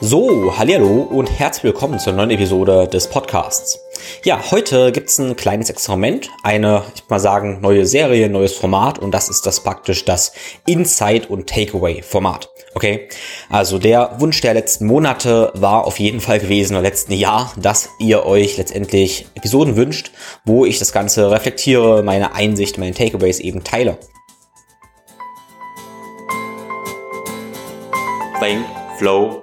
So, hallo und herzlich willkommen zur neuen Episode des Podcasts. Ja, heute gibt's ein kleines Experiment, eine, ich mal sagen, neue Serie, neues Format und das ist das praktisch das Inside- und Takeaway-Format. Okay, also der Wunsch der letzten Monate war auf jeden Fall gewesen, im letzten Jahr, dass ihr euch letztendlich Episoden wünscht, wo ich das Ganze reflektiere, meine Einsicht, meine Takeaways eben teile. Think, Flow,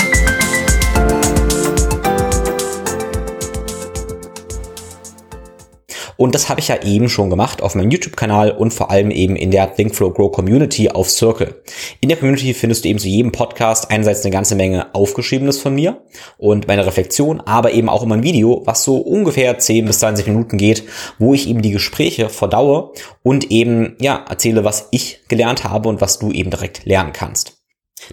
Und das habe ich ja eben schon gemacht auf meinem YouTube-Kanal und vor allem eben in der Thinkflow Grow Community auf Circle. In der Community findest du eben zu jedem Podcast einerseits eine ganze Menge Aufgeschriebenes von mir und meine Reflexion, aber eben auch immer ein Video, was so ungefähr 10 bis 20 Minuten geht, wo ich eben die Gespräche verdaue und eben, ja, erzähle, was ich gelernt habe und was du eben direkt lernen kannst.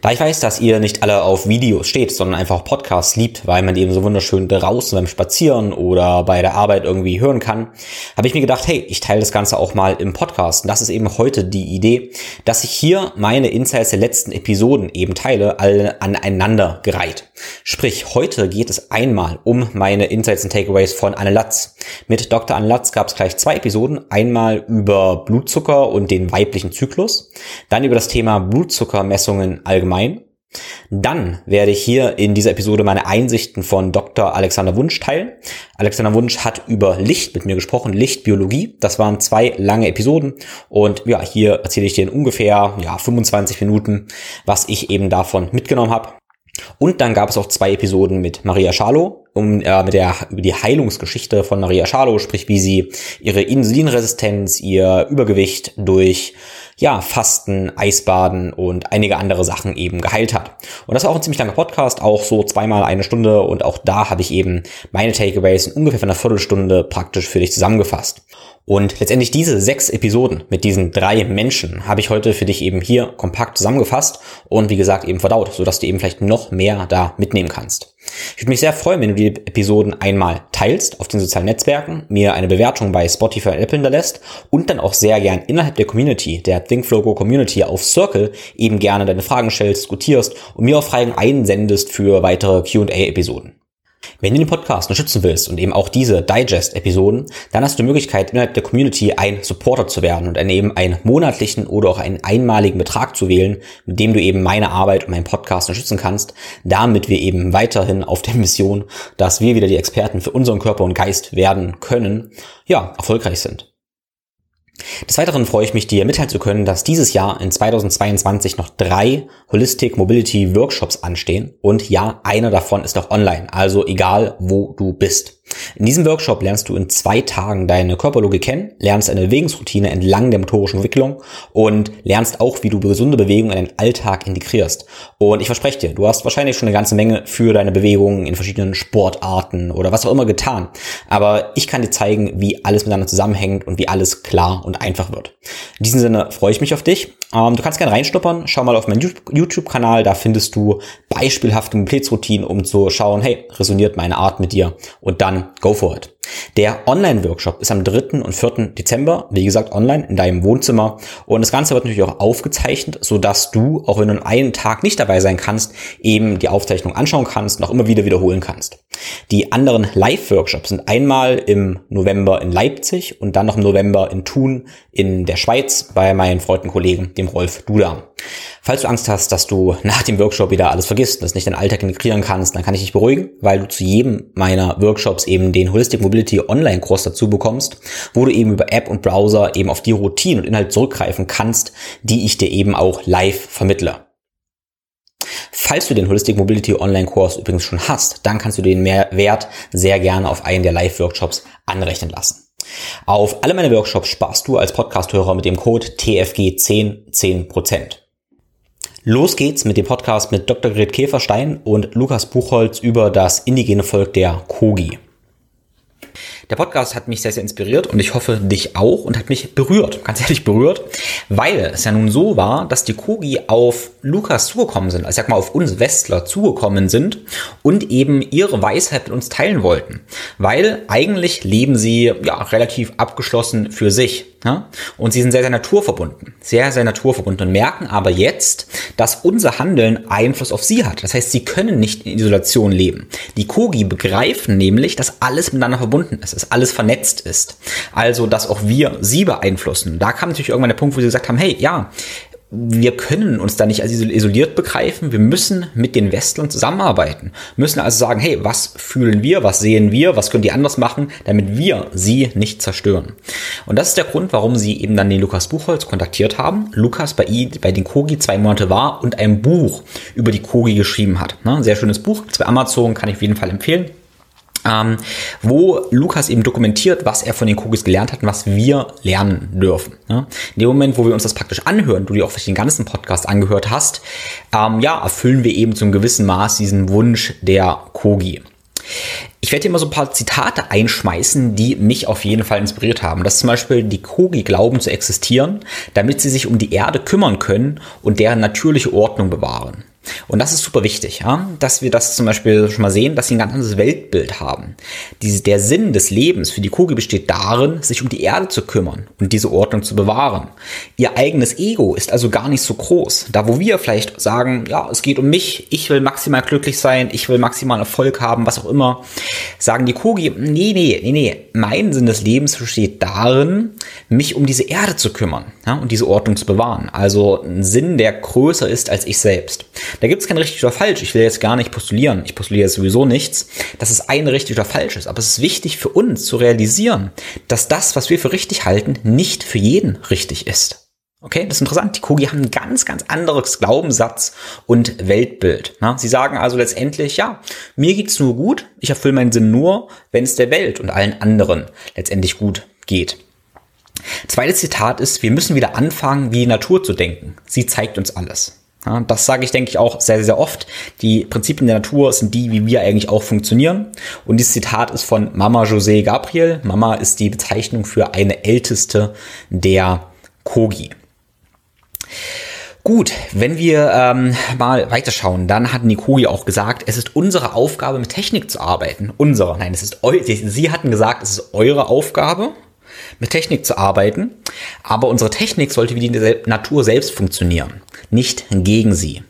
Da ich weiß, dass ihr nicht alle auf Videos steht, sondern einfach Podcasts liebt, weil man die eben so wunderschön draußen beim Spazieren oder bei der Arbeit irgendwie hören kann, habe ich mir gedacht, hey, ich teile das Ganze auch mal im Podcast. Und das ist eben heute die Idee, dass ich hier meine Insights der letzten Episoden eben teile, alle aneinander gereiht. Sprich, heute geht es einmal um meine Insights und Takeaways von Anne Latz. Mit Dr. Anne Latz gab es gleich zwei Episoden. Einmal über Blutzucker und den weiblichen Zyklus, dann über das Thema Blutzuckermessungen allgemein. Dann werde ich hier in dieser Episode meine Einsichten von Dr. Alexander Wunsch teilen. Alexander Wunsch hat über Licht mit mir gesprochen, Lichtbiologie. Das waren zwei lange Episoden und ja, hier erzähle ich dir in ungefähr ja, 25 Minuten, was ich eben davon mitgenommen habe. Und dann gab es auch zwei Episoden mit Maria Schalow, um äh, mit der über die Heilungsgeschichte von Maria Schalow, sprich wie sie ihre Insulinresistenz, ihr Übergewicht durch ja, Fasten, Eisbaden und einige andere Sachen eben geheilt hat. Und das war auch ein ziemlich langer Podcast, auch so zweimal eine Stunde und auch da habe ich eben meine Takeaways in ungefähr einer Viertelstunde praktisch für dich zusammengefasst. Und letztendlich diese sechs Episoden mit diesen drei Menschen habe ich heute für dich eben hier kompakt zusammengefasst und wie gesagt eben verdaut, sodass du eben vielleicht noch mehr da mitnehmen kannst. Ich würde mich sehr freuen, wenn du die Episoden einmal teilst auf den sozialen Netzwerken, mir eine Bewertung bei Spotify und Apple hinterlässt und dann auch sehr gern innerhalb der Community, der ThinkFlogo Community auf Circle eben gerne deine Fragen stellst, diskutierst und mir auch Fragen einsendest für weitere Q&A-Episoden. Wenn du den Podcast unterstützen willst und eben auch diese Digest-Episoden, dann hast du die Möglichkeit, innerhalb der Community ein Supporter zu werden und dann eben einen monatlichen oder auch einen einmaligen Betrag zu wählen, mit dem du eben meine Arbeit und meinen Podcast unterstützen kannst, damit wir eben weiterhin auf der Mission, dass wir wieder die Experten für unseren Körper und Geist werden können, ja, erfolgreich sind. Des Weiteren freue ich mich, dir mitteilen zu können, dass dieses Jahr in 2022 noch drei Holistic Mobility Workshops anstehen. Und ja, einer davon ist auch online, also egal wo du bist. In diesem Workshop lernst du in zwei Tagen deine Körperlogik kennen, lernst eine Bewegungsroutine entlang der motorischen Entwicklung und lernst auch, wie du gesunde Bewegung in deinen Alltag integrierst. Und ich verspreche dir, du hast wahrscheinlich schon eine ganze Menge für deine Bewegungen in verschiedenen Sportarten oder was auch immer getan. Aber ich kann dir zeigen, wie alles miteinander zusammenhängt und wie alles klar und einfach wird. In diesem Sinne freue ich mich auf dich. Ähm, du kannst gerne reinschnuppern. Schau mal auf meinen YouTube-Kanal. Da findest du beispielhafte Mobilitätsroutinen, um zu schauen, hey, resoniert meine Art mit dir? Und dann go for it. Der Online-Workshop ist am 3. und 4. Dezember, wie gesagt, online in deinem Wohnzimmer. Und das Ganze wird natürlich auch aufgezeichnet, so dass du, auch wenn du an Tag nicht dabei sein kannst, eben die Aufzeichnung anschauen kannst und immer wieder wiederholen kannst. Die anderen Live-Workshops sind einmal im November in Leipzig und dann noch im November in Thun in der Schweiz bei meinen Freunden Kollegen, dem Rolf Duda. Falls du Angst hast, dass du nach dem Workshop wieder alles vergisst, das nicht in den Alltag integrieren kannst, dann kann ich dich beruhigen, weil du zu jedem meiner Workshops eben den Holistic Mobility Online Kurs dazu bekommst, wo du eben über App und Browser eben auf die Routinen und Inhalte zurückgreifen kannst, die ich dir eben auch live vermittle. Falls du den Holistic Mobility Online Kurs übrigens schon hast, dann kannst du den Mehrwert sehr gerne auf einen der Live-Workshops anrechnen lassen. Auf alle meine Workshops sparst du als Podcast-Hörer mit dem Code TFG10 10%. Los geht's mit dem Podcast mit Dr. Gret Käferstein und Lukas Buchholz über das indigene Volk der Kogi. Der Podcast hat mich sehr, sehr inspiriert und ich hoffe dich auch und hat mich berührt, ganz ehrlich berührt, weil es ja nun so war, dass die Kogi auf Lukas zugekommen sind, also sag mal auf uns Westler zugekommen sind und eben ihre Weisheit mit uns teilen wollten. Weil eigentlich leben sie ja relativ abgeschlossen für sich. Ja? Und sie sind sehr, sehr naturverbunden. Sehr, sehr naturverbunden und merken aber jetzt, dass unser Handeln Einfluss auf sie hat. Das heißt, sie können nicht in Isolation leben. Die Kogi begreifen nämlich, dass alles miteinander verbunden ist, dass alles vernetzt ist. Also, dass auch wir sie beeinflussen. Da kam natürlich irgendwann der Punkt, wo sie gesagt haben, hey, ja, wir können uns da nicht als isoliert begreifen. Wir müssen mit den Westlern zusammenarbeiten. Müssen also sagen, hey, was fühlen wir, was sehen wir, was können die anders machen, damit wir sie nicht zerstören. Und das ist der Grund, warum sie eben dann den Lukas Buchholz kontaktiert haben. Lukas bei, bei den Kogi zwei Monate war und ein Buch über die Kogi geschrieben hat. Ne? Sehr schönes Buch, bei Amazon kann ich auf jeden Fall empfehlen ähm, wo Lukas eben dokumentiert, was er von den Kugis gelernt hat und was wir lernen dürfen. Ne? In dem Moment, wo wir uns das praktisch anhören, du dir auch den ganzen Podcast angehört hast, ähm, ja, erfüllen wir eben zum gewissen Maß diesen Wunsch der Kogi. Ich werde hier mal so ein paar Zitate einschmeißen, die mich auf jeden Fall inspiriert haben. Das ist zum Beispiel, die Kogi glauben zu existieren, damit sie sich um die Erde kümmern können und deren natürliche Ordnung bewahren. Und das ist super wichtig, ja? dass wir das zum Beispiel schon mal sehen, dass sie ein ganz anderes Weltbild haben. Diese, der Sinn des Lebens für die Kugel besteht darin, sich um die Erde zu kümmern und diese Ordnung zu bewahren. Ihr eigenes Ego ist also gar nicht so groß. Da wo wir vielleicht sagen, ja, es geht um mich, ich will maximal glücklich sein, ich will maximal Erfolg haben, was auch immer, sagen die Kogi, nee, nee, nee, nee, mein Sinn des Lebens besteht darin, mich um diese Erde zu kümmern ja, und diese Ordnung zu bewahren. Also ein Sinn, der größer ist als ich selbst. Da gibt es kein richtig oder falsch. Ich will jetzt gar nicht postulieren. Ich postuliere sowieso nichts, dass es ein richtig oder falsch ist. Aber es ist wichtig für uns zu realisieren, dass das, was wir für richtig halten, nicht für jeden richtig ist. Okay, das ist interessant. Die Kogi haben ein ganz, ganz anderes Glaubenssatz und Weltbild. Sie sagen also letztendlich, ja, mir geht's nur gut, ich erfülle meinen Sinn nur, wenn es der Welt und allen anderen letztendlich gut geht. Zweites Zitat ist, wir müssen wieder anfangen, wie die Natur zu denken. Sie zeigt uns alles. Ja, das sage ich, denke ich, auch sehr, sehr oft. Die Prinzipien der Natur sind die, wie wir eigentlich auch funktionieren. Und dieses Zitat ist von Mama José Gabriel. Mama ist die Bezeichnung für eine älteste der Kogi. Gut, wenn wir ähm, mal weiterschauen, dann hat Nikoi auch gesagt, es ist unsere Aufgabe, mit Technik zu arbeiten. Unsere, nein, es ist eu Sie hatten gesagt, es ist eure Aufgabe, mit Technik zu arbeiten, aber unsere Technik sollte wie die Natur selbst funktionieren, nicht gegen sie.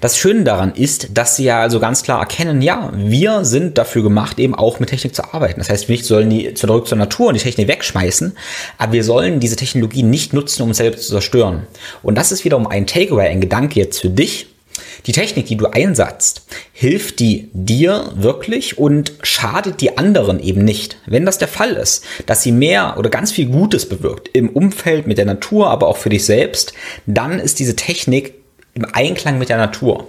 Das Schöne daran ist, dass sie ja also ganz klar erkennen, ja, wir sind dafür gemacht, eben auch mit Technik zu arbeiten. Das heißt, wir sollen die zurück zur Natur und die Technik wegschmeißen, aber wir sollen diese Technologie nicht nutzen, um uns selbst zu zerstören. Und das ist wiederum ein Takeaway, ein Gedanke jetzt für dich, die Technik, die du einsetzt, hilft die dir wirklich und schadet die anderen eben nicht. Wenn das der Fall ist, dass sie mehr oder ganz viel Gutes bewirkt im Umfeld, mit der Natur, aber auch für dich selbst, dann ist diese Technik im Einklang mit der Natur.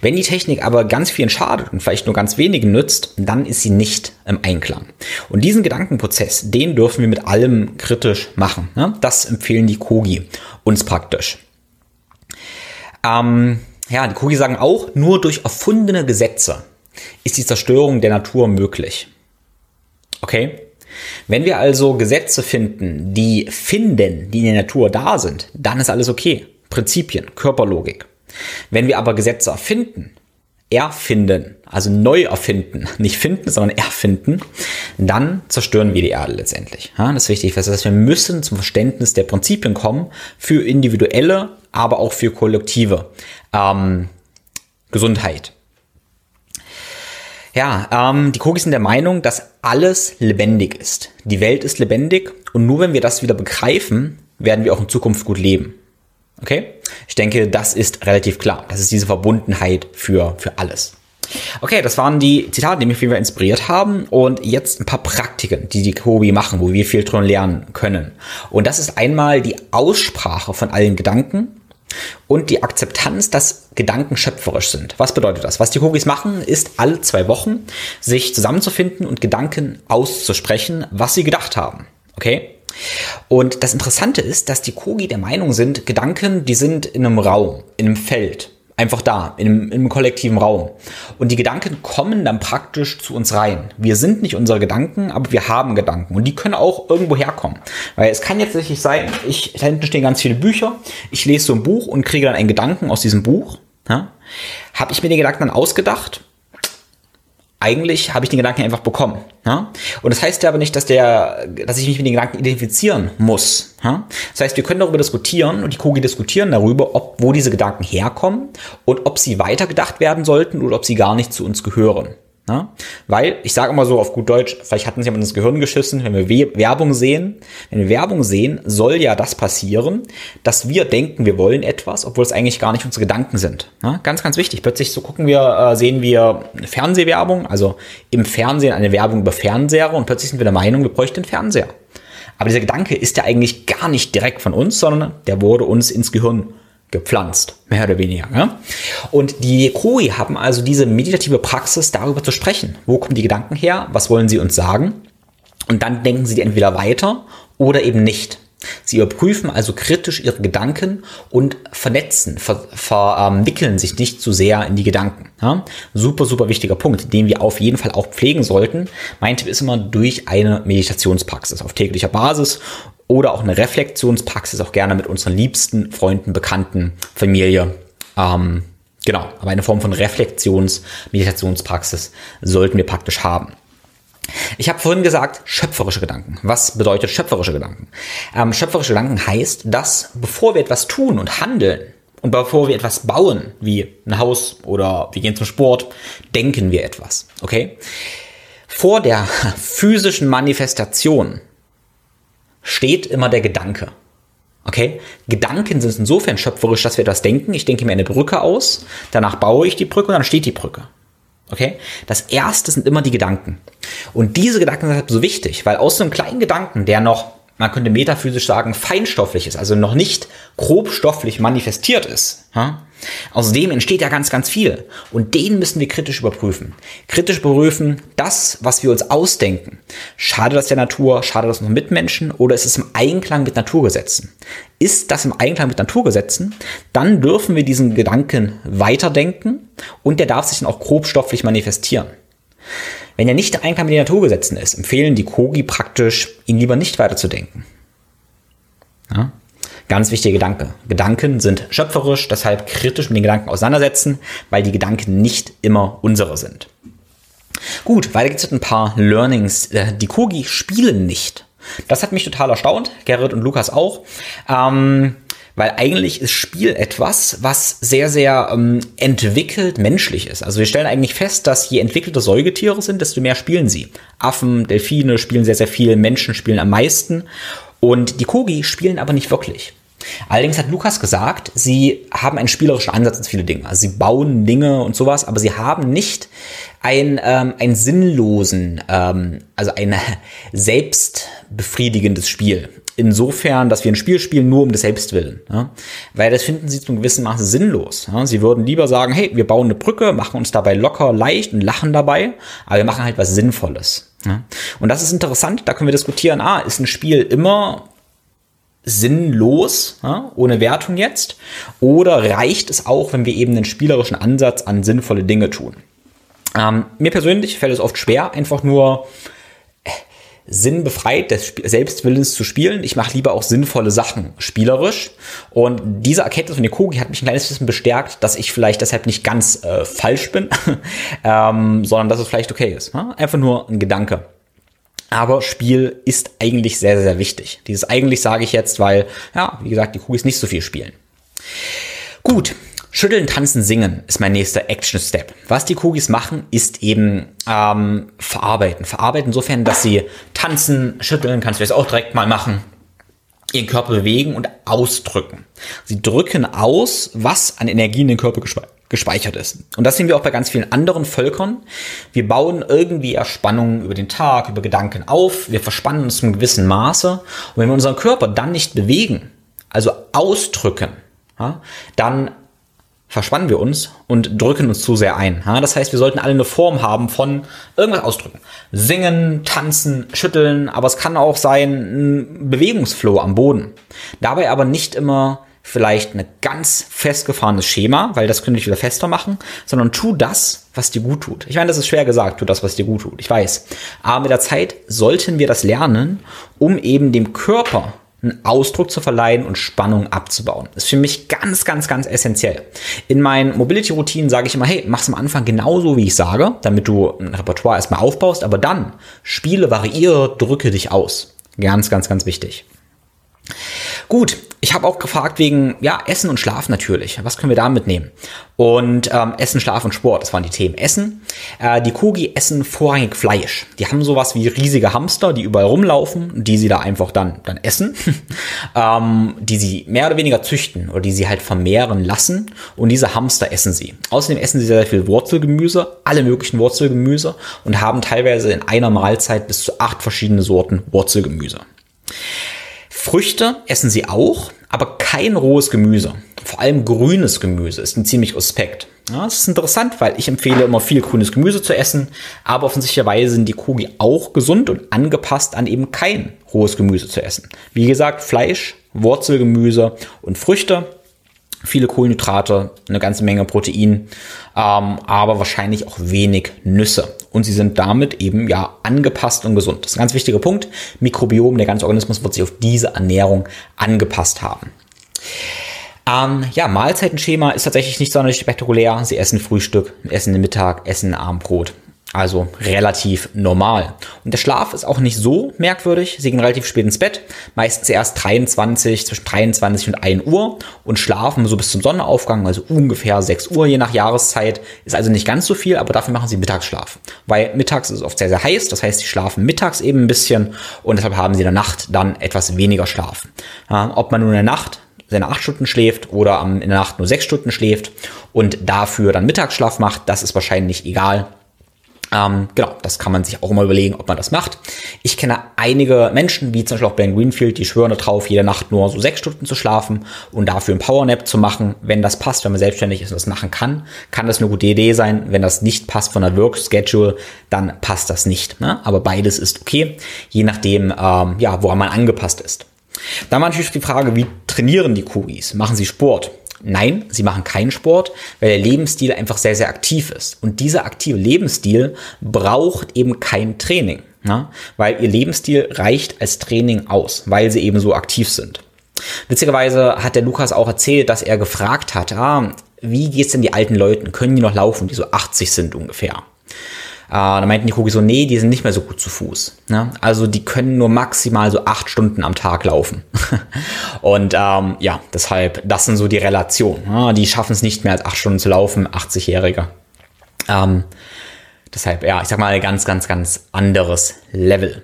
Wenn die Technik aber ganz vielen schadet und vielleicht nur ganz wenigen nützt, dann ist sie nicht im Einklang. Und diesen Gedankenprozess, den dürfen wir mit allem kritisch machen. Ne? Das empfehlen die Kogi uns praktisch. Ähm, ja, die Kogi sagen auch, nur durch erfundene Gesetze ist die Zerstörung der Natur möglich. Okay? Wenn wir also Gesetze finden, die finden, die in der Natur da sind, dann ist alles okay. Prinzipien, Körperlogik. Wenn wir aber Gesetze erfinden, erfinden, also neu erfinden, nicht finden, sondern erfinden, dann zerstören wir die Erde letztendlich. Ja, das ist wichtig. Das heißt, wir müssen zum Verständnis der Prinzipien kommen für individuelle, aber auch für kollektive ähm, Gesundheit. Ja, ähm, die Kogis sind der Meinung, dass alles lebendig ist. Die Welt ist lebendig und nur wenn wir das wieder begreifen, werden wir auch in Zukunft gut leben. Okay? Ich denke, das ist relativ klar. Das ist diese Verbundenheit für, für alles. Okay, das waren die Zitate, die mich viel inspiriert haben. Und jetzt ein paar Praktiken, die die Kobi machen, wo wir viel drin lernen können. Und das ist einmal die Aussprache von allen Gedanken und die Akzeptanz, dass Gedanken schöpferisch sind. Was bedeutet das? Was die Kogis machen, ist alle zwei Wochen sich zusammenzufinden und Gedanken auszusprechen, was sie gedacht haben. Okay? Und das Interessante ist, dass die Kogi der Meinung sind, Gedanken, die sind in einem Raum, in einem Feld. Einfach da, im, im kollektiven Raum. Und die Gedanken kommen dann praktisch zu uns rein. Wir sind nicht unsere Gedanken, aber wir haben Gedanken. Und die können auch irgendwo herkommen. Weil es kann jetzt tatsächlich sein, ich, da hinten stehen ganz viele Bücher, ich lese so ein Buch und kriege dann einen Gedanken aus diesem Buch. Ja? Habe ich mir den Gedanken dann ausgedacht eigentlich habe ich den Gedanken einfach bekommen. Ja? Und das heißt ja aber nicht, dass, der, dass ich mich mit den Gedanken identifizieren muss. Ja? Das heißt, wir können darüber diskutieren und die Kogi diskutieren darüber, ob, wo diese Gedanken herkommen und ob sie weitergedacht werden sollten oder ob sie gar nicht zu uns gehören. Ja? Weil, ich sage immer so auf gut Deutsch, vielleicht hatten sie jemand ins Gehirn geschissen, wenn wir Werbung sehen. Wenn wir Werbung sehen, soll ja das passieren, dass wir denken, wir wollen etwas, obwohl es eigentlich gar nicht unsere Gedanken sind. Ja? Ganz, ganz wichtig. Plötzlich so gucken wir, äh, sehen wir eine Fernsehwerbung, also im Fernsehen eine Werbung über Fernseher und plötzlich sind wir der Meinung, wir bräuchten einen Fernseher. Aber dieser Gedanke ist ja eigentlich gar nicht direkt von uns, sondern der wurde uns ins Gehirn gepflanzt, mehr oder weniger. Ja? Und die Koi haben also diese meditative Praxis, darüber zu sprechen. Wo kommen die Gedanken her? Was wollen sie uns sagen? Und dann denken sie die entweder weiter oder eben nicht. Sie überprüfen also kritisch ihre Gedanken und vernetzen, ver, verwickeln sich nicht zu sehr in die Gedanken. Ja? Super, super wichtiger Punkt, den wir auf jeden Fall auch pflegen sollten. Mein Tipp ist immer durch eine Meditationspraxis auf täglicher Basis oder auch eine Reflexionspraxis, auch gerne mit unseren liebsten Freunden, Bekannten, Familie. Ähm, genau, aber eine Form von Reflexions-, Meditationspraxis sollten wir praktisch haben. Ich habe vorhin gesagt, schöpferische Gedanken. Was bedeutet schöpferische Gedanken? Ähm, schöpferische Gedanken heißt, dass bevor wir etwas tun und handeln und bevor wir etwas bauen, wie ein Haus oder wir gehen zum Sport, denken wir etwas. Okay? Vor der physischen Manifestation steht immer der Gedanke. Okay? Gedanken sind insofern schöpferisch, dass wir etwas denken. Ich denke mir eine Brücke aus, danach baue ich die Brücke und dann steht die Brücke. Okay? Das erste sind immer die Gedanken. Und diese Gedanken sind so wichtig, weil aus einem kleinen Gedanken, der noch, man könnte metaphysisch sagen, feinstofflich ist, also noch nicht grobstofflich manifestiert ist, aus dem entsteht ja ganz, ganz viel. Und den müssen wir kritisch überprüfen. Kritisch überprüfen, das, was wir uns ausdenken. Schadet das der Natur? Schadet das unseren Mitmenschen? Oder ist es im Einklang mit Naturgesetzen? Ist das im Einklang mit Naturgesetzen? Dann dürfen wir diesen Gedanken weiterdenken und der darf sich dann auch grobstofflich manifestieren. Wenn er nicht im Einklang mit den Naturgesetzen ist, empfehlen die Kogi praktisch, ihn lieber nicht weiterzudenken. Ja? Ganz wichtiger Gedanke. Gedanken sind schöpferisch, deshalb kritisch mit den Gedanken auseinandersetzen, weil die Gedanken nicht immer unsere sind. Gut, weiter geht's mit ein paar Learnings. Äh, die Kogi spielen nicht. Das hat mich total erstaunt, Gerrit und Lukas auch. Ähm, weil eigentlich ist Spiel etwas, was sehr, sehr ähm, entwickelt menschlich ist. Also wir stellen eigentlich fest, dass je entwickelter Säugetiere sind, desto mehr spielen sie. Affen, Delfine spielen sehr, sehr viel, Menschen spielen am meisten. Und die Kogi spielen aber nicht wirklich. Allerdings hat Lukas gesagt, sie haben einen spielerischen Ansatz in viele Dinge. Also sie bauen Dinge und sowas, aber sie haben nicht ein, ähm, ein sinnlosen, ähm, also ein selbstbefriedigendes Spiel. Insofern, dass wir ein Spiel spielen nur um des Selbstwillen. Ja? Weil das finden sie zum gewissen Maße sinnlos. Ja? Sie würden lieber sagen, hey, wir bauen eine Brücke, machen uns dabei locker, leicht und lachen dabei, aber wir machen halt was Sinnvolles. Ja? Und das ist interessant, da können wir diskutieren, ah, ist ein Spiel immer sinnlos, ohne Wertung jetzt, oder reicht es auch, wenn wir eben einen spielerischen Ansatz an sinnvolle Dinge tun? Ähm, mir persönlich fällt es oft schwer, einfach nur sinnbefreit des Selbstwillens zu spielen. Ich mache lieber auch sinnvolle Sachen spielerisch. Und diese Erkenntnis von Nikogi hat mich ein kleines bisschen bestärkt, dass ich vielleicht deshalb nicht ganz äh, falsch bin, ähm, sondern dass es vielleicht okay ist. Ne? Einfach nur ein Gedanke. Aber Spiel ist eigentlich sehr, sehr wichtig. Dieses eigentlich sage ich jetzt, weil, ja, wie gesagt, die Kugis nicht so viel spielen. Gut, Schütteln, tanzen, singen ist mein nächster Action-Step. Was die Kugis machen, ist eben ähm, verarbeiten. Verarbeiten insofern, dass sie tanzen, schütteln, kannst du das auch direkt mal machen, ihren Körper bewegen und ausdrücken. Sie drücken aus, was an Energie in den Körper gespeichert ist. Und das sehen wir auch bei ganz vielen anderen Völkern. Wir bauen irgendwie Erspannungen über den Tag, über Gedanken auf. Wir verspannen uns zum gewissen Maße. Und wenn wir unseren Körper dann nicht bewegen, also ausdrücken, ja, dann verspannen wir uns und drücken uns zu sehr ein. Das heißt, wir sollten alle eine Form haben von irgendwas ausdrücken. Singen, tanzen, schütteln, aber es kann auch sein ein Bewegungsflow am Boden. Dabei aber nicht immer vielleicht ein ganz festgefahrenes Schema, weil das könnte ich wieder fester machen, sondern tu das, was dir gut tut. Ich meine, das ist schwer gesagt, tu das, was dir gut tut. Ich weiß. Aber mit der Zeit sollten wir das lernen, um eben dem Körper einen Ausdruck zu verleihen und Spannung abzubauen. Das ist für mich ganz, ganz, ganz essentiell. In meinen Mobility-Routinen sage ich immer, hey, mach's am Anfang genauso, wie ich sage, damit du ein Repertoire erstmal aufbaust, aber dann spiele, variiere, drücke dich aus. Ganz, ganz, ganz wichtig. Gut, ich habe auch gefragt wegen ja Essen und Schlaf natürlich. Was können wir da mitnehmen? Und ähm, Essen, Schlaf und Sport, das waren die Themen. Essen. Äh, die Kogi essen vorrangig Fleisch. Die haben sowas wie riesige Hamster, die überall rumlaufen, die sie da einfach dann dann essen, ähm, die sie mehr oder weniger züchten oder die sie halt vermehren lassen. Und diese Hamster essen sie. Außerdem essen sie sehr, sehr viel Wurzelgemüse, alle möglichen Wurzelgemüse und haben teilweise in einer Mahlzeit bis zu acht verschiedene Sorten Wurzelgemüse. Früchte essen sie auch, aber kein rohes Gemüse. Vor allem grünes Gemüse ist ein ziemlich Aspekt. Ja, das ist interessant, weil ich empfehle immer viel grünes Gemüse zu essen, aber offensichtlicherweise sind die Kogi auch gesund und angepasst an eben kein rohes Gemüse zu essen. Wie gesagt, Fleisch, Wurzelgemüse und Früchte viele Kohlenhydrate, eine ganze Menge Protein, ähm, aber wahrscheinlich auch wenig Nüsse. Und sie sind damit eben ja angepasst und gesund. Das ist ein ganz wichtiger Punkt. Mikrobiom, der ganze Organismus wird sich auf diese Ernährung angepasst haben. Ähm, ja, Mahlzeitenschema ist tatsächlich nicht sonderlich spektakulär. Sie essen Frühstück, essen Mittag, essen Abendbrot. Also relativ normal. Und der Schlaf ist auch nicht so merkwürdig. Sie gehen relativ spät ins Bett, meistens erst 23, zwischen 23 und 1 Uhr und schlafen so bis zum Sonnenaufgang, also ungefähr 6 Uhr je nach Jahreszeit. Ist also nicht ganz so viel, aber dafür machen sie Mittagsschlaf. Weil mittags ist es oft sehr, sehr heiß, das heißt, sie schlafen mittags eben ein bisschen und deshalb haben sie in der Nacht dann etwas weniger Schlaf. Ja, ob man nun in der Nacht seine acht Stunden schläft oder in der Nacht nur sechs Stunden schläft und dafür dann Mittagsschlaf macht, das ist wahrscheinlich egal. Ähm, genau, das kann man sich auch immer überlegen, ob man das macht. Ich kenne einige Menschen, wie zum Beispiel auch Ben Greenfield, die schwören darauf, jede Nacht nur so sechs Stunden zu schlafen und dafür ein Powernap zu machen. Wenn das passt, wenn man selbstständig ist und das machen kann, kann das eine gute Idee sein. Wenn das nicht passt von der Work-Schedule, dann passt das nicht. Ne? Aber beides ist okay, je nachdem, ähm, ja, woran man angepasst ist. Dann war natürlich die Frage, wie trainieren die Kuris? Machen sie Sport? Nein, sie machen keinen Sport, weil der Lebensstil einfach sehr, sehr aktiv ist. Und dieser aktive Lebensstil braucht eben kein Training, ne? weil ihr Lebensstil reicht als Training aus, weil sie eben so aktiv sind. Witzigerweise hat der Lukas auch erzählt, dass er gefragt hat, ah, wie geht's denn die alten Leuten? Können die noch laufen, die so 80 sind ungefähr? Äh, da meinten die Kogi so, nee, die sind nicht mehr so gut zu Fuß. Ne? Also die können nur maximal so acht Stunden am Tag laufen. und ähm, ja, deshalb, das sind so die Relationen. Ne? Die schaffen es nicht mehr als acht Stunden zu laufen, 80-Jährige. Ähm, deshalb, ja, ich sag mal, ein ganz, ganz, ganz anderes Level.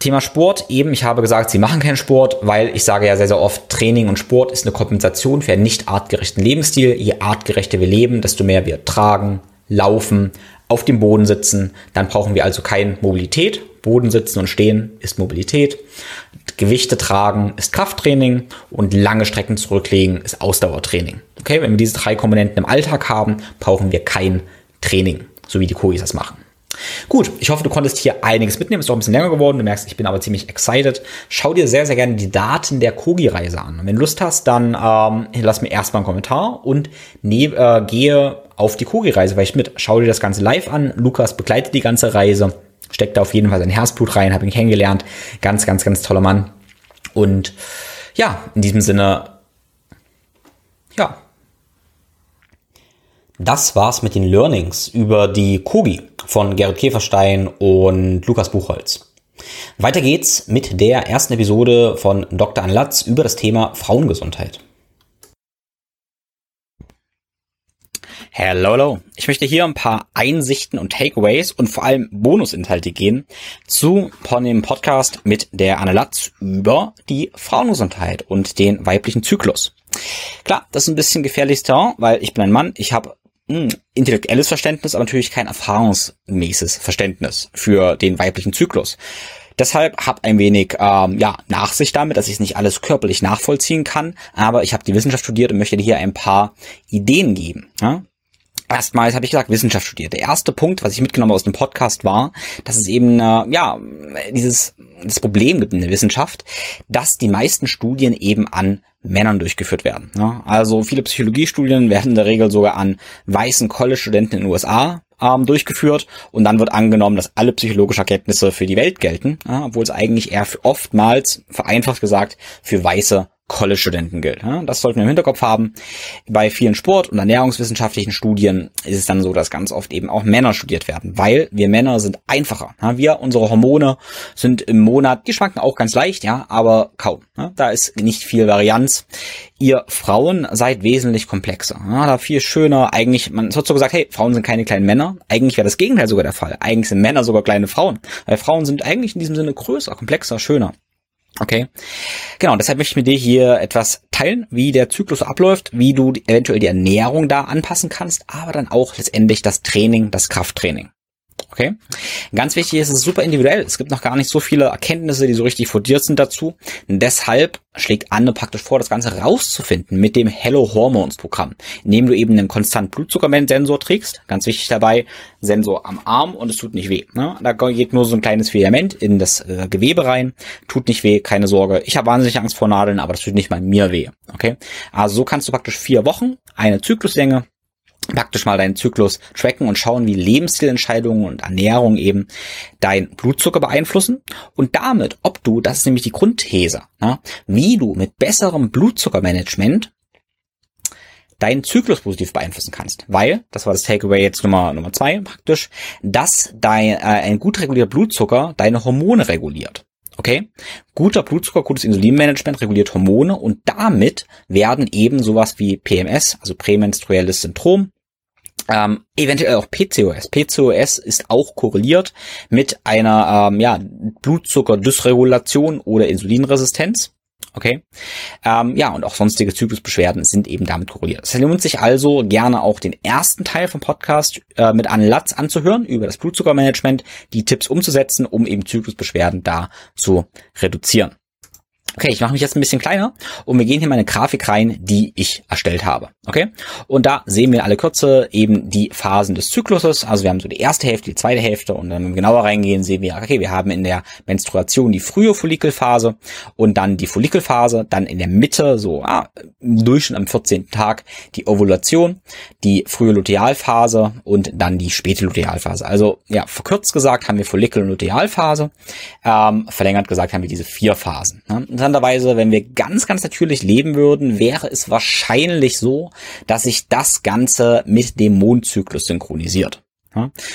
Thema Sport, eben, ich habe gesagt, sie machen keinen Sport, weil ich sage ja sehr, sehr oft, Training und Sport ist eine Kompensation für einen nicht artgerechten Lebensstil. Je artgerechter wir leben, desto mehr wir tragen, laufen, auf dem Boden sitzen. Dann brauchen wir also keine Mobilität. Boden sitzen und stehen ist Mobilität. Gewichte tragen ist Krafttraining und lange Strecken zurücklegen ist Ausdauertraining. Okay, wenn wir diese drei Komponenten im Alltag haben, brauchen wir kein Training, so wie die Kogis das machen. Gut, ich hoffe, du konntest hier einiges mitnehmen. Ist auch ein bisschen länger geworden. Du merkst, ich bin aber ziemlich excited. Schau dir sehr, sehr gerne die Daten der Kogi-Reise an. Und wenn du Lust hast, dann ähm, lass mir erstmal einen Kommentar und ne, äh, gehe auf die Kogi-Reise, weil ich mit. Schau dir das Ganze live an. Lukas begleitet die ganze Reise. Steckt da auf jeden Fall sein Herzblut rein, habe ihn kennengelernt. Ganz, ganz, ganz toller Mann. Und ja, in diesem Sinne, ja, das war's mit den Learnings über die Kogi von Gerrit Käferstein und Lukas Buchholz. Weiter geht's mit der ersten Episode von Dr. Anlatz über das Thema Frauengesundheit. Hello, hello. Ich möchte hier ein paar Einsichten und Takeaways und vor allem Bonusinhalte gehen zu dem Podcast mit der Anne Latz über die Frauengesundheit und den weiblichen Zyklus. Klar, das ist ein bisschen gefährlichster, weil ich bin ein Mann, ich habe mh, intellektuelles Verständnis, aber natürlich kein erfahrungsmäßiges Verständnis für den weiblichen Zyklus. Deshalb habe ein wenig ähm, ja, Nachsicht damit, dass ich nicht alles körperlich nachvollziehen kann, aber ich habe die Wissenschaft studiert und möchte dir hier ein paar Ideen geben. Ja? Erstmals habe ich gesagt, Wissenschaft studiert. Der erste Punkt, was ich mitgenommen aus dem Podcast war, dass es eben äh, ja dieses das Problem gibt in der Wissenschaft, dass die meisten Studien eben an Männern durchgeführt werden. Ja, also viele Psychologiestudien werden in der Regel sogar an weißen College-Studenten in den USA ähm, durchgeführt und dann wird angenommen, dass alle psychologischen Erkenntnisse für die Welt gelten, ja, obwohl es eigentlich eher oftmals, vereinfacht gesagt, für weiße College-Studenten gilt. Das sollten wir im Hinterkopf haben. Bei vielen Sport- und ernährungswissenschaftlichen Studien ist es dann so, dass ganz oft eben auch Männer studiert werden, weil wir Männer sind einfacher. Wir, unsere Hormone sind im Monat, die schwanken auch ganz leicht, ja, aber kaum. Da ist nicht viel Varianz. Ihr Frauen seid wesentlich komplexer. Da viel schöner. Eigentlich, man wird so gesagt, hey, Frauen sind keine kleinen Männer. Eigentlich wäre das Gegenteil sogar der Fall. Eigentlich sind Männer sogar kleine Frauen. Weil Frauen sind eigentlich in diesem Sinne größer, komplexer, schöner. Okay. Genau, deshalb möchte ich mit dir hier etwas teilen, wie der Zyklus abläuft, wie du eventuell die Ernährung da anpassen kannst, aber dann auch letztendlich das Training, das Krafttraining. Okay. Ganz wichtig ist, es ist super individuell. Es gibt noch gar nicht so viele Erkenntnisse, die so richtig fundiert sind dazu. Und deshalb schlägt Anne praktisch vor, das Ganze rauszufinden mit dem Hello Hormones Programm, indem du eben einen konstant Blutzuckersensor trägst. Ganz wichtig dabei, Sensor am Arm und es tut nicht weh. Ne? Da geht nur so ein kleines Filament in das äh, Gewebe rein. Tut nicht weh, keine Sorge. Ich habe wahnsinnig Angst vor Nadeln, aber das tut nicht mal mir weh. Okay. Also so kannst du praktisch vier Wochen, eine Zykluslänge, praktisch mal deinen Zyklus tracken und schauen, wie Lebensstilentscheidungen und Ernährung eben dein Blutzucker beeinflussen und damit, ob du, das ist nämlich die Grundthese, ja, wie du mit besserem Blutzuckermanagement deinen Zyklus positiv beeinflussen kannst. Weil, das war das Takeaway jetzt Nummer, Nummer zwei praktisch, dass dein, äh, ein gut regulierter Blutzucker deine Hormone reguliert. Okay? Guter Blutzucker, gutes Insulinmanagement reguliert Hormone und damit werden eben sowas wie PMS, also prämenstruelles Syndrom, ähm, eventuell auch PCOS. PCOS ist auch korreliert mit einer ähm, ja, Blutzuckerdysregulation oder Insulinresistenz. Okay. Ähm, ja, und auch sonstige Zyklusbeschwerden sind eben damit korreliert. Es lohnt sich also gerne auch den ersten Teil vom Podcast äh, mit Anne Latz anzuhören über das Blutzuckermanagement, die Tipps umzusetzen, um eben Zyklusbeschwerden da zu reduzieren. Okay, ich mache mich jetzt ein bisschen kleiner und wir gehen hier meine Grafik rein, die ich erstellt habe. Okay, und da sehen wir alle Kürze eben die Phasen des Zykluses. Also wir haben so die erste Hälfte, die zweite Hälfte und dann genauer reingehen sehen wir, okay, wir haben in der Menstruation die frühe Follikelphase und dann die Follikelphase, dann in der Mitte, so ah, im Durchschnitt am 14. Tag die Ovulation, die frühe Lutealphase und dann die späte Lutealphase. Also ja, verkürzt gesagt haben wir Follikel- und Lutealphase, ähm, verlängert gesagt haben wir diese vier Phasen. Ne? Interessanterweise, wenn wir ganz, ganz natürlich leben würden, wäre es wahrscheinlich so, dass sich das Ganze mit dem Mondzyklus synchronisiert.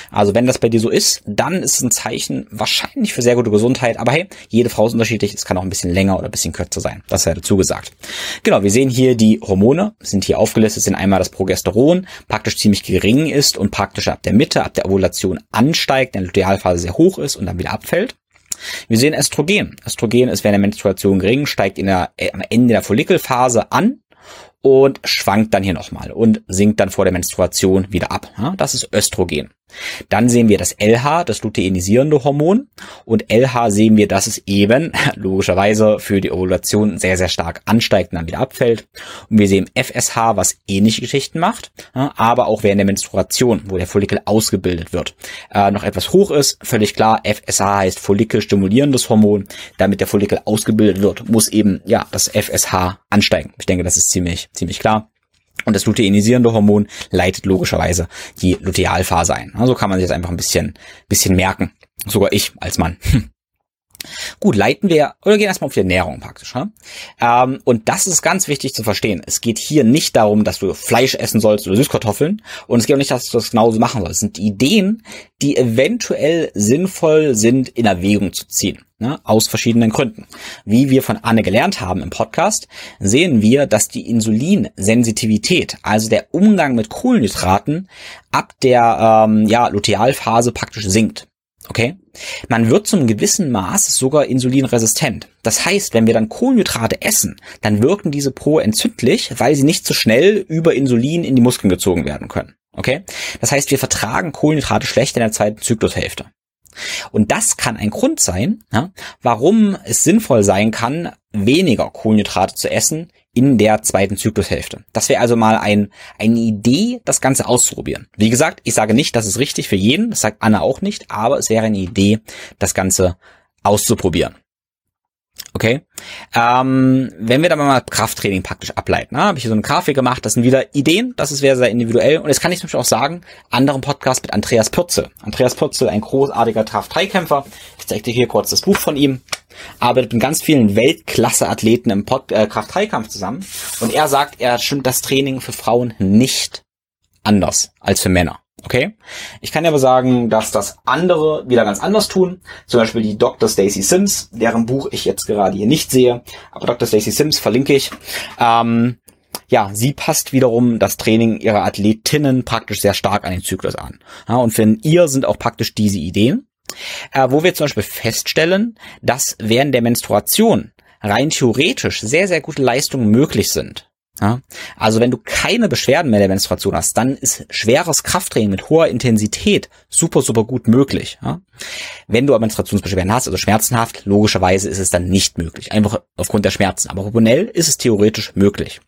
Also wenn das bei dir so ist, dann ist es ein Zeichen wahrscheinlich für sehr gute Gesundheit. Aber hey, jede Frau ist unterschiedlich. Es kann auch ein bisschen länger oder ein bisschen kürzer sein. Das sei dazu gesagt. Genau, wir sehen hier die Hormone, sind hier aufgelistet, sind einmal das Progesteron, praktisch ziemlich gering ist und praktisch ab der Mitte, ab der Ovulation ansteigt, in der Lutealphase sehr hoch ist und dann wieder abfällt. Wir sehen Östrogen. Östrogen ist während der Menstruation gering, steigt in der, äh, am Ende der Follikelphase an und schwankt dann hier nochmal und sinkt dann vor der Menstruation wieder ab. Das ist Östrogen. Dann sehen wir das LH, das luteinisierende Hormon. Und LH sehen wir, dass es eben logischerweise für die Ovulation sehr, sehr stark ansteigt und dann wieder abfällt. Und wir sehen FSH, was ähnliche Geschichten macht, aber auch während der Menstruation, wo der Follikel ausgebildet wird, äh, noch etwas hoch ist. Völlig klar, FSH heißt Follikelstimulierendes Hormon. Damit der Follikel ausgebildet wird, muss eben ja das FSH ansteigen. Ich denke, das ist ziemlich, ziemlich klar. Und das luteinisierende Hormon leitet logischerweise die Lutealphase ein. Also kann man sich das einfach ein bisschen, bisschen merken. Sogar ich als Mann. Gut, leiten wir, oder gehen erstmal auf die Ernährung praktisch. Ne? Ähm, und das ist ganz wichtig zu verstehen. Es geht hier nicht darum, dass du Fleisch essen sollst oder Süßkartoffeln. Und es geht auch nicht, dass du das genauso machen sollst. Es sind Ideen, die eventuell sinnvoll sind, in Erwägung zu ziehen. Ne? Aus verschiedenen Gründen. Wie wir von Anne gelernt haben im Podcast, sehen wir, dass die Insulinsensitivität, also der Umgang mit Kohlenhydraten, ab der ähm, ja, Lutealphase praktisch sinkt. Okay? Man wird zum gewissen Maß sogar insulinresistent. Das heißt, wenn wir dann Kohlenhydrate essen, dann wirken diese pro-entzündlich, weil sie nicht so schnell über Insulin in die Muskeln gezogen werden können. Okay? Das heißt, wir vertragen Kohlenhydrate schlecht in der zweiten Zyklushälfte. Und das kann ein Grund sein, warum es sinnvoll sein kann, weniger Kohlenhydrate zu essen in der zweiten Zyklushälfte. Das wäre also mal ein, eine Idee, das Ganze auszuprobieren. Wie gesagt, ich sage nicht, das ist richtig für jeden, das sagt Anna auch nicht, aber es wäre eine Idee, das Ganze auszuprobieren. Okay. Ähm, wenn wir dann mal Krafttraining praktisch ableiten, ne, habe ich hier so eine Grafik gemacht, das sind wieder Ideen, das ist sehr, sehr individuell. Und jetzt kann ich zum Beispiel auch sagen, anderen Podcast mit Andreas Pürzel. Andreas Pürzel, ein großartiger Kraft-3-Kämpfer. Ich zeige dir hier kurz das Buch von ihm. Arbeitet mit ganz vielen Weltklasse-Athleten im äh, Kraft-3-Kampf zusammen. Und er sagt, er stimmt das Training für Frauen nicht anders als für Männer. Okay? Ich kann aber sagen, dass das andere wieder ganz anders tun. Zum Beispiel die Dr. Stacy Sims, deren Buch ich jetzt gerade hier nicht sehe. Aber Dr. Stacy Sims verlinke ich. Ähm, ja, sie passt wiederum das Training ihrer Athletinnen praktisch sehr stark an den Zyklus an. Ja, und für ihr sind auch praktisch diese Ideen, äh, wo wir zum Beispiel feststellen, dass während der Menstruation rein theoretisch sehr, sehr gute Leistungen möglich sind. Ja? Also wenn du keine Beschwerden mehr der Menstruation hast, dann ist schweres Krafttraining mit hoher Intensität super, super gut möglich. Ja? Wenn du aber Menstruationsbeschwerden hast, also schmerzenhaft, logischerweise ist es dann nicht möglich. Einfach aufgrund der Schmerzen. Aber hormonell ist es theoretisch möglich.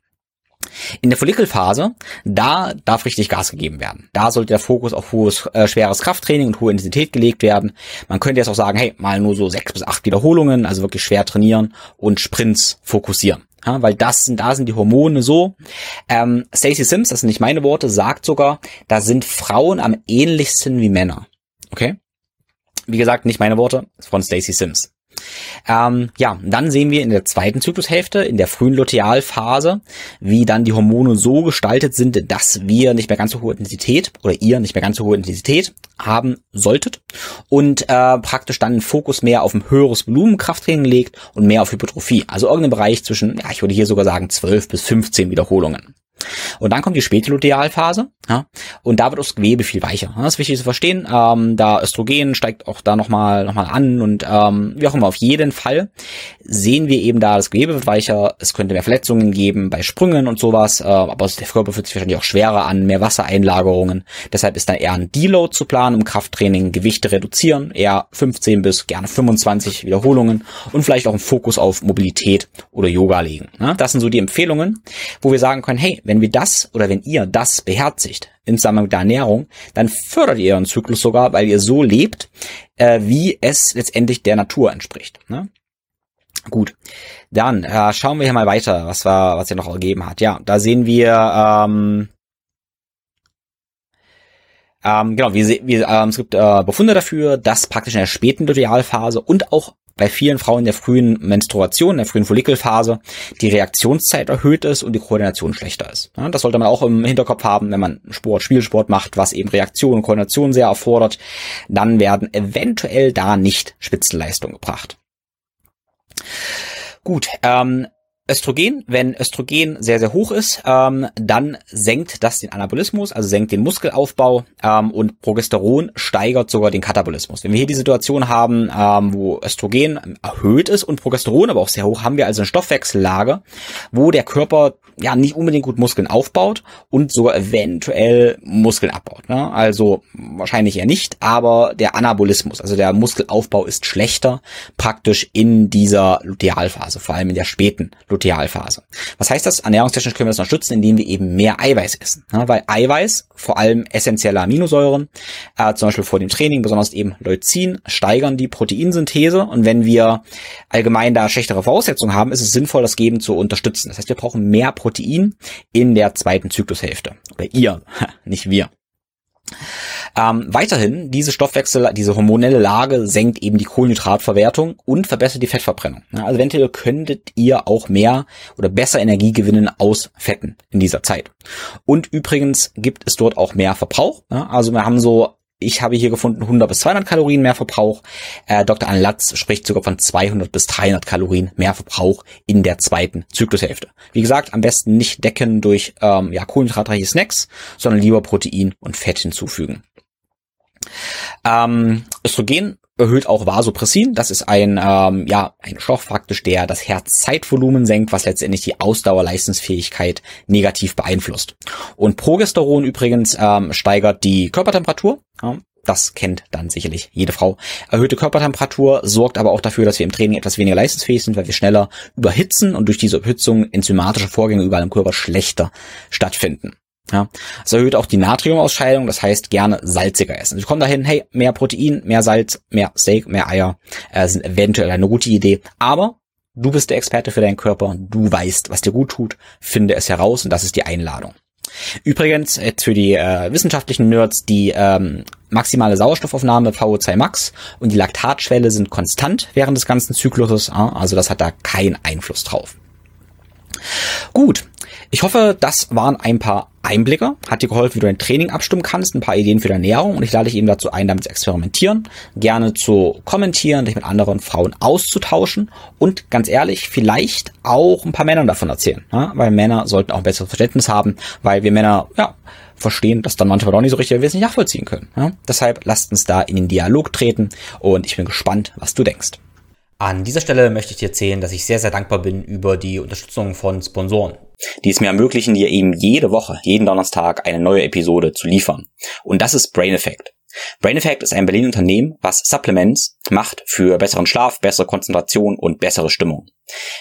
In der Follikelphase, da darf richtig Gas gegeben werden. Da sollte der Fokus auf hohes, äh, schweres Krafttraining und hohe Intensität gelegt werden. Man könnte jetzt auch sagen, hey, mal nur so sechs bis acht Wiederholungen, also wirklich schwer trainieren und Sprints fokussieren. Ja, weil das sind, da sind die Hormone so. Ähm, Stacey Sims, das sind nicht meine Worte, sagt sogar, da sind Frauen am ähnlichsten wie Männer. Okay? Wie gesagt, nicht meine Worte, von Stacey Sims. Ähm, ja, dann sehen wir in der zweiten Zyklushälfte, in der frühen Lutealphase, wie dann die Hormone so gestaltet sind, dass wir nicht mehr ganz so hohe Intensität oder ihr nicht mehr ganz so hohe Intensität haben solltet und äh, praktisch dann den Fokus mehr auf ein höheres Volumenkrafttraining legt und mehr auf Hypertrophie. Also irgendein Bereich zwischen, ja, ich würde hier sogar sagen 12 bis 15 Wiederholungen. Und dann kommt die Spätlutealphase, ja, und da wird das Gewebe viel weicher. Das ist wichtig zu verstehen. Ähm, da Östrogen steigt auch da nochmal noch mal an und ähm, wie auch immer, auf jeden Fall sehen wir eben da, das Gewebe wird weicher, es könnte mehr Verletzungen geben bei Sprüngen und sowas, äh, aber der Körper fühlt sich wahrscheinlich auch schwerer an, mehr Wassereinlagerungen. Deshalb ist da eher ein Deload zu planen im Krafttraining, Gewichte reduzieren, eher 15 bis gerne 25 Wiederholungen und vielleicht auch einen Fokus auf Mobilität oder Yoga legen. Ja, das sind so die Empfehlungen, wo wir sagen können, hey, wenn wir das oder wenn ihr das beherzigt im Zusammenhang mit der Ernährung, dann fördert ihr euren Zyklus sogar, weil ihr so lebt, äh, wie es letztendlich der Natur entspricht. Ne? Gut, dann äh, schauen wir hier mal weiter, was war, was er noch ergeben hat. Ja, da sehen wir ähm, ähm, genau, wir, wir, ähm, es gibt äh, Befunde dafür, dass praktisch in der späten Lutealphase und auch bei vielen Frauen der frühen Menstruation, der frühen Follikelphase, die Reaktionszeit erhöht ist und die Koordination schlechter ist. Ja, das sollte man auch im Hinterkopf haben, wenn man Sport, Spielsport macht, was eben Reaktion und Koordination sehr erfordert, dann werden eventuell da nicht Spitzenleistungen gebracht. Gut, ähm, Östrogen, wenn Östrogen sehr, sehr hoch ist, ähm, dann senkt das den Anabolismus, also senkt den Muskelaufbau ähm, und Progesteron steigert sogar den Katabolismus. Wenn wir hier die Situation haben, ähm, wo Östrogen erhöht ist und Progesteron aber auch sehr hoch, haben wir also eine Stoffwechsellage, wo der Körper ja nicht unbedingt gut Muskeln aufbaut und sogar eventuell Muskeln abbaut. Ne? Also wahrscheinlich eher nicht, aber der Anabolismus, also der Muskelaufbau ist schlechter praktisch in dieser Lutealphase, vor allem in der späten Lutealphase. Was heißt das? Ernährungstechnisch können wir das unterstützen, indem wir eben mehr Eiweiß essen. Ne? Weil Eiweiß, vor allem essentielle Aminosäuren, äh, zum Beispiel vor dem Training, besonders eben Leucin, steigern die Proteinsynthese und wenn wir allgemein da schlechtere Voraussetzungen haben, ist es sinnvoll, das Geben zu unterstützen. Das heißt, wir brauchen mehr Protein in der zweiten Zyklushälfte. Oder ihr, nicht wir. Ähm, weiterhin, diese Stoffwechsel, diese hormonelle Lage senkt eben die Kohlenhydratverwertung und verbessert die Fettverbrennung. Also eventuell könntet ihr auch mehr oder besser Energie gewinnen aus Fetten in dieser Zeit. Und übrigens gibt es dort auch mehr Verbrauch. Also wir haben so ich habe hier gefunden 100 bis 200 Kalorien mehr Verbrauch. Äh, Dr. Anne Latz spricht sogar von 200 bis 300 Kalorien mehr Verbrauch in der zweiten Zyklushälfte. Wie gesagt, am besten nicht decken durch ähm, ja, kohlenhydratreiche Snacks, sondern lieber Protein und Fett hinzufügen. Ähm, Östrogen erhöht auch Vasopressin. Das ist ein, ähm, ja, ein Stoff praktisch, der das Herzzeitvolumen senkt, was letztendlich die Ausdauerleistungsfähigkeit negativ beeinflusst. Und Progesteron übrigens ähm, steigert die Körpertemperatur. Ja, Das kennt dann sicherlich jede Frau. Erhöhte Körpertemperatur sorgt aber auch dafür, dass wir im Training etwas weniger leistungsfähig sind, weil wir schneller überhitzen und durch diese Überhitzung enzymatische Vorgänge überall im Körper schlechter stattfinden. Ja, es erhöht auch die Natriumausscheidung, das heißt gerne salziger essen. Wir kommen dahin, hey, mehr Protein, mehr Salz, mehr Steak, mehr Eier äh, sind eventuell eine gute Idee. Aber du bist der Experte für deinen Körper, du weißt, was dir gut tut, finde es heraus und das ist die Einladung. Übrigens, für die äh, wissenschaftlichen Nerds, die ähm, maximale Sauerstoffaufnahme VO2 Max und die Laktatschwelle sind konstant während des ganzen Zykluses, also das hat da keinen Einfluss drauf. Gut, ich hoffe, das waren ein paar Einblicke, hat dir geholfen, wie du dein Training abstimmen kannst, ein paar Ideen für deine Ernährung und ich lade dich eben dazu ein, damit zu experimentieren, gerne zu kommentieren, dich mit anderen Frauen auszutauschen und ganz ehrlich, vielleicht auch ein paar Männern davon erzählen, ja? weil Männer sollten auch ein besseres Verständnis haben, weil wir Männer, ja, verstehen das dann manchmal auch nicht so richtig, wir es nicht nachvollziehen können. Ja? Deshalb lasst uns da in den Dialog treten und ich bin gespannt, was du denkst. An dieser Stelle möchte ich dir erzählen, dass ich sehr, sehr dankbar bin über die Unterstützung von Sponsoren, die es mir ermöglichen, dir eben jede Woche, jeden Donnerstag eine neue Episode zu liefern. Und das ist Brain Effect. Brain Effect ist ein Berlin Unternehmen, was Supplements macht für besseren Schlaf, bessere Konzentration und bessere Stimmung.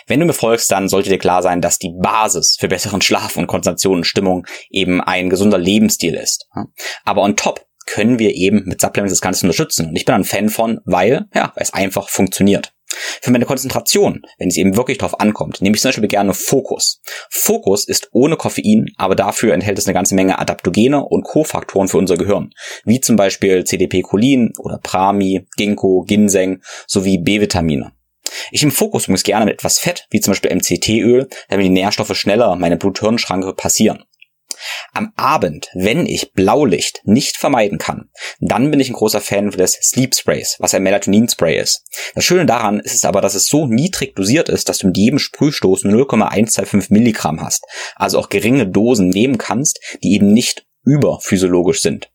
Wenn du mir folgst, dann sollte dir klar sein, dass die Basis für besseren Schlaf und Konzentration und Stimmung eben ein gesunder Lebensstil ist. Aber on top können wir eben mit Supplements das Ganze unterstützen. Und ich bin ein Fan von, weil, ja, weil es einfach funktioniert. Für meine Konzentration, wenn es eben wirklich drauf ankommt, nehme ich zum Beispiel gerne Fokus. Fokus ist ohne Koffein, aber dafür enthält es eine ganze Menge Adaptogene und Kofaktoren für unser Gehirn, wie zum Beispiel CDP-Cholin oder Prami, Ginkgo, Ginseng sowie B-Vitamine. Ich nehme Fokus übrigens gerne mit etwas Fett, wie zum Beispiel MCT-Öl, damit die Nährstoffe schneller meine Blut-Hirn-Schranke passieren. Am Abend, wenn ich Blaulicht nicht vermeiden kann, dann bin ich ein großer Fan des Sleep Sprays, was ein Melatonin-Spray ist. Das Schöne daran ist es aber, dass es so niedrig dosiert ist, dass du mit jedem Sprühstoß 0,125 Milligramm hast. Also auch geringe Dosen nehmen kannst, die eben nicht überphysiologisch sind.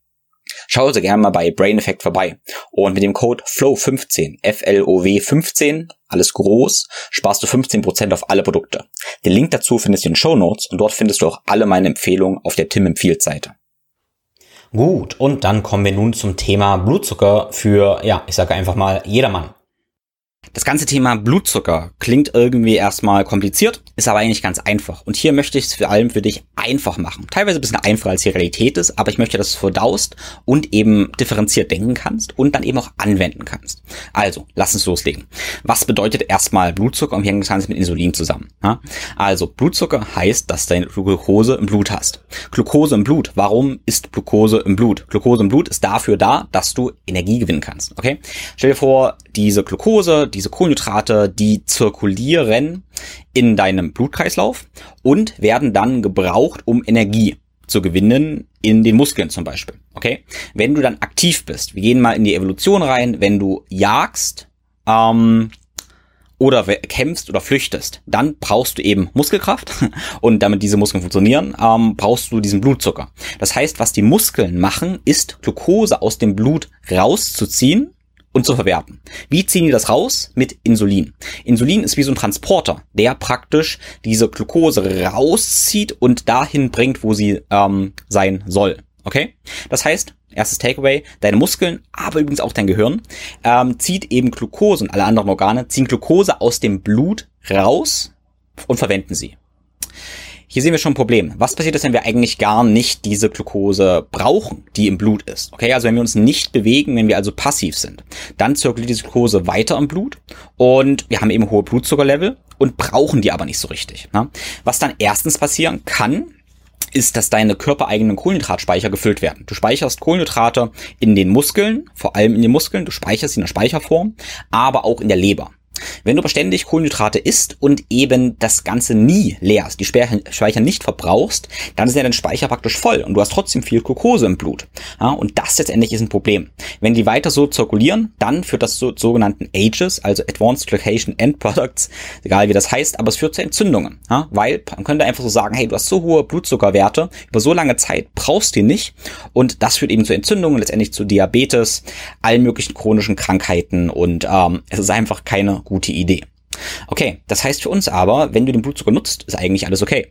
Schau also gerne mal bei Brain Effect vorbei. Und mit dem Code FLOW15, F-L-O-W 15, alles groß, sparst du 15% auf alle Produkte. Den Link dazu findest du in den Show Notes und dort findest du auch alle meine Empfehlungen auf der Tim empfiehlt Seite. Gut, und dann kommen wir nun zum Thema Blutzucker für, ja, ich sage einfach mal jedermann. Das ganze Thema Blutzucker klingt irgendwie erstmal kompliziert, ist aber eigentlich ganz einfach. Und hier möchte ich es vor allem für dich einfach machen. Teilweise ein bisschen einfacher als die Realität ist, aber ich möchte, dass du verdaust und eben differenziert denken kannst und dann eben auch anwenden kannst. Also, lass uns loslegen. Was bedeutet erstmal Blutzucker und wie hängt das Ganze mit Insulin zusammen? Also, Blutzucker heißt, dass du Glucose im Blut hast. Glucose im Blut. Warum ist Glucose im Blut? Glucose im Blut ist dafür da, dass du Energie gewinnen kannst. Okay? Stell dir vor, diese Glucose, diese Kohlenhydrate, die zirkulieren in deinem Blutkreislauf und werden dann gebraucht, um Energie zu gewinnen in den Muskeln zum Beispiel. Okay? Wenn du dann aktiv bist, wir gehen mal in die Evolution rein, wenn du jagst ähm, oder kämpfst oder flüchtest, dann brauchst du eben Muskelkraft und damit diese Muskeln funktionieren, ähm, brauchst du diesen Blutzucker. Das heißt, was die Muskeln machen, ist Glucose aus dem Blut rauszuziehen und zu verwerten. Wie ziehen die das raus? Mit Insulin. Insulin ist wie so ein Transporter, der praktisch diese Glucose rauszieht und dahin bringt, wo sie ähm, sein soll. Okay? Das heißt, erstes Takeaway, deine Muskeln, aber übrigens auch dein Gehirn, ähm, zieht eben Glucose und alle anderen Organe ziehen Glucose aus dem Blut raus und verwenden sie. Hier sehen wir schon ein Problem. Was passiert ist, wenn wir eigentlich gar nicht diese Glucose brauchen, die im Blut ist? Okay, also wenn wir uns nicht bewegen, wenn wir also passiv sind, dann zirkuliert diese Glucose weiter im Blut und wir haben eben hohe Blutzuckerlevel und brauchen die aber nicht so richtig. Ne? Was dann erstens passieren kann, ist, dass deine körpereigenen Kohlenhydratspeicher gefüllt werden. Du speicherst Kohlenhydrate in den Muskeln, vor allem in den Muskeln, du speicherst sie in der Speicherform, aber auch in der Leber. Wenn du beständig Kohlenhydrate isst und eben das Ganze nie leerst, die Speicher nicht verbrauchst, dann ist ja dein Speicher praktisch voll und du hast trotzdem viel Glucose im Blut. Ja, und das letztendlich ist ein Problem. Wenn die weiter so zirkulieren, dann führt das zu sogenannten AGES, also Advanced Glycation End Products, egal wie das heißt, aber es führt zu Entzündungen. Ja, weil man könnte einfach so sagen, hey, du hast so hohe Blutzuckerwerte, über so lange Zeit brauchst du die nicht und das führt eben zu Entzündungen, letztendlich zu Diabetes, allen möglichen chronischen Krankheiten und ähm, es ist einfach keine gute Idee. Okay, das heißt für uns aber, wenn du den Blutzucker nutzt, ist eigentlich alles okay.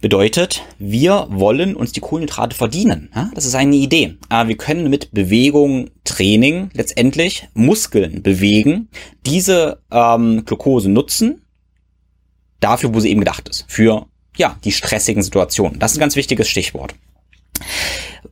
Bedeutet, wir wollen uns die Kohlenhydrate verdienen. Das ist eine Idee. Wir können mit Bewegung, Training letztendlich Muskeln bewegen, diese ähm, Glucose nutzen, dafür, wo sie eben gedacht ist. Für ja, die stressigen Situationen. Das ist ein ganz wichtiges Stichwort.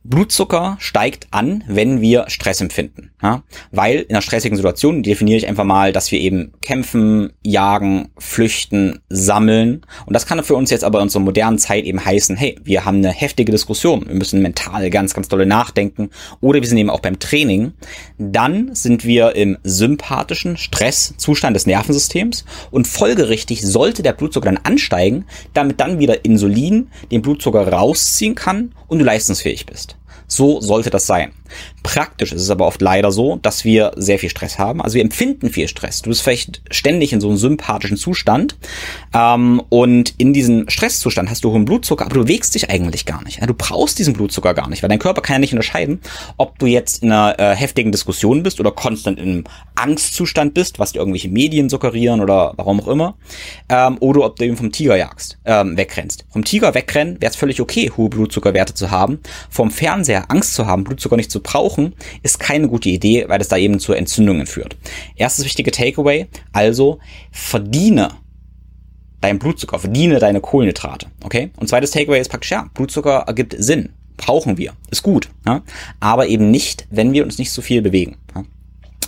Blutzucker steigt an, wenn wir Stress empfinden. Ja? Weil in einer stressigen Situation definiere ich einfach mal, dass wir eben kämpfen, jagen, flüchten, sammeln. Und das kann für uns jetzt aber in unserer modernen Zeit eben heißen, hey, wir haben eine heftige Diskussion, wir müssen mental ganz, ganz dolle nachdenken oder wir sind eben auch beim Training. Dann sind wir im sympathischen Stresszustand des Nervensystems und folgerichtig sollte der Blutzucker dann ansteigen, damit dann wieder Insulin den Blutzucker rausziehen kann und du leistungsfähig bist. So sollte das sein. Praktisch ist es aber oft leider so, dass wir sehr viel Stress haben. Also wir empfinden viel Stress. Du bist vielleicht ständig in so einem sympathischen Zustand ähm, und in diesem Stresszustand hast du hohen Blutzucker, aber du bewegst dich eigentlich gar nicht. Du brauchst diesen Blutzucker gar nicht, weil dein Körper kann ja nicht unterscheiden, ob du jetzt in einer äh, heftigen Diskussion bist oder konstant in einem Angstzustand bist, was dir irgendwelche Medien suggerieren oder warum auch immer, ähm, oder ob du eben vom Tiger jagst, ähm, wegrennst. Vom Tiger wegrennen wäre es völlig okay, hohe Blutzuckerwerte zu haben. Vom Fernseher Angst zu haben, Blutzucker nicht zu brauchen, Rauchen ist keine gute Idee, weil das da eben zu Entzündungen führt. Erstes wichtige Takeaway, also verdiene deinen Blutzucker, verdiene deine Kohlenhydrate, okay? Und zweites Takeaway ist praktisch, ja, Blutzucker ergibt Sinn, brauchen wir, ist gut, ja? aber eben nicht, wenn wir uns nicht so viel bewegen. Ja?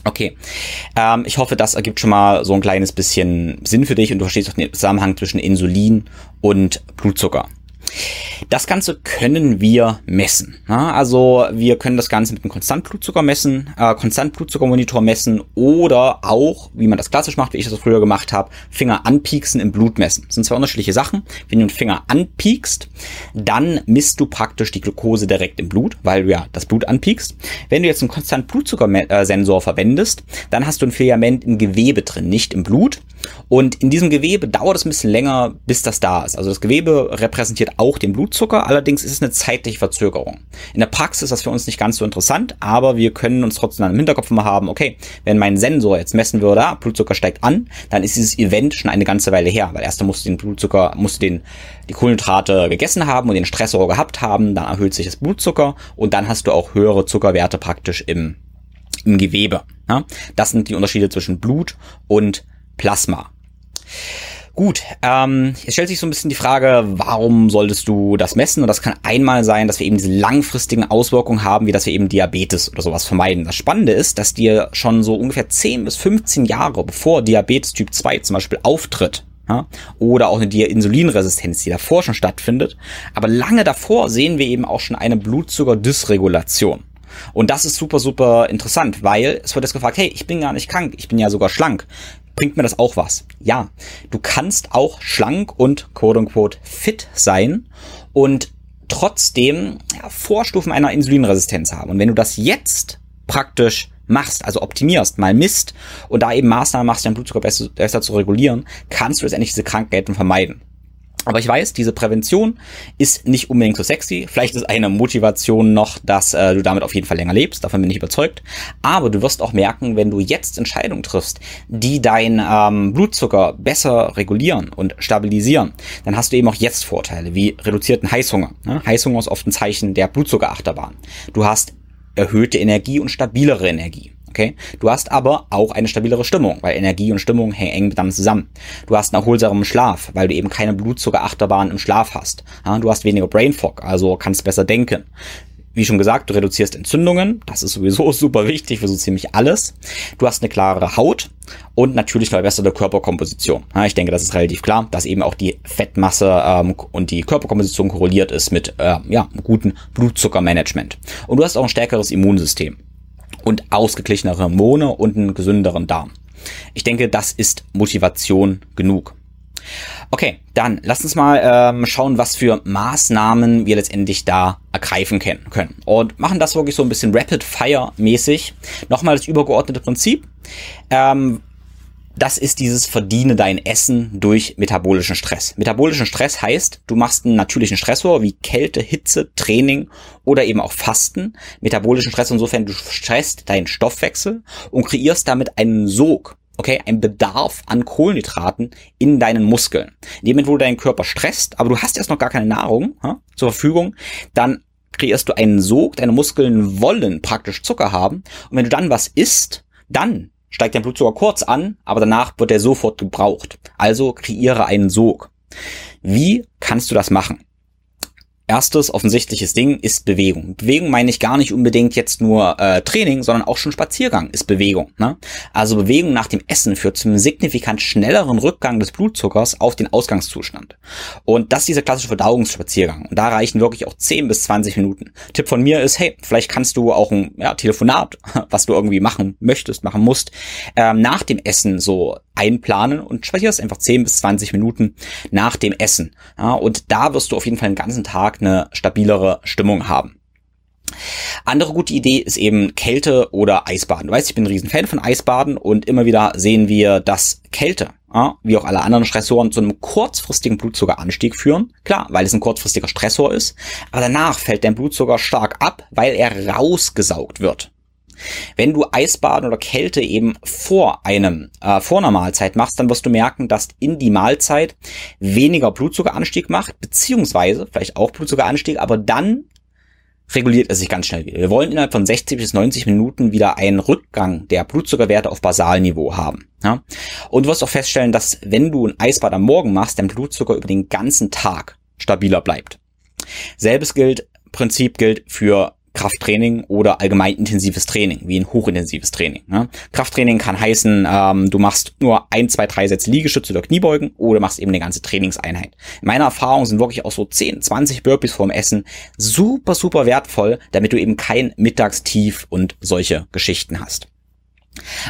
Okay, ähm, ich hoffe, das ergibt schon mal so ein kleines bisschen Sinn für dich und du verstehst auch den Zusammenhang zwischen Insulin und Blutzucker. Das Ganze können wir messen. Ja, also wir können das Ganze mit einem Konstantblutzucker messen, äh, Konstantblutzuckermonitor messen oder auch, wie man das klassisch macht, wie ich das früher gemacht habe, Finger anpieksen im Blut messen. Das sind zwei unterschiedliche Sachen. Wenn du den Finger anpiekst, dann misst du praktisch die Glucose direkt im Blut, weil du ja das Blut anpiekst. Wenn du jetzt einen Konstantblutzuckersensor verwendest, dann hast du ein Filament im Gewebe drin, nicht im Blut. Und in diesem Gewebe dauert es ein bisschen länger, bis das da ist. Also das Gewebe repräsentiert auch den Blutzucker, allerdings ist es eine zeitliche Verzögerung. In der Praxis ist das für uns nicht ganz so interessant, aber wir können uns trotzdem im Hinterkopf mal haben, okay, wenn mein Sensor jetzt messen würde, ah, Blutzucker steigt an, dann ist dieses Event schon eine ganze Weile her, weil erst musst den Blutzucker, musst den, die Kohlenhydrate gegessen haben und den Stressor gehabt haben, dann erhöht sich das Blutzucker und dann hast du auch höhere Zuckerwerte praktisch im, im Gewebe. Ja? Das sind die Unterschiede zwischen Blut und Plasma. Gut, ähm, jetzt stellt sich so ein bisschen die Frage, warum solltest du das messen? Und das kann einmal sein, dass wir eben diese langfristigen Auswirkungen haben, wie dass wir eben Diabetes oder sowas vermeiden. Das Spannende ist, dass dir schon so ungefähr 10 bis 15 Jahre bevor Diabetes Typ 2 zum Beispiel auftritt, ja, oder auch eine Insulinresistenz, die davor schon stattfindet. Aber lange davor sehen wir eben auch schon eine Blutzuckerdysregulation. Und das ist super, super interessant, weil es wird jetzt gefragt, hey, ich bin gar nicht krank, ich bin ja sogar schlank bringt mir das auch was? Ja, du kannst auch schlank und quote unquote fit sein und trotzdem ja, Vorstufen einer Insulinresistenz haben. Und wenn du das jetzt praktisch machst, also optimierst, mal misst und da eben Maßnahmen machst, deinen Blutzucker besser, besser zu regulieren, kannst du letztendlich diese Krankheiten vermeiden. Aber ich weiß, diese Prävention ist nicht unbedingt so sexy. Vielleicht ist eine Motivation noch, dass äh, du damit auf jeden Fall länger lebst. Davon bin ich überzeugt. Aber du wirst auch merken, wenn du jetzt Entscheidungen triffst, die dein ähm, Blutzucker besser regulieren und stabilisieren, dann hast du eben auch jetzt Vorteile, wie reduzierten Heißhunger. Ne? Heißhunger ist oft ein Zeichen der Blutzuckerachterbahn. Du hast erhöhte Energie und stabilere Energie. Okay? Du hast aber auch eine stabilere Stimmung, weil Energie und Stimmung hängen eng miteinander zusammen. Du hast einen erholsamen Schlaf, weil du eben keine Blutzuckerachterbahn im Schlaf hast. Du hast weniger Brain Fog, also kannst besser denken. Wie schon gesagt, du reduzierst Entzündungen, das ist sowieso super wichtig für so ziemlich alles. Du hast eine klarere Haut und natürlich eine verbesserte Körperkomposition. Ich denke, das ist relativ klar, dass eben auch die Fettmasse ähm, und die Körperkomposition korreliert ist mit äh, ja, gutem Blutzuckermanagement. Und du hast auch ein stärkeres Immunsystem und ausgeglichenere Hormone und einen gesünderen Darm. Ich denke, das ist Motivation genug. Okay, dann lass uns mal ähm, schauen, was für Maßnahmen wir letztendlich da ergreifen können. Und machen das wirklich so ein bisschen Rapid-Fire-mäßig. Nochmal das übergeordnete Prinzip. Ähm, das ist dieses Verdiene dein Essen durch metabolischen Stress. Metabolischen Stress heißt, du machst einen natürlichen Stressor wie Kälte, Hitze, Training oder eben auch Fasten. Metabolischen Stress insofern, du stresst deinen Stoffwechsel und kreierst damit einen Sog okay, ein Bedarf an Kohlenhydraten in deinen Muskeln. In dem Moment, wo du deinen Körper stresst, aber du hast erst noch gar keine Nahrung ha, zur Verfügung, dann kreierst du einen Sog, deine Muskeln wollen praktisch Zucker haben und wenn du dann was isst, dann steigt dein Blutzucker kurz an, aber danach wird er sofort gebraucht. Also kreiere einen Sog. Wie kannst du das machen? Erstes offensichtliches Ding ist Bewegung. Bewegung meine ich gar nicht unbedingt jetzt nur äh, Training, sondern auch schon Spaziergang ist Bewegung. Ne? Also Bewegung nach dem Essen führt zum signifikant schnelleren Rückgang des Blutzuckers auf den Ausgangszustand. Und das ist dieser klassische Verdauungsspaziergang. Und da reichen wirklich auch 10 bis 20 Minuten. Tipp von mir ist, hey, vielleicht kannst du auch ein ja, Telefonat, was du irgendwie machen möchtest, machen musst, ähm, nach dem Essen so einplanen und speicherst einfach 10 bis 20 Minuten nach dem Essen. Ja, und da wirst du auf jeden Fall den ganzen Tag eine stabilere Stimmung haben. Andere gute Idee ist eben Kälte oder Eisbaden. Du weißt, ich bin ein Riesenfan von Eisbaden und immer wieder sehen wir, dass Kälte, ja, wie auch alle anderen Stressoren, zu einem kurzfristigen Blutzuckeranstieg führen. Klar, weil es ein kurzfristiger Stressor ist. Aber danach fällt dein Blutzucker stark ab, weil er rausgesaugt wird. Wenn du Eisbaden oder Kälte eben vor einem, äh, vor einer Mahlzeit machst, dann wirst du merken, dass in die Mahlzeit weniger Blutzuckeranstieg macht, beziehungsweise vielleicht auch Blutzuckeranstieg, aber dann reguliert es sich ganz schnell wieder. Wir wollen innerhalb von 60 bis 90 Minuten wieder einen Rückgang der Blutzuckerwerte auf Basalniveau haben. Ja? Und du wirst auch feststellen, dass wenn du ein Eisbad am Morgen machst, dein Blutzucker über den ganzen Tag stabiler bleibt. Selbes gilt, Prinzip gilt für Krafttraining oder allgemein intensives Training, wie ein hochintensives Training. Ne? Krafttraining kann heißen, ähm, du machst nur ein, zwei, drei Sätze Liegestütze oder Kniebeugen oder machst eben eine ganze Trainingseinheit. In meiner Erfahrung sind wirklich auch so 10, 20 Burpees vorm Essen super, super wertvoll, damit du eben kein Mittagstief und solche Geschichten hast.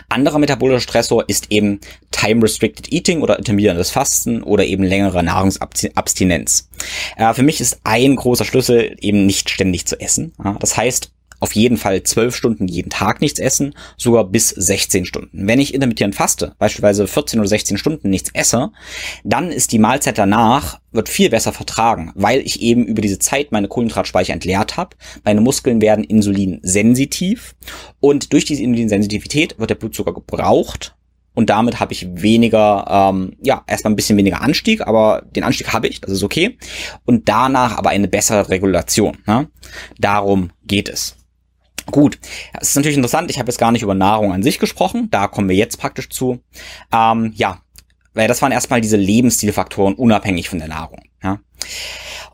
Anderer metabolischer Stressor ist eben Time-Restricted Eating oder intermittierendes Fasten oder eben längere Nahrungsabstinenz. Äh, für mich ist ein großer Schlüssel eben nicht ständig zu essen. Ja, das heißt, auf jeden Fall zwölf Stunden jeden Tag nichts essen, sogar bis 16 Stunden. Wenn ich intermittierend faste, beispielsweise 14 oder 16 Stunden nichts esse, dann ist die Mahlzeit danach wird viel besser vertragen, weil ich eben über diese Zeit meine Kohlenhydratspeicher entleert habe. Meine Muskeln werden insulinsensitiv und durch diese Insulinsensitivität wird der Blutzucker gebraucht und damit habe ich weniger, ähm, ja, erstmal ein bisschen weniger Anstieg, aber den Anstieg habe ich, das ist okay. Und danach aber eine bessere Regulation. Ne? Darum geht es. Gut, es ist natürlich interessant, ich habe jetzt gar nicht über Nahrung an sich gesprochen, da kommen wir jetzt praktisch zu. Ähm, ja, weil das waren erstmal diese Lebensstilfaktoren unabhängig von der Nahrung. Ja.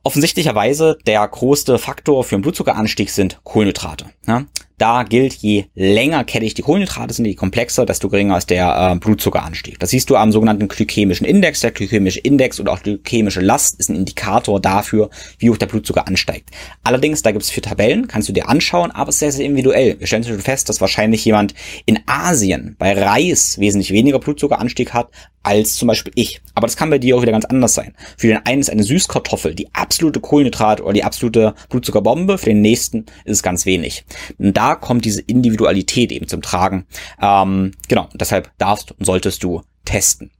Offensichtlicherweise der größte Faktor für einen Blutzuckeranstieg sind Kohlenhydrate. Ja. Da gilt, je länger kettig die Kohlenhydrate sind, je komplexer, desto geringer ist der äh, Blutzuckeranstieg. Das siehst du am sogenannten glykämischen Index. Der glykämische Index oder auch glykämische Last ist ein Indikator dafür, wie hoch der Blutzucker ansteigt. Allerdings, da gibt es vier Tabellen, kannst du dir anschauen, aber es ist sehr, sehr individuell. Wir stellen schon fest, dass wahrscheinlich jemand in Asien bei Reis wesentlich weniger Blutzuckeranstieg hat, als zum Beispiel ich. Aber das kann bei dir auch wieder ganz anders sein. Für den einen ist eine Süßkartoffel die absolute Kohlenhydrat oder die absolute Blutzuckerbombe, für den nächsten ist es ganz wenig. Und da kommt diese Individualität eben zum Tragen. Ähm, genau, deshalb darfst und solltest du testen.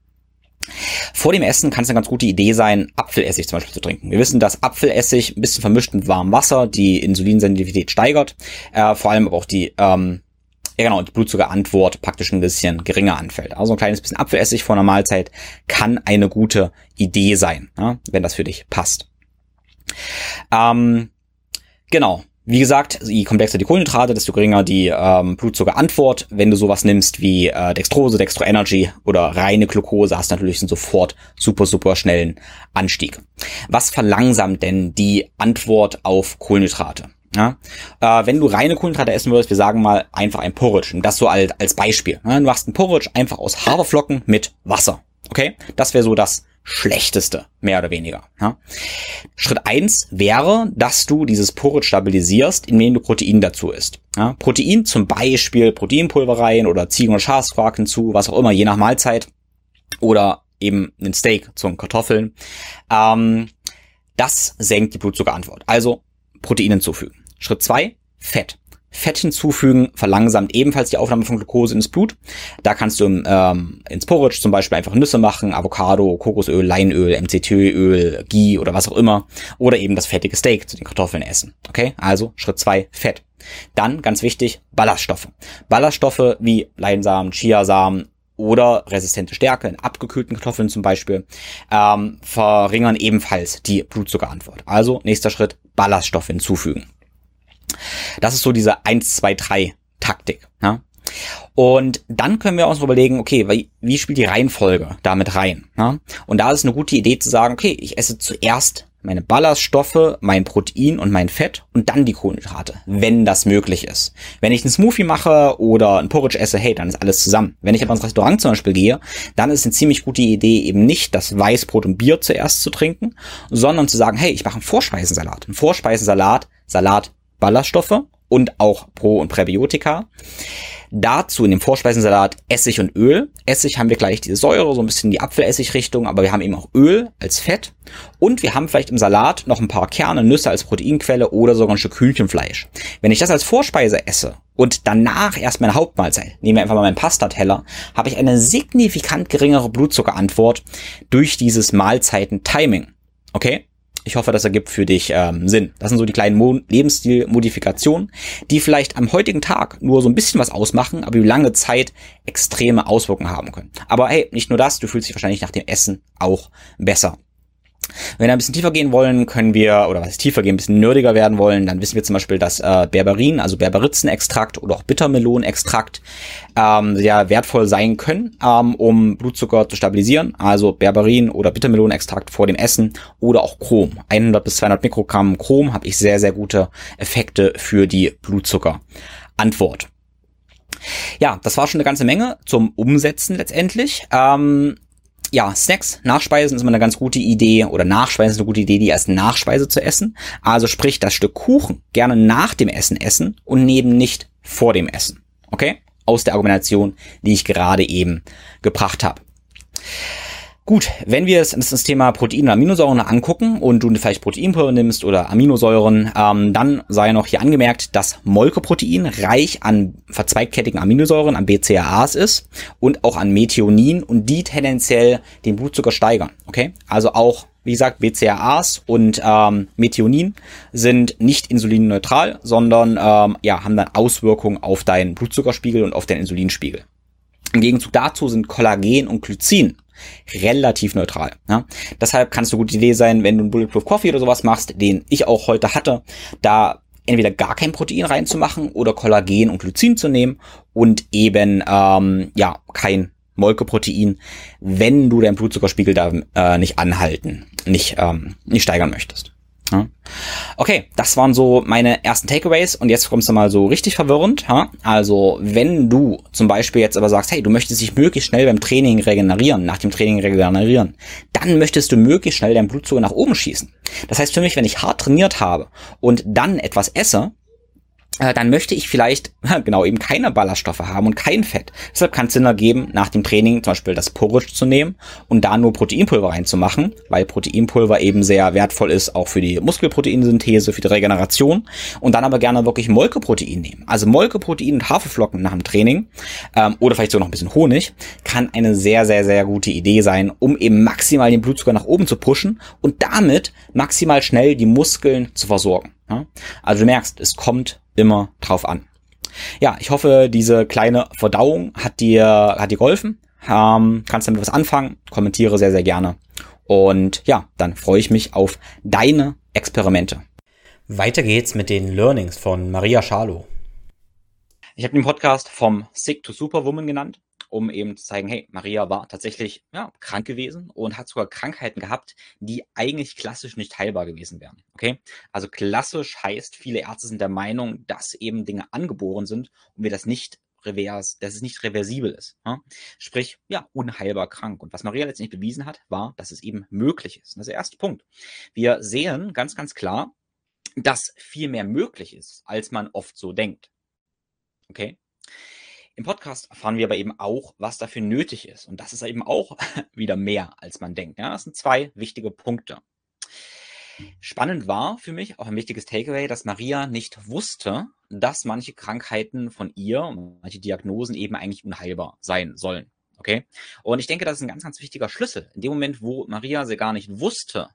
Vor dem Essen kann es eine ganz gute Idee sein, Apfelessig zum Beispiel zu trinken. Wir wissen, dass Apfelessig ein bisschen vermischt mit warmem Wasser die Insulinsensitivität steigert, äh, vor allem aber auch die ähm, ja genau, die Blutzuckerantwort praktisch ein bisschen geringer anfällt. Also ein kleines bisschen Apfelessig vor einer Mahlzeit kann eine gute Idee sein, ja, wenn das für dich passt. Ähm, genau. Wie gesagt, je komplexer die Kohlenhydrate, desto geringer die ähm, Blutzuckerantwort. Wenn du sowas nimmst wie äh, Dextrose, Dextro Energy oder reine Glucose, hast du natürlich einen sofort super, super schnellen Anstieg. Was verlangsamt denn die Antwort auf Kohlenhydrate? Ja? Äh, wenn du reine Kohlenhydrate essen würdest, wir sagen mal einfach ein Porridge. Und das so als, als Beispiel. Ja? Du machst ein Porridge einfach aus Haferflocken mit Wasser. Okay? Das wäre so das Schlechteste, mehr oder weniger. Ja? Schritt eins wäre, dass du dieses Porridge stabilisierst, indem du Protein dazu isst. Ja? Protein zum Beispiel Proteinpulver rein oder Ziegen- oder Schafsquark hinzu, was auch immer, je nach Mahlzeit. Oder eben ein Steak zum Kartoffeln. Ähm, das senkt die Blutzuckerantwort. Also Protein hinzufügen. Schritt zwei Fett. Fett hinzufügen verlangsamt ebenfalls die Aufnahme von Glucose ins Blut. Da kannst du ähm, ins Porridge zum Beispiel einfach Nüsse machen, Avocado, Kokosöl, Leinöl, MCT-Öl, Ghee oder was auch immer. Oder eben das fettige Steak zu den Kartoffeln essen. Okay, also Schritt zwei Fett. Dann, ganz wichtig, Ballaststoffe. Ballaststoffe wie Leinsamen, Chiasamen, oder resistente Stärke in abgekühlten Kartoffeln zum Beispiel, ähm, verringern ebenfalls die Blutzuckerantwort. Also nächster Schritt, Ballaststoffe hinzufügen. Das ist so diese 1, 2, 3 Taktik. Ja? Und dann können wir uns überlegen, okay, wie, wie spielt die Reihenfolge damit rein? Ja? Und da ist eine gute Idee zu sagen, okay, ich esse zuerst meine Ballaststoffe, mein Protein und mein Fett und dann die Kohlenhydrate, wenn das möglich ist. Wenn ich einen Smoothie mache oder ein Porridge esse, hey, dann ist alles zusammen. Wenn ich aber ins Restaurant zum Beispiel gehe, dann ist eine ziemlich gute Idee, eben nicht das Weißbrot und Bier zuerst zu trinken, sondern zu sagen, hey, ich mache einen Vorspeisensalat. Ein Vorspeisensalat, Salat, Ballaststoffe und auch Pro- und Präbiotika. Dazu in dem Vorspeisensalat Essig und Öl. Essig haben wir gleich diese Säure, so ein bisschen die Apfelessig-Richtung, aber wir haben eben auch Öl als Fett. Und wir haben vielleicht im Salat noch ein paar Kerne, Nüsse als Proteinquelle oder sogar ein Stück Hühnchenfleisch. Wenn ich das als Vorspeise esse und danach erst meine Hauptmahlzeit, nehmen wir einfach mal meinen Pastateller, habe ich eine signifikant geringere Blutzuckerantwort durch dieses Mahlzeiten-Timing. Okay? Ich hoffe, das ergibt für dich ähm, Sinn. Das sind so die kleinen Mo Lebensstilmodifikationen, die vielleicht am heutigen Tag nur so ein bisschen was ausmachen, aber über lange Zeit extreme Auswirkungen haben können. Aber hey, nicht nur das, du fühlst dich wahrscheinlich nach dem Essen auch besser. Wenn wir ein bisschen tiefer gehen wollen, können wir, oder was tiefer gehen, ein bisschen nerdiger werden wollen, dann wissen wir zum Beispiel, dass äh, Berberin, also Berberitzenextrakt oder auch Bittermelonextrakt ähm, sehr wertvoll sein können, ähm, um Blutzucker zu stabilisieren. Also Berberin oder Bittermelonextrakt vor dem Essen oder auch Chrom. 100 bis 200 Mikrogramm Chrom habe ich sehr, sehr gute Effekte für die Blutzuckerantwort. Ja, das war schon eine ganze Menge zum Umsetzen letztendlich. Ähm, ja, Snacks, Nachspeisen ist immer eine ganz gute Idee oder Nachspeisen ist eine gute Idee, die als Nachspeise zu essen. Also sprich, das Stück Kuchen gerne nach dem Essen essen und neben nicht vor dem Essen. Okay? Aus der Argumentation, die ich gerade eben gebracht habe. Gut, wenn wir uns das Thema Protein und Aminosäuren angucken und du vielleicht Proteinpulver nimmst oder Aminosäuren, ähm, dann sei noch hier angemerkt, dass Molkeprotein reich an verzweigkettigen Aminosäuren, an BCAAs ist und auch an Methionin und die tendenziell den Blutzucker steigern. Okay, also auch wie gesagt, BCAAs und ähm, Methionin sind nicht insulinneutral, sondern ähm, ja, haben dann Auswirkungen auf deinen Blutzuckerspiegel und auf deinen Insulinspiegel. Im Gegenzug dazu sind Kollagen und Glycin relativ neutral. Ja? Deshalb kann es eine gute Idee sein, wenn du einen Bulletproof Coffee oder sowas machst, den ich auch heute hatte, da entweder gar kein Protein reinzumachen oder Kollagen und Glycin zu nehmen und eben ähm, ja kein Molkeprotein, wenn du deinen Blutzuckerspiegel da äh, nicht anhalten, nicht ähm, nicht steigern möchtest. Ja. Okay, das waren so meine ersten Takeaways und jetzt kommst du mal so richtig verwirrend. Ja? Also wenn du zum Beispiel jetzt aber sagst, hey, du möchtest dich möglichst schnell beim Training regenerieren, nach dem Training regenerieren, dann möchtest du möglichst schnell deinen Blutzucker nach oben schießen. Das heißt für mich, wenn ich hart trainiert habe und dann etwas esse, dann möchte ich vielleicht genau eben keine Ballaststoffe haben und kein Fett. Deshalb kann es Sinn ergeben, nach dem Training zum Beispiel das Porridge zu nehmen und da nur Proteinpulver reinzumachen, weil Proteinpulver eben sehr wertvoll ist, auch für die Muskelproteinsynthese, für die Regeneration und dann aber gerne wirklich Molkeprotein nehmen. Also Molkeprotein und Haferflocken nach dem Training ähm, oder vielleicht sogar noch ein bisschen Honig kann eine sehr, sehr, sehr gute Idee sein, um eben maximal den Blutzucker nach oben zu pushen und damit maximal schnell die Muskeln zu versorgen. Ja? Also du merkst, es kommt immer drauf an. Ja, ich hoffe, diese kleine Verdauung hat dir, hat dir geholfen. Ähm, kannst damit was anfangen. Kommentiere sehr, sehr gerne. Und ja, dann freue ich mich auf deine Experimente. Weiter geht's mit den Learnings von Maria Schalow. Ich habe den Podcast vom Sick to Superwoman genannt um eben zu zeigen, hey, Maria war tatsächlich ja, krank gewesen und hat sogar Krankheiten gehabt, die eigentlich klassisch nicht heilbar gewesen wären. Okay? Also klassisch heißt, viele Ärzte sind der Meinung, dass eben Dinge angeboren sind und wir das nicht revers, dass es nicht reversibel ist. Ja? Sprich, ja, unheilbar krank. Und was Maria letztendlich bewiesen hat, war, dass es eben möglich ist. Und das ist der erste Punkt. Wir sehen ganz, ganz klar, dass viel mehr möglich ist, als man oft so denkt. Okay? Im Podcast erfahren wir aber eben auch, was dafür nötig ist. Und das ist eben auch wieder mehr, als man denkt. Ja, das sind zwei wichtige Punkte. Spannend war für mich auch ein wichtiges Takeaway, dass Maria nicht wusste, dass manche Krankheiten von ihr, manche Diagnosen eben eigentlich unheilbar sein sollen. Okay? Und ich denke, das ist ein ganz, ganz wichtiger Schlüssel. In dem Moment, wo Maria sie gar nicht wusste,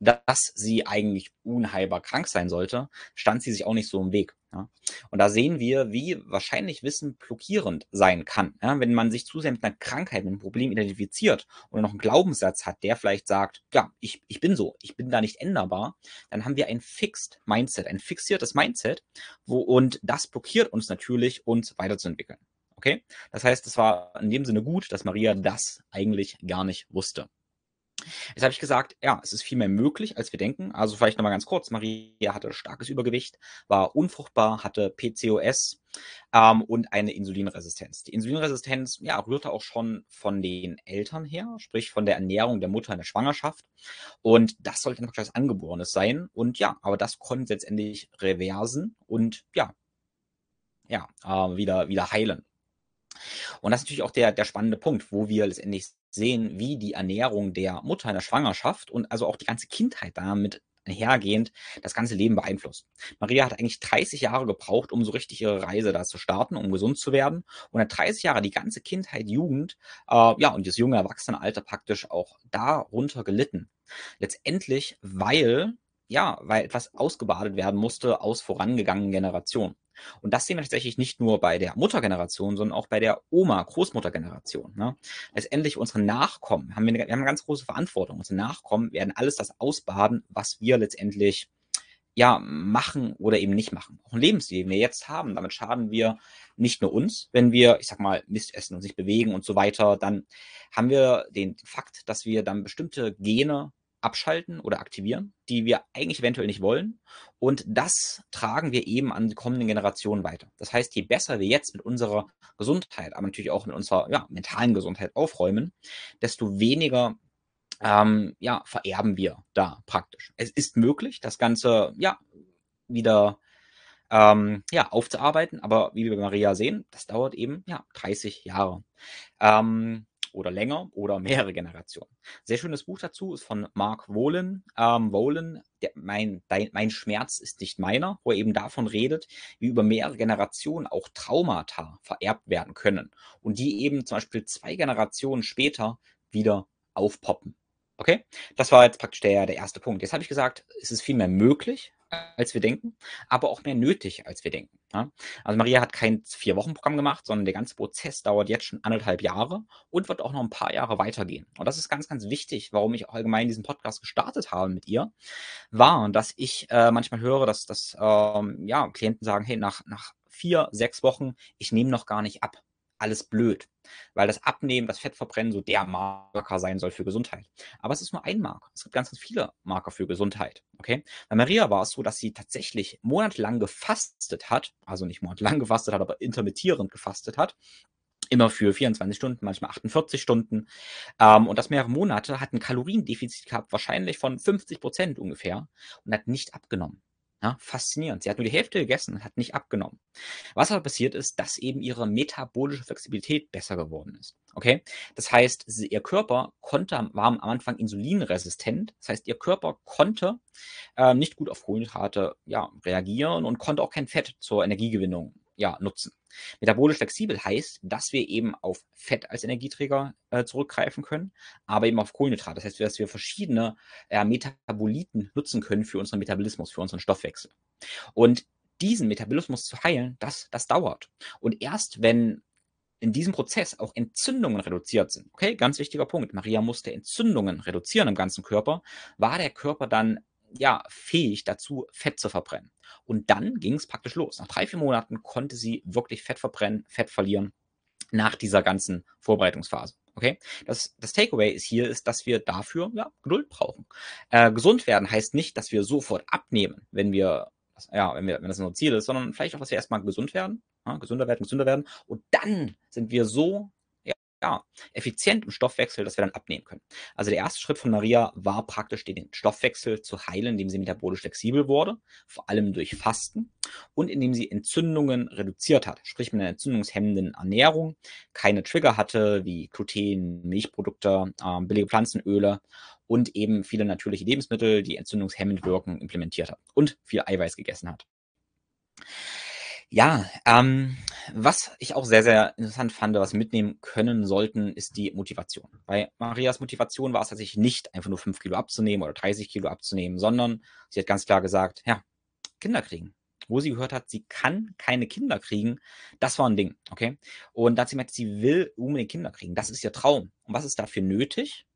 dass sie eigentlich unheilbar krank sein sollte, stand sie sich auch nicht so im Weg. Ja. Und da sehen wir, wie wahrscheinlich Wissen blockierend sein kann. Ja, wenn man sich zu sehr mit einer Krankheit, mit einem Problem identifiziert oder noch einen Glaubenssatz hat, der vielleicht sagt, ja, ich, ich bin so, ich bin da nicht änderbar, dann haben wir ein Fixed Mindset, ein fixiertes Mindset, wo, und das blockiert uns natürlich, uns weiterzuentwickeln. Okay? Das heißt, es war in dem Sinne gut, dass Maria das eigentlich gar nicht wusste. Jetzt habe ich gesagt, ja, es ist viel mehr möglich, als wir denken. Also vielleicht nochmal ganz kurz. Maria hatte starkes Übergewicht, war unfruchtbar, hatte PCOS ähm, und eine Insulinresistenz. Die Insulinresistenz ja, rührte auch schon von den Eltern her, sprich von der Ernährung der Mutter in der Schwangerschaft. Und das sollte natürlich was Angeborenes sein. Und ja, aber das konnte letztendlich reversen und ja, ja, äh, wieder, wieder heilen. Und das ist natürlich auch der, der spannende Punkt, wo wir letztendlich sehen, wie die Ernährung der Mutter in der Schwangerschaft und also auch die ganze Kindheit damit einhergehend das ganze Leben beeinflusst. Maria hat eigentlich 30 Jahre gebraucht, um so richtig ihre Reise da zu starten, um gesund zu werden. Und hat 30 Jahre die ganze Kindheit, Jugend, äh, ja, und das junge Erwachsenenalter praktisch auch darunter gelitten. Letztendlich, weil, ja, weil etwas ausgebadet werden musste aus vorangegangenen Generationen. Und das sehen wir tatsächlich nicht nur bei der Muttergeneration, sondern auch bei der Oma, Großmuttergeneration. Ne? Letztendlich unsere Nachkommen haben wir, eine, wir haben eine ganz große Verantwortung. Unsere Nachkommen werden alles das ausbaden, was wir letztendlich ja, machen oder eben nicht machen. Auch ein Lebensstil, den wir jetzt haben, damit schaden wir nicht nur uns, wenn wir, ich sag mal, Mist essen und sich bewegen und so weiter, dann haben wir den Fakt, dass wir dann bestimmte Gene abschalten oder aktivieren, die wir eigentlich eventuell nicht wollen. Und das tragen wir eben an die kommenden Generationen weiter. Das heißt, je besser wir jetzt mit unserer Gesundheit, aber natürlich auch mit unserer ja, mentalen Gesundheit aufräumen, desto weniger ähm, ja, vererben wir da praktisch. Es ist möglich, das Ganze ja wieder ähm, ja, aufzuarbeiten, aber wie wir bei Maria sehen, das dauert eben ja 30 Jahre. Ähm, oder länger oder mehrere Generationen. Sehr schönes Buch dazu ist von Mark Wohlen. Ähm, Wohlen, der, mein, dein, mein Schmerz ist nicht meiner, wo er eben davon redet, wie über mehrere Generationen auch Traumata vererbt werden können und die eben zum Beispiel zwei Generationen später wieder aufpoppen. Okay? Das war jetzt praktisch der, der erste Punkt. Jetzt habe ich gesagt, es ist viel mehr möglich, als wir denken, aber auch mehr nötig, als wir denken. Ja? Also Maria hat kein Vier-Wochen-Programm gemacht, sondern der ganze Prozess dauert jetzt schon anderthalb Jahre und wird auch noch ein paar Jahre weitergehen. Und das ist ganz, ganz wichtig, warum ich auch allgemein diesen Podcast gestartet habe mit ihr, war, dass ich äh, manchmal höre, dass, dass ähm, ja, Klienten sagen, hey, nach, nach vier, sechs Wochen, ich nehme noch gar nicht ab alles blöd, weil das Abnehmen, das Fettverbrennen so der Marker sein soll für Gesundheit. Aber es ist nur ein Marker. Es gibt ganz, ganz viele Marker für Gesundheit. Okay? Bei Maria war es so, dass sie tatsächlich monatelang gefastet hat, also nicht monatelang gefastet hat, aber intermittierend gefastet hat. Immer für 24 Stunden, manchmal 48 Stunden. Ähm, und das mehrere Monate hat ein Kaloriendefizit gehabt, wahrscheinlich von 50 Prozent ungefähr, und hat nicht abgenommen. Ja, faszinierend. Sie hat nur die Hälfte gegessen und hat nicht abgenommen. Was aber passiert ist, dass eben ihre metabolische Flexibilität besser geworden ist. Okay? Das heißt, sie, ihr Körper konnte, war am Anfang insulinresistent. Das heißt, ihr Körper konnte äh, nicht gut auf Kohlenhydrate ja, reagieren und konnte auch kein Fett zur Energiegewinnung ja, nutzen. Metabolisch flexibel heißt, dass wir eben auf Fett als Energieträger äh, zurückgreifen können, aber eben auf Kohlenhydrate. Das heißt, dass wir verschiedene äh, Metaboliten nutzen können für unseren Metabolismus, für unseren Stoffwechsel. Und diesen Metabolismus zu heilen, das, das dauert. Und erst wenn in diesem Prozess auch Entzündungen reduziert sind. Okay, ganz wichtiger Punkt. Maria musste Entzündungen reduzieren im ganzen Körper. War der Körper dann ja, fähig dazu, Fett zu verbrennen. Und dann ging es praktisch los. Nach drei, vier Monaten konnte sie wirklich Fett verbrennen, Fett verlieren nach dieser ganzen Vorbereitungsphase. Okay, das, das Takeaway ist hier, ist, dass wir dafür ja, Geduld brauchen. Äh, gesund werden heißt nicht, dass wir sofort abnehmen, wenn wir, ja, wenn wir, wenn das unser Ziel ist, sondern vielleicht auch, dass wir erstmal gesund werden, ja, gesünder werden, gesünder werden. Und dann sind wir so ja, effizient im Stoffwechsel, dass wir dann abnehmen können. Also der erste Schritt von Maria war praktisch, den Stoffwechsel zu heilen, indem sie metabolisch flexibel wurde, vor allem durch Fasten und indem sie Entzündungen reduziert hat, sprich mit einer entzündungshemmenden Ernährung, keine Trigger hatte wie Gluten, Milchprodukte, äh, billige Pflanzenöle und eben viele natürliche Lebensmittel, die entzündungshemmend wirken, implementiert hat und viel Eiweiß gegessen hat. Ja, ähm, was ich auch sehr, sehr interessant fand, was mitnehmen können sollten, ist die Motivation. Bei Marias Motivation war es tatsächlich nicht einfach nur 5 Kilo abzunehmen oder 30 Kilo abzunehmen, sondern sie hat ganz klar gesagt, ja, Kinder kriegen. Wo sie gehört hat, sie kann keine Kinder kriegen, das war ein Ding, okay? Und da hat sie gemerkt, sie will unbedingt Kinder kriegen. Das ist ihr Traum. Und was ist dafür nötig?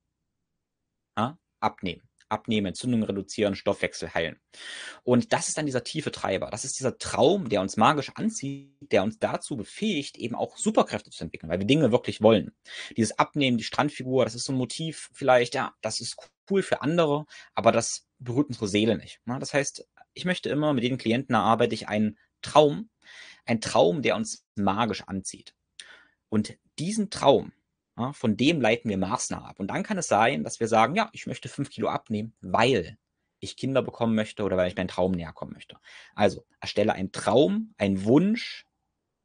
Ja, abnehmen abnehmen, Entzündungen reduzieren, Stoffwechsel heilen. Und das ist dann dieser tiefe Treiber. Das ist dieser Traum, der uns magisch anzieht, der uns dazu befähigt, eben auch Superkräfte zu entwickeln, weil wir Dinge wirklich wollen. Dieses Abnehmen, die Strandfigur, das ist so ein Motiv vielleicht, ja, das ist cool für andere, aber das berührt unsere Seele nicht. Das heißt, ich möchte immer mit den Klienten erarbeite ich einen Traum, ein Traum, der uns magisch anzieht. Und diesen Traum, ja, von dem leiten wir Maßnahmen ab. Und dann kann es sein, dass wir sagen, ja, ich möchte fünf Kilo abnehmen, weil ich Kinder bekommen möchte oder weil ich meinen Traum näher kommen möchte. Also erstelle einen Traum, einen Wunsch,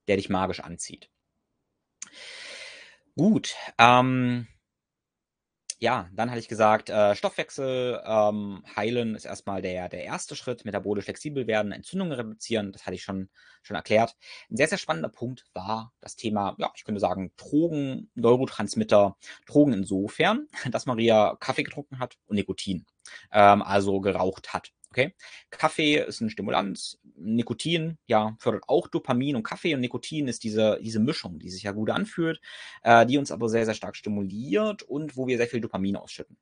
der dich magisch anzieht. Gut, ähm, ja, dann hatte ich gesagt, äh, Stoffwechsel ähm, heilen ist erstmal der, der erste Schritt, metabolisch flexibel werden, Entzündungen reduzieren, das hatte ich schon, schon erklärt. Ein sehr, sehr spannender Punkt war das Thema, ja, ich könnte sagen, Drogen, Neurotransmitter, Drogen insofern, dass Maria Kaffee getrunken hat und Nikotin, ähm, also geraucht hat. Okay. Kaffee ist ein Stimulant, Nikotin, ja, fördert auch Dopamin und Kaffee und Nikotin ist diese, diese Mischung, die sich ja gut anfühlt, äh, die uns aber sehr, sehr stark stimuliert und wo wir sehr viel Dopamin ausschütten.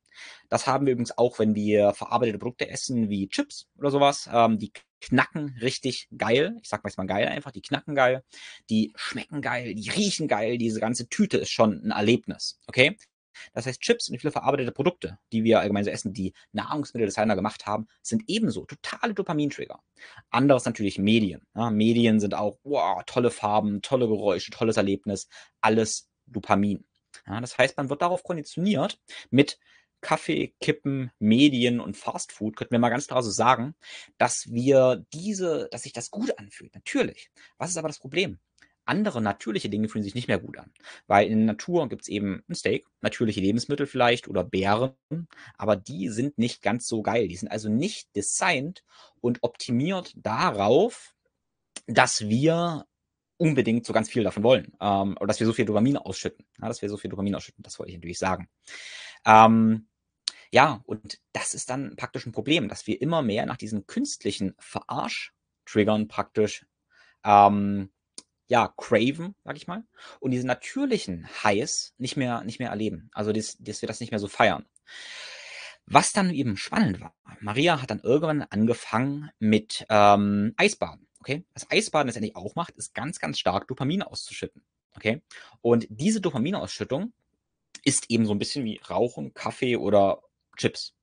Das haben wir übrigens auch, wenn wir verarbeitete Produkte essen, wie Chips oder sowas. Ähm, die knacken richtig geil. Ich sag mal geil einfach, die knacken geil, die schmecken geil, die riechen geil, diese ganze Tüte ist schon ein Erlebnis. Okay? Das heißt, Chips und viele verarbeitete Produkte, die wir allgemein so essen, die Nahrungsmitteldesigner gemacht haben, sind ebenso totale Dopamintrigger. Anderes natürlich Medien. Ja, Medien sind auch, wow, tolle Farben, tolle Geräusche, tolles Erlebnis, alles Dopamin. Ja, das heißt, man wird darauf konditioniert mit Kaffee, Kippen, Medien und Fastfood, könnten wir mal ganz klar so sagen, dass wir diese, dass sich das gut anfühlt. Natürlich. Was ist aber das Problem? Andere natürliche Dinge fühlen sich nicht mehr gut an. Weil in der Natur gibt es eben ein Steak, natürliche Lebensmittel vielleicht oder Beeren, aber die sind nicht ganz so geil. Die sind also nicht designt und optimiert darauf, dass wir unbedingt so ganz viel davon wollen. Ähm, oder dass wir so viel Dopamin ausschütten. Ja, dass wir so viel Dopamin ausschütten, das wollte ich natürlich sagen. Ähm, ja, und das ist dann praktisch ein Problem, dass wir immer mehr nach diesen künstlichen Verarsch-Triggern praktisch ähm, ja, craven, sag ich mal, und diese natürlichen Highs nicht mehr, nicht mehr erleben. Also, dass, dass wir das nicht mehr so feiern. Was dann eben spannend war, Maria hat dann irgendwann angefangen mit ähm, Eisbaden. Okay, was Eisbaden letztendlich auch macht, ist ganz, ganz stark Dopamin auszuschütten. Okay, und diese Dopaminausschüttung ist eben so ein bisschen wie Rauchen, Kaffee oder Chips.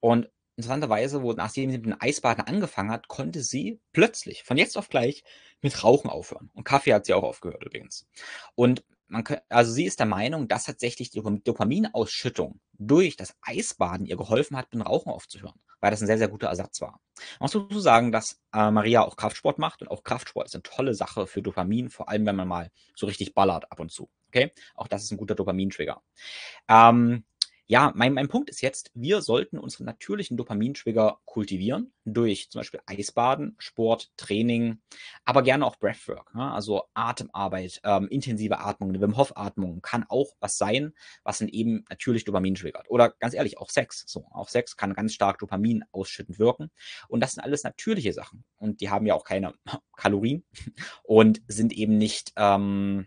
Und interessanterweise, wo nachdem sie mit dem Eisbaden angefangen hat, konnte sie plötzlich von jetzt auf gleich mit Rauchen aufhören. Und Kaffee hat sie auch aufgehört übrigens. Und man also sie ist der Meinung, dass tatsächlich die Dopaminausschüttung durch das Eisbaden ihr geholfen hat, mit dem Rauchen aufzuhören, weil das ein sehr, sehr guter Ersatz war. Man muss dazu sagen, dass äh, Maria auch Kraftsport macht und auch Kraftsport ist eine tolle Sache für Dopamin, vor allem wenn man mal so richtig ballert ab und zu. Okay? Auch das ist ein guter Dopamintrigger. Ähm, ja, mein, mein Punkt ist jetzt, wir sollten unsere natürlichen Dopamintrigger kultivieren durch zum Beispiel Eisbaden, Sport, Training, aber gerne auch Breathwork, ja, also Atemarbeit, ähm, intensive Atmung, eine Wim Hof Atmung kann auch was sein, was dann eben natürlich Dopamin triggert. Oder ganz ehrlich, auch Sex. So, auch Sex kann ganz stark Dopamin ausschüttend wirken. Und das sind alles natürliche Sachen. Und die haben ja auch keine Kalorien und sind eben nicht ähm,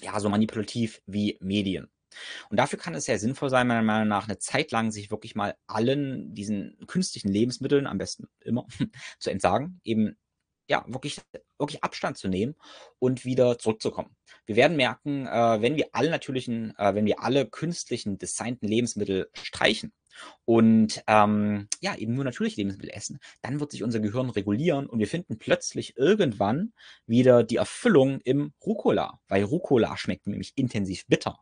ja so manipulativ wie Medien. Und dafür kann es sehr sinnvoll sein, meiner Meinung nach, eine Zeit lang sich wirklich mal allen diesen künstlichen Lebensmitteln, am besten immer, zu entsagen, eben ja, wirklich, wirklich Abstand zu nehmen und wieder zurückzukommen. Wir werden merken, äh, wenn wir alle natürlichen, äh, wenn wir alle künstlichen, designten Lebensmittel streichen und ähm, ja, eben nur natürliche Lebensmittel essen, dann wird sich unser Gehirn regulieren und wir finden plötzlich irgendwann wieder die Erfüllung im Rucola, weil Rucola schmeckt nämlich intensiv bitter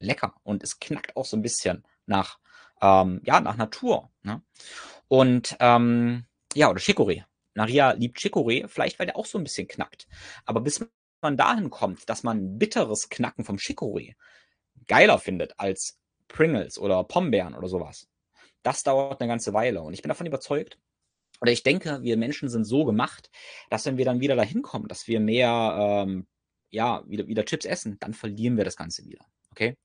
lecker und es knackt auch so ein bisschen nach, ähm, ja, nach Natur. Ne? Und ähm, ja, oder Chicorée. Maria liebt Chicorée, vielleicht weil der auch so ein bisschen knackt. Aber bis man dahin kommt, dass man bitteres Knacken vom Chicorée geiler findet als Pringles oder Pombeeren oder sowas, das dauert eine ganze Weile. Und ich bin davon überzeugt, oder ich denke, wir Menschen sind so gemacht, dass wenn wir dann wieder dahin kommen, dass wir mehr, ähm, ja, wieder, wieder Chips essen, dann verlieren wir das Ganze wieder. Okay?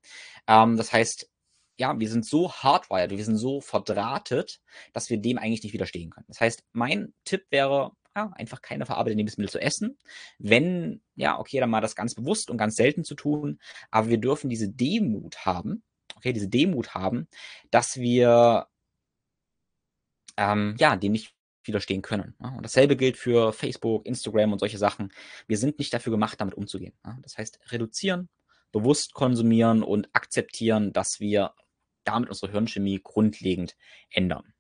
Ähm, das heißt, ja, wir sind so hardwired, wir sind so verdrahtet, dass wir dem eigentlich nicht widerstehen können. Das heißt, mein Tipp wäre, ja, einfach keine verarbeiteten Lebensmittel zu essen. Wenn, ja, okay, dann mal das ganz bewusst und ganz selten zu tun, aber wir dürfen diese Demut haben, okay, diese Demut haben, dass wir ähm, ja, dem nicht widerstehen können. Ja? Und dasselbe gilt für Facebook, Instagram und solche Sachen. Wir sind nicht dafür gemacht, damit umzugehen. Ja? Das heißt, reduzieren, bewusst konsumieren und akzeptieren, dass wir damit unsere Hirnchemie grundlegend ändern.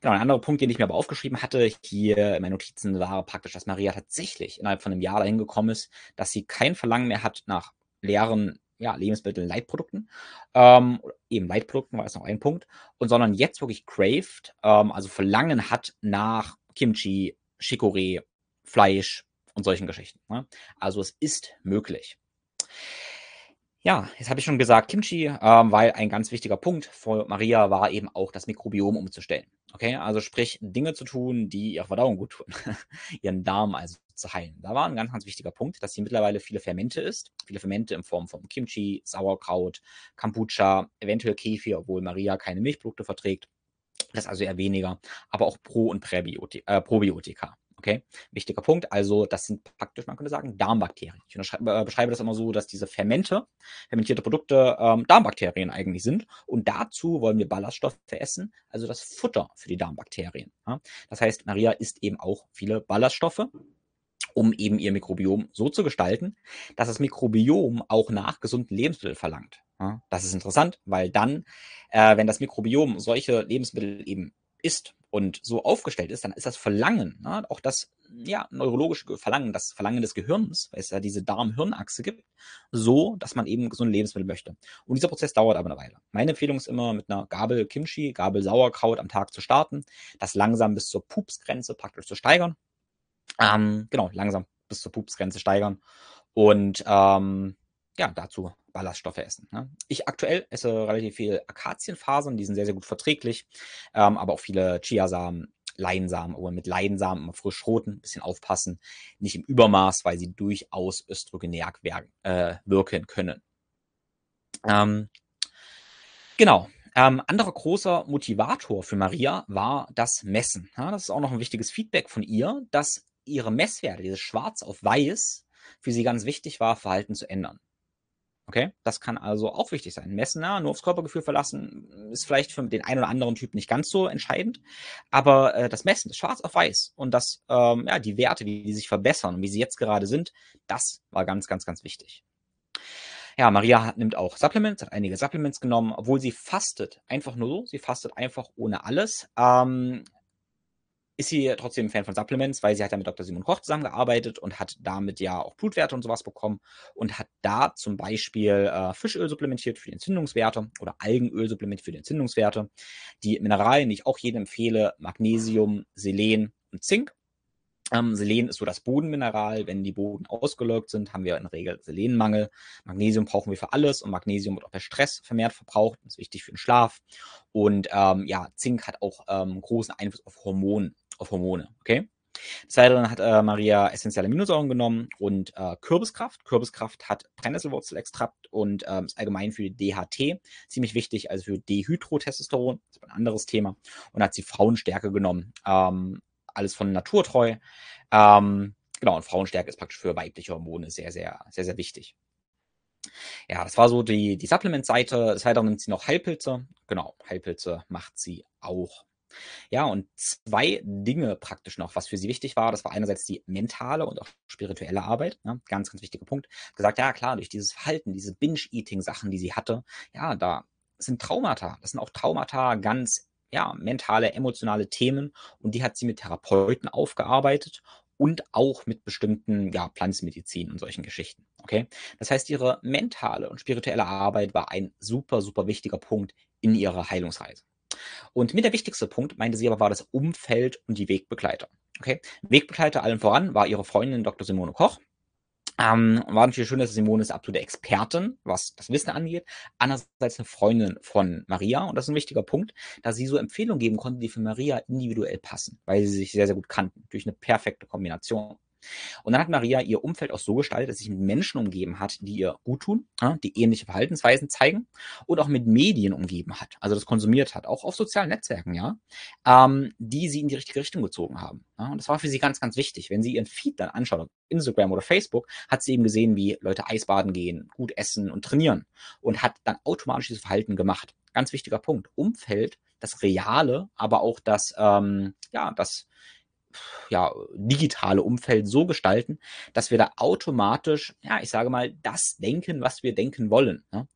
Genau, ein anderer Punkt, den ich mir aber aufgeschrieben hatte, hier in meinen Notizen war praktisch, dass Maria tatsächlich innerhalb von einem Jahr dahin gekommen ist, dass sie kein Verlangen mehr hat nach leeren ja, Lebensmitteln, Leitprodukten, ähm, eben Leitprodukten war jetzt noch ein Punkt, und sondern jetzt wirklich craved, ähm, also Verlangen hat nach Kimchi, Chicorée, Fleisch und solchen Geschichten. Ne? Also es ist möglich. Ja, jetzt habe ich schon gesagt Kimchi, ähm, weil ein ganz wichtiger Punkt für Maria war eben auch das Mikrobiom umzustellen. Okay, also sprich Dinge zu tun, die ihre Verdauung gut tun, ihren Darm also zu heilen. Da war ein ganz, ganz wichtiger Punkt, dass sie mittlerweile viele Fermente isst. Viele Fermente in Form von Kimchi, Sauerkraut, Kombucha, eventuell Kefir, obwohl Maria keine Milchprodukte verträgt. Das ist also eher weniger, aber auch Pro- und Präbiotika, äh, Probiotika. Okay, wichtiger Punkt. Also, das sind praktisch, man könnte sagen, Darmbakterien. Ich beschreibe das immer so, dass diese Fermente, fermentierte Produkte, ähm, Darmbakterien eigentlich sind. Und dazu wollen wir Ballaststoffe essen, also das Futter für die Darmbakterien. Ja? Das heißt, Maria isst eben auch viele Ballaststoffe um eben ihr Mikrobiom so zu gestalten, dass das Mikrobiom auch nach gesunden Lebensmitteln verlangt. Ja, das ist interessant, weil dann, äh, wenn das Mikrobiom solche Lebensmittel eben isst und so aufgestellt ist, dann ist das Verlangen, ne, auch das ja, neurologische Verlangen, das Verlangen des Gehirns, weil es ja diese Darm-Hirn-Achse gibt, so, dass man eben gesunde Lebensmittel möchte. Und dieser Prozess dauert aber eine Weile. Meine Empfehlung ist immer, mit einer Gabel Kimchi, Gabel Sauerkraut am Tag zu starten, das langsam bis zur Pupsgrenze praktisch zu steigern. Ähm, genau, langsam bis zur Pupsgrenze steigern. Und ähm, ja, dazu Ballaststoffe essen. Ne? Ich aktuell esse relativ viel Akazienfasern, die sind sehr, sehr gut verträglich, ähm, aber auch viele Chiasamen, Leinsamen, aber mit Leinsamen immer frisch roten, ein bisschen aufpassen, nicht im Übermaß, weil sie durchaus östrogenär äh, wirken können. Ähm, genau. Ähm, anderer großer Motivator für Maria war das Messen. Ja, das ist auch noch ein wichtiges Feedback von ihr, dass ihre Messwerte, dieses Schwarz auf Weiß, für sie ganz wichtig war, Verhalten zu ändern. Okay, das kann also auch wichtig sein. Messen, ja, nur aufs Körpergefühl verlassen, ist vielleicht für den einen oder anderen Typ nicht ganz so entscheidend. Aber äh, das Messen, das Schwarz auf Weiß und das, ähm, ja, die Werte, wie die sich verbessern und wie sie jetzt gerade sind, das war ganz, ganz, ganz wichtig. Ja, Maria nimmt auch Supplements, hat einige Supplements genommen, obwohl sie fastet. Einfach nur so. Sie fastet einfach ohne alles. Ähm, ist sie trotzdem Fan von Supplements, weil sie hat ja mit Dr. Simon Koch zusammengearbeitet und hat damit ja auch Blutwerte und sowas bekommen und hat da zum Beispiel äh, Fischöl supplementiert für die Entzündungswerte oder Algenöl supplementiert für die Entzündungswerte. Die Mineralien, die ich auch jedem empfehle, Magnesium, Selen und Zink. Ähm, Selen ist so das Bodenmineral. Wenn die Boden ausgelögt sind, haben wir in der Regel Selenmangel. Magnesium brauchen wir für alles und Magnesium wird auch bei Stress vermehrt verbraucht. Das ist wichtig für den Schlaf. Und ähm, ja, Zink hat auch ähm, großen Einfluss auf Hormone auf Hormone, okay? Des Weiteren hat äh, Maria essentielle Aminosäuren genommen und äh, Kürbiskraft. Kürbiskraft hat Brennnesselwurzelextrakt und ähm, ist allgemein für DHT ziemlich wichtig, also für Dehydrotestosteron, das ist ein anderes Thema. Und hat sie Frauenstärke genommen. Ähm, alles von naturtreu. Ähm, genau, und Frauenstärke ist praktisch für weibliche Hormone sehr, sehr, sehr, sehr wichtig. Ja, das war so die, die Supplement-Seite. Des Weiteren nimmt sie noch Heilpilze. Genau, Heilpilze macht sie auch. Ja, und zwei Dinge praktisch noch, was für sie wichtig war. Das war einerseits die mentale und auch spirituelle Arbeit. Ne? Ganz, ganz wichtiger Punkt. Gesagt, ja klar, durch dieses Verhalten, diese Binge-Eating-Sachen, die sie hatte, ja, da sind Traumata. Das sind auch Traumata ganz, ja, mentale, emotionale Themen. Und die hat sie mit Therapeuten aufgearbeitet und auch mit bestimmten ja, Pflanzenmedizin und solchen Geschichten. Okay? Das heißt, ihre mentale und spirituelle Arbeit war ein super, super wichtiger Punkt in ihrer Heilungsreise. Und mit der wichtigste Punkt, meinte sie aber, war das Umfeld und die Wegbegleiter. Okay? Wegbegleiter allen voran war ihre Freundin Dr. Simone Koch. Ähm, war natürlich schön, dass Simone ist absolute Expertin, was das Wissen angeht. Andererseits eine Freundin von Maria und das ist ein wichtiger Punkt, da sie so Empfehlungen geben konnte, die für Maria individuell passen, weil sie sich sehr, sehr gut kannten, durch eine perfekte Kombination. Und dann hat Maria ihr Umfeld auch so gestaltet, dass sie sich mit Menschen umgeben hat, die ihr gut tun, die ähnliche Verhaltensweisen zeigen und auch mit Medien umgeben hat, also das konsumiert hat, auch auf sozialen Netzwerken, ja, ähm, die sie in die richtige Richtung gezogen haben. Und das war für sie ganz, ganz wichtig. Wenn sie ihren Feed dann anschaut, auf Instagram oder Facebook, hat sie eben gesehen, wie Leute Eisbaden gehen, gut essen und trainieren und hat dann automatisch dieses Verhalten gemacht. Ganz wichtiger Punkt. Umfeld, das Reale, aber auch das, ähm, ja, das ja, digitale Umfeld so gestalten, dass wir da automatisch, ja, ich sage mal, das denken, was wir denken wollen. Ne?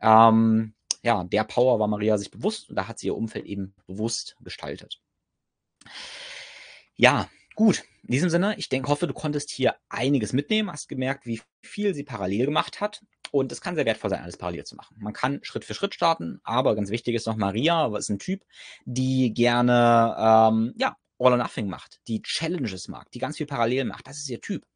Ähm, ja, der Power war Maria sich bewusst und da hat sie ihr Umfeld eben bewusst gestaltet. Ja, gut. In diesem Sinne, ich denke, hoffe, du konntest hier einiges mitnehmen, hast gemerkt, wie viel sie parallel gemacht hat. Und es kann sehr wertvoll sein, alles parallel zu machen. Man kann Schritt für Schritt starten, aber ganz wichtig ist noch Maria, ist ein Typ, die gerne ähm, ja, All or Nothing macht, die Challenges mag, die ganz viel parallel macht. Das ist ihr Typ.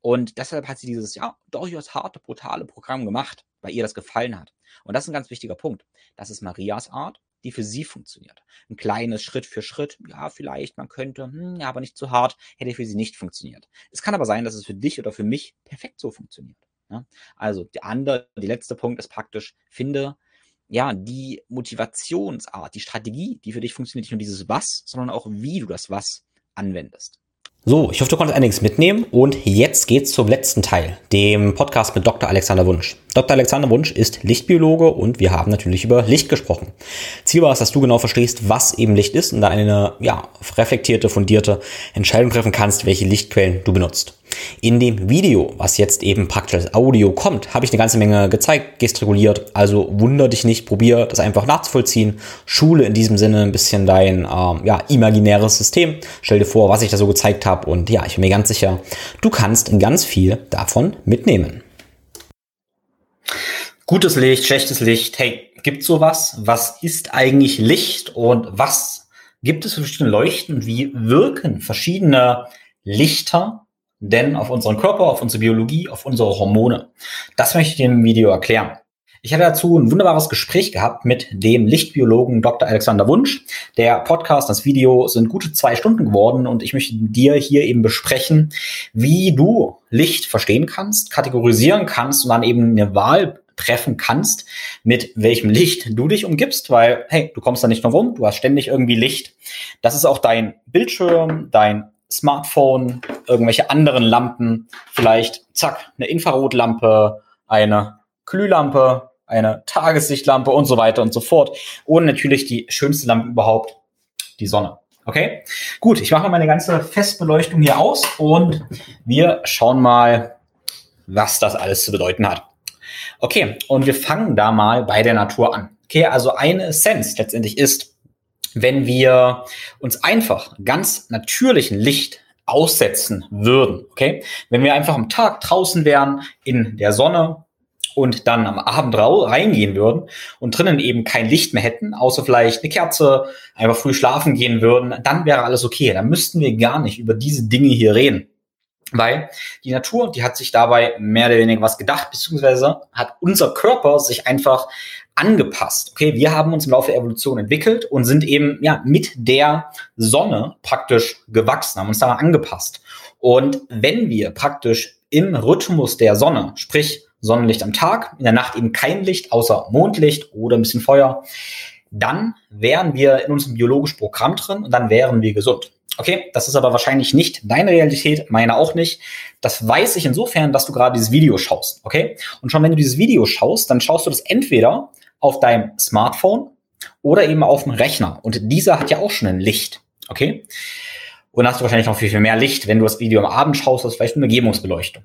Und deshalb hat sie dieses, ja, durchaus harte, brutale Programm gemacht, weil ihr das gefallen hat. Und das ist ein ganz wichtiger Punkt. Das ist Marias Art, die für sie funktioniert. Ein kleines Schritt für Schritt, ja, vielleicht, man könnte, hm, ja, aber nicht zu hart, hätte für sie nicht funktioniert. Es kann aber sein, dass es für dich oder für mich perfekt so funktioniert. Ja? Also, der andere, der letzte Punkt ist praktisch, finde ja, die Motivationsart, die Strategie, die für dich funktioniert, nicht nur dieses Was, sondern auch wie du das Was anwendest. So, ich hoffe, du konntest einiges mitnehmen und jetzt geht's zum letzten Teil, dem Podcast mit Dr. Alexander Wunsch. Dr. Alexander Wunsch ist Lichtbiologe und wir haben natürlich über Licht gesprochen. Ziel war es, dass du genau verstehst, was eben Licht ist und dann eine ja, reflektierte, fundierte Entscheidung treffen kannst, welche Lichtquellen du benutzt. In dem Video, was jetzt eben praktisch als Audio kommt, habe ich eine ganze Menge gezeigt, gestikuliert. Also wunder dich nicht, probier das einfach nachzuvollziehen. Schule in diesem Sinne ein bisschen dein ähm, ja, imaginäres System. Stell dir vor, was ich da so gezeigt habe. Und ja, ich bin mir ganz sicher, du kannst ganz viel davon mitnehmen. Gutes Licht, schlechtes Licht. Hey, gibt sowas? Was ist eigentlich Licht und was gibt es für verschiedene Leuchten? Wie wirken verschiedene Lichter denn auf unseren Körper, auf unsere Biologie, auf unsere Hormone. Das möchte ich im Video erklären. Ich hatte dazu ein wunderbares Gespräch gehabt mit dem Lichtbiologen Dr. Alexander Wunsch. Der Podcast, das Video sind gute zwei Stunden geworden und ich möchte dir hier eben besprechen, wie du Licht verstehen kannst, kategorisieren kannst und dann eben eine Wahl treffen kannst, mit welchem Licht du dich umgibst, weil, hey, du kommst da nicht nur rum, du hast ständig irgendwie Licht. Das ist auch dein Bildschirm, dein Smartphone, irgendwelche anderen Lampen, vielleicht, zack, eine Infrarotlampe, eine Glühlampe, eine Tageslichtlampe und so weiter und so fort. Und natürlich die schönste Lampe überhaupt, die Sonne. Okay? Gut, ich mache meine ganze Festbeleuchtung hier aus und wir schauen mal, was das alles zu bedeuten hat. Okay, und wir fangen da mal bei der Natur an. Okay, also eine Essenz letztendlich ist, wenn wir uns einfach ganz natürlichen Licht aussetzen würden, okay? Wenn wir einfach am Tag draußen wären, in der Sonne und dann am Abend reingehen würden und drinnen eben kein Licht mehr hätten, außer vielleicht eine Kerze, einfach früh schlafen gehen würden, dann wäre alles okay. Dann müssten wir gar nicht über diese Dinge hier reden. Weil die Natur, die hat sich dabei mehr oder weniger was gedacht, beziehungsweise hat unser Körper sich einfach angepasst. Okay, wir haben uns im Laufe der Evolution entwickelt und sind eben ja mit der Sonne praktisch gewachsen, haben uns da angepasst. Und wenn wir praktisch im Rhythmus der Sonne, sprich Sonnenlicht am Tag, in der Nacht eben kein Licht außer Mondlicht oder ein bisschen Feuer, dann wären wir in unserem biologischen Programm drin und dann wären wir gesund. Okay, das ist aber wahrscheinlich nicht deine Realität, meine auch nicht. Das weiß ich insofern, dass du gerade dieses Video schaust. Okay? Und schon wenn du dieses Video schaust, dann schaust du das entweder auf deinem Smartphone oder eben auf dem Rechner. Und dieser hat ja auch schon ein Licht. Okay? Und dann hast du wahrscheinlich noch viel, viel mehr Licht. Wenn du das Video am Abend schaust, hast du vielleicht eine Umgebungsbeleuchtung.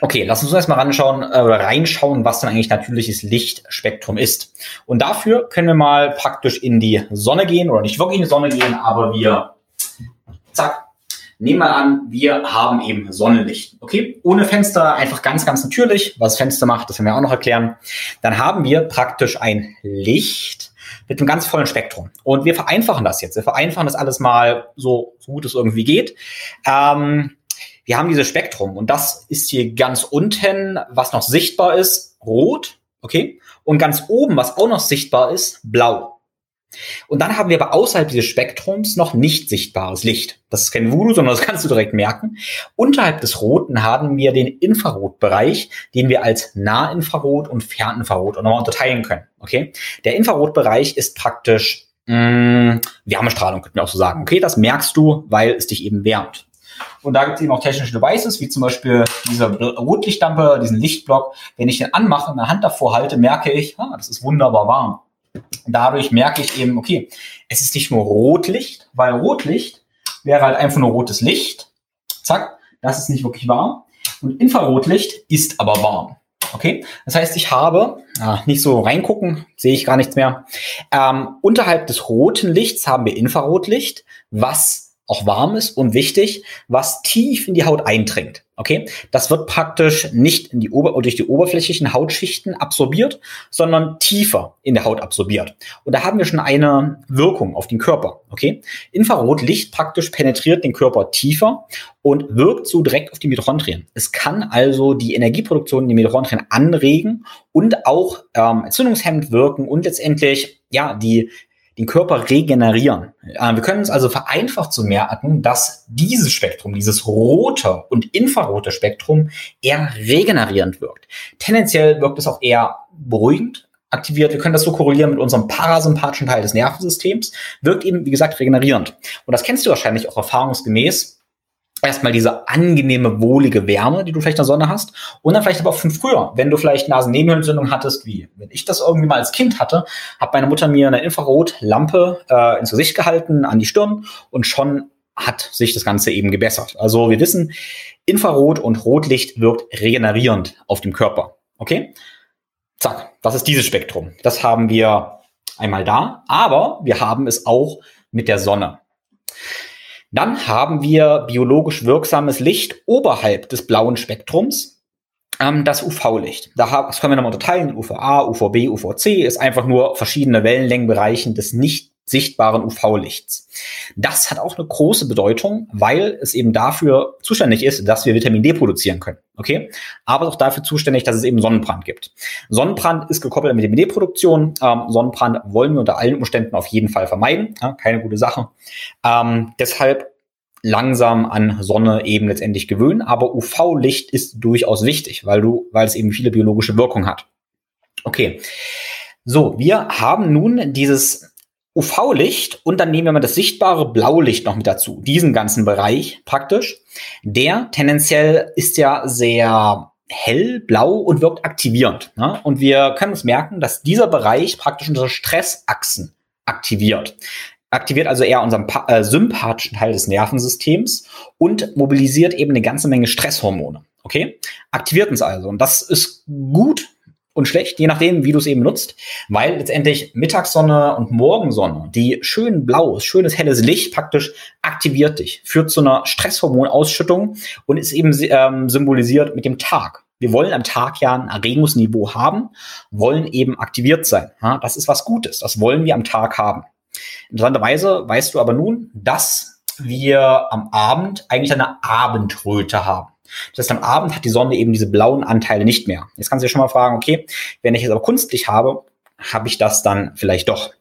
Okay, lass uns erstmal äh, reinschauen, was dann eigentlich natürliches Lichtspektrum ist. Und dafür können wir mal praktisch in die Sonne gehen oder nicht wirklich in die Sonne gehen, aber wir, zack, Nehmen wir an, wir haben eben Sonnenlicht. Okay, ohne Fenster, einfach ganz, ganz natürlich. Was Fenster macht, das werden wir auch noch erklären. Dann haben wir praktisch ein Licht mit einem ganz vollen Spektrum. Und wir vereinfachen das jetzt. Wir vereinfachen das alles mal so, so gut es irgendwie geht. Ähm, wir haben dieses Spektrum und das ist hier ganz unten, was noch sichtbar ist, rot, okay? Und ganz oben, was auch noch sichtbar ist, blau. Und dann haben wir aber außerhalb dieses Spektrums noch nicht sichtbares Licht. Das ist kein Voodoo, sondern das kannst du direkt merken. Unterhalb des Roten haben wir den Infrarotbereich, den wir als Nahinfrarot und Ferninfrarot nochmal unterteilen können. Okay? Der Infrarotbereich ist praktisch mh, mm, Wärmestrahlung, könnten wir auch so sagen. Okay, das merkst du, weil es dich eben wärmt. Und da gibt es eben auch technische Devices, wie zum Beispiel diese Rotlichtlampe, diesen Lichtblock. Wenn ich den anmache und meine Hand davor halte, merke ich, ah, das ist wunderbar warm. Dadurch merke ich eben, okay, es ist nicht nur Rotlicht, weil Rotlicht wäre halt einfach nur rotes Licht. Zack, das ist nicht wirklich warm. Und Infrarotlicht ist aber warm. Okay, das heißt, ich habe, ah, nicht so reingucken, sehe ich gar nichts mehr. Ähm, unterhalb des roten Lichts haben wir Infrarotlicht, was auch warm ist und wichtig, was tief in die Haut eindringt. Okay, das wird praktisch nicht in die Ober durch die oberflächlichen Hautschichten absorbiert, sondern tiefer in der Haut absorbiert. Und da haben wir schon eine Wirkung auf den Körper. Okay, Infrarotlicht praktisch penetriert den Körper tiefer und wirkt so direkt auf die Mitochondrien. Es kann also die Energieproduktion in den Mitochondrien anregen und auch ähm, entzündungshemmend wirken und letztendlich ja die den Körper regenerieren. Äh, wir können uns also vereinfacht so merken, dass dieses Spektrum, dieses rote und infrarote Spektrum eher regenerierend wirkt. Tendenziell wirkt es auch eher beruhigend aktiviert. Wir können das so korrelieren mit unserem parasympathischen Teil des Nervensystems. Wirkt eben, wie gesagt, regenerierend. Und das kennst du wahrscheinlich auch erfahrungsgemäß erstmal diese angenehme, wohlige Wärme, die du vielleicht in der Sonne hast. Und dann vielleicht aber auch von früher, wenn du vielleicht Nasennebenhöhlenentzündung hattest, wie wenn ich das irgendwie mal als Kind hatte, hat meine Mutter mir eine Infrarotlampe äh, ins Gesicht gehalten, an die Stirn und schon hat sich das Ganze eben gebessert. Also wir wissen, Infrarot und Rotlicht wirkt regenerierend auf dem Körper. Okay? Zack, das ist dieses Spektrum. Das haben wir einmal da, aber wir haben es auch mit der Sonne. Dann haben wir biologisch wirksames Licht oberhalb des blauen Spektrums, ähm, das UV-Licht. Das können wir nochmal unterteilen, UVA, UVB, UVC, ist einfach nur verschiedene Wellenlängenbereichen des nicht sichtbaren UV-Lichts. Das hat auch eine große Bedeutung, weil es eben dafür zuständig ist, dass wir Vitamin D produzieren können. Okay? Aber auch dafür zuständig, dass es eben Sonnenbrand gibt. Sonnenbrand ist gekoppelt mit Vitamin D-Produktion. Ähm, Sonnenbrand wollen wir unter allen Umständen auf jeden Fall vermeiden. Ja, keine gute Sache. Ähm, deshalb langsam an Sonne eben letztendlich gewöhnen. Aber UV-Licht ist durchaus wichtig, weil du, weil es eben viele biologische Wirkungen hat. Okay. So, wir haben nun dieses UV-Licht und dann nehmen wir mal das sichtbare Blaulicht noch mit dazu. Diesen ganzen Bereich praktisch. Der tendenziell ist ja sehr hell, blau und wirkt aktivierend. Ne? Und wir können uns merken, dass dieser Bereich praktisch unsere Stressachsen aktiviert. Aktiviert also eher unseren äh, sympathischen Teil des Nervensystems und mobilisiert eben eine ganze Menge Stresshormone. Okay? Aktiviert uns also. Und das ist gut und schlecht, je nachdem, wie du es eben nutzt, weil letztendlich Mittagssonne und Morgensonne, die schön blaues, schönes helles Licht praktisch aktiviert dich, führt zu einer Stresshormonausschüttung und ist eben ähm, symbolisiert mit dem Tag. Wir wollen am Tag ja ein Erregungsniveau haben, wollen eben aktiviert sein. Ja, das ist was Gutes, das wollen wir am Tag haben. Interessanterweise weißt du aber nun, dass wir am Abend eigentlich eine Abendröte haben. Das heißt, am Abend hat die Sonne eben diese blauen Anteile nicht mehr. Jetzt kannst du dir schon mal fragen, okay, wenn ich es aber kunstlich habe, habe ich das dann vielleicht doch.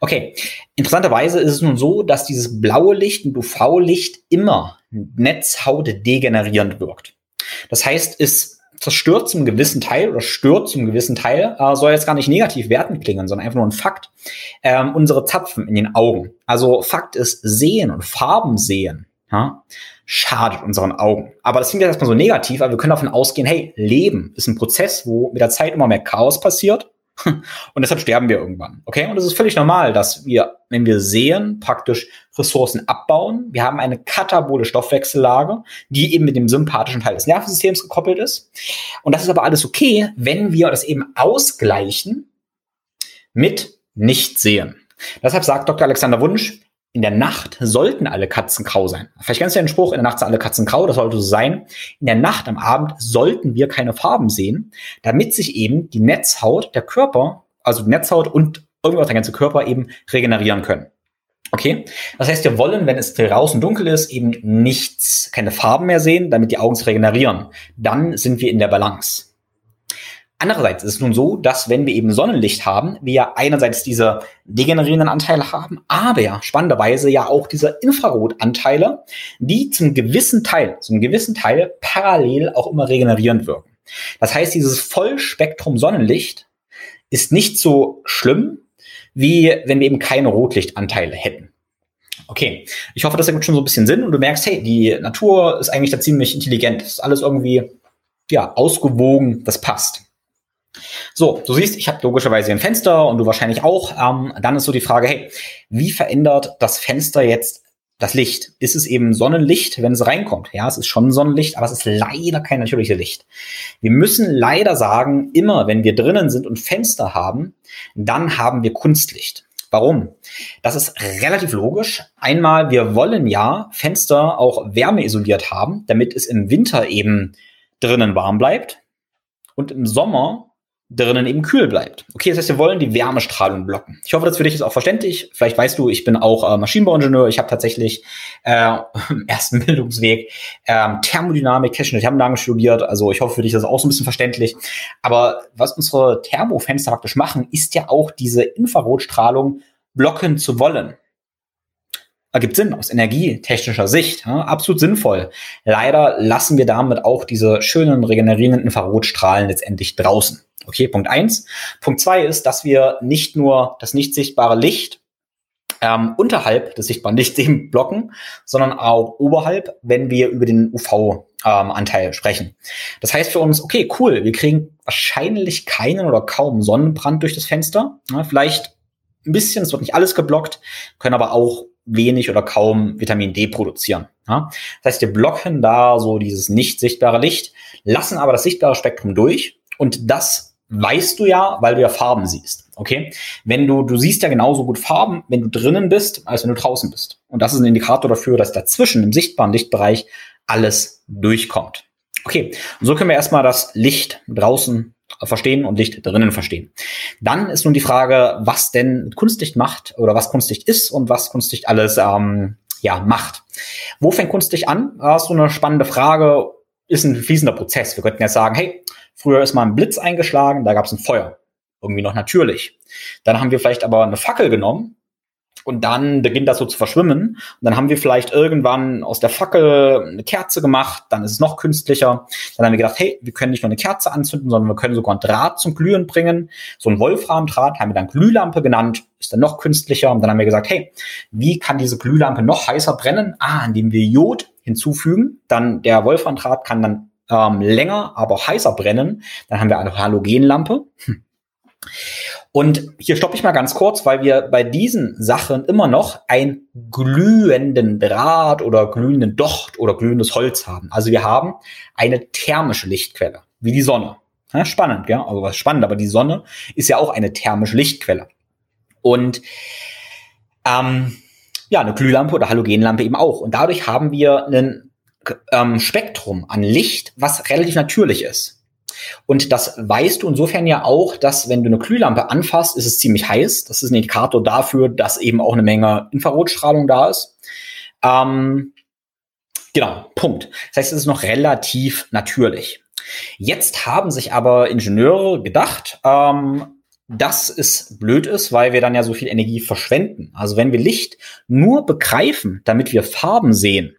Okay, interessanterweise ist es nun so, dass dieses blaue Licht und UV-Licht immer Netzhaut degenerierend wirkt. Das heißt, es zerstört zum gewissen Teil oder stört zum gewissen Teil, äh, soll jetzt gar nicht negativ werten klingen, sondern einfach nur ein Fakt, ähm, unsere Zapfen in den Augen. Also Fakt ist, sehen und Farben sehen ja, schadet unseren Augen. Aber das klingt jetzt erstmal so negativ, aber wir können davon ausgehen, hey, Leben ist ein Prozess, wo mit der Zeit immer mehr Chaos passiert. Und deshalb sterben wir irgendwann. Okay? Und es ist völlig normal, dass wir, wenn wir sehen, praktisch Ressourcen abbauen. Wir haben eine katabole Stoffwechsellage, die eben mit dem sympathischen Teil des Nervensystems gekoppelt ist. Und das ist aber alles okay, wenn wir das eben ausgleichen mit nicht sehen. Deshalb sagt Dr. Alexander Wunsch, in der Nacht sollten alle Katzen grau sein. Vielleicht kennst du den Spruch, in der Nacht sind alle Katzen grau, das sollte so sein. In der Nacht am Abend sollten wir keine Farben sehen, damit sich eben die Netzhaut, der Körper, also die Netzhaut und irgendwas der ganze Körper eben regenerieren können. Okay, das heißt, wir wollen, wenn es draußen dunkel ist, eben nichts, keine Farben mehr sehen, damit die Augen sich regenerieren. Dann sind wir in der Balance. Andererseits ist es nun so, dass wenn wir eben Sonnenlicht haben, wir einerseits diese degenerierenden Anteile haben, aber ja, spannenderweise ja auch diese Infrarotanteile, die zum gewissen Teil, zum gewissen Teil parallel auch immer regenerierend wirken. Das heißt, dieses Vollspektrum Sonnenlicht ist nicht so schlimm, wie wenn wir eben keine Rotlichtanteile hätten. Okay, ich hoffe, das ergibt schon so ein bisschen Sinn und du merkst, hey, die Natur ist eigentlich da ziemlich intelligent. Das ist alles irgendwie, ja, ausgewogen, das passt. So, du siehst, ich habe logischerweise ein Fenster und du wahrscheinlich auch. Ähm, dann ist so die Frage, hey, wie verändert das Fenster jetzt das Licht? Ist es eben Sonnenlicht, wenn es reinkommt? Ja, es ist schon Sonnenlicht, aber es ist leider kein natürliches Licht. Wir müssen leider sagen, immer wenn wir drinnen sind und Fenster haben, dann haben wir Kunstlicht. Warum? Das ist relativ logisch. Einmal, wir wollen ja Fenster auch wärmeisoliert haben, damit es im Winter eben drinnen warm bleibt und im Sommer drinnen eben kühl bleibt. Okay, das heißt, wir wollen die Wärmestrahlung blocken. Ich hoffe, das für dich ist auch verständlich. Vielleicht weißt du, ich bin auch äh, Maschinenbauingenieur. Ich habe tatsächlich äh, im ersten Bildungsweg äh, Thermodynamik, technische Thermodynamik studiert. Also ich hoffe, für dich ist das auch so ein bisschen verständlich. Aber was unsere Thermofenster praktisch machen, ist ja auch diese Infrarotstrahlung blocken zu wollen. Ergibt Sinn aus energietechnischer Sicht. Ja, absolut sinnvoll. Leider lassen wir damit auch diese schönen regenerierenden Infrarotstrahlen letztendlich draußen. Okay, Punkt eins. Punkt zwei ist, dass wir nicht nur das nicht sichtbare Licht ähm, unterhalb des sichtbaren Lichts eben blocken, sondern auch oberhalb, wenn wir über den UV-Anteil ähm, sprechen. Das heißt für uns, okay, cool, wir kriegen wahrscheinlich keinen oder kaum Sonnenbrand durch das Fenster. Ja, vielleicht ein bisschen, es wird nicht alles geblockt, können aber auch wenig oder kaum Vitamin D produzieren. Ja? Das heißt, wir blocken da so dieses nicht sichtbare Licht, lassen aber das sichtbare Spektrum durch und das weißt du ja, weil du ja Farben siehst. Okay? Wenn du, du siehst ja genauso gut Farben, wenn du drinnen bist, als wenn du draußen bist. Und das ist ein Indikator dafür, dass dazwischen im sichtbaren Lichtbereich alles durchkommt. Okay, so können wir erstmal das Licht draußen verstehen und Licht drinnen verstehen. Dann ist nun die Frage, was denn Kunstlicht macht oder was Kunstlicht ist und was Kunstlicht alles ähm, ja, macht. Wo fängt Kunstlicht an? Das ist so eine spannende Frage, ist ein fließender Prozess. Wir könnten jetzt sagen, hey, Früher ist mal ein Blitz eingeschlagen, da gab es ein Feuer. Irgendwie noch natürlich. Dann haben wir vielleicht aber eine Fackel genommen und dann beginnt das so zu verschwimmen. Und dann haben wir vielleicht irgendwann aus der Fackel eine Kerze gemacht, dann ist es noch künstlicher. Dann haben wir gedacht, hey, wir können nicht nur eine Kerze anzünden, sondern wir können sogar ein Draht zum Glühen bringen. So ein Wolframdraht haben wir dann Glühlampe genannt, ist dann noch künstlicher. Und dann haben wir gesagt, hey, wie kann diese Glühlampe noch heißer brennen? Ah, indem wir Jod hinzufügen. Dann der Wolframdraht kann dann ähm, länger, aber heißer brennen. Dann haben wir eine Halogenlampe. Hm. Und hier stoppe ich mal ganz kurz, weil wir bei diesen Sachen immer noch einen glühenden Draht oder glühenden Docht oder glühendes Holz haben. Also wir haben eine thermische Lichtquelle, wie die Sonne. Ja, spannend, ja, also was spannend, aber die Sonne ist ja auch eine thermische Lichtquelle. Und ähm, ja, eine Glühlampe oder Halogenlampe eben auch. Und dadurch haben wir einen ähm, Spektrum an Licht, was relativ natürlich ist. Und das weißt du insofern ja auch, dass wenn du eine Glühlampe anfasst, ist es ziemlich heiß. Das ist ein Indikator dafür, dass eben auch eine Menge Infrarotstrahlung da ist. Ähm, genau, Punkt. Das heißt, es ist noch relativ natürlich. Jetzt haben sich aber Ingenieure gedacht, ähm, dass es blöd ist, weil wir dann ja so viel Energie verschwenden. Also wenn wir Licht nur begreifen, damit wir Farben sehen,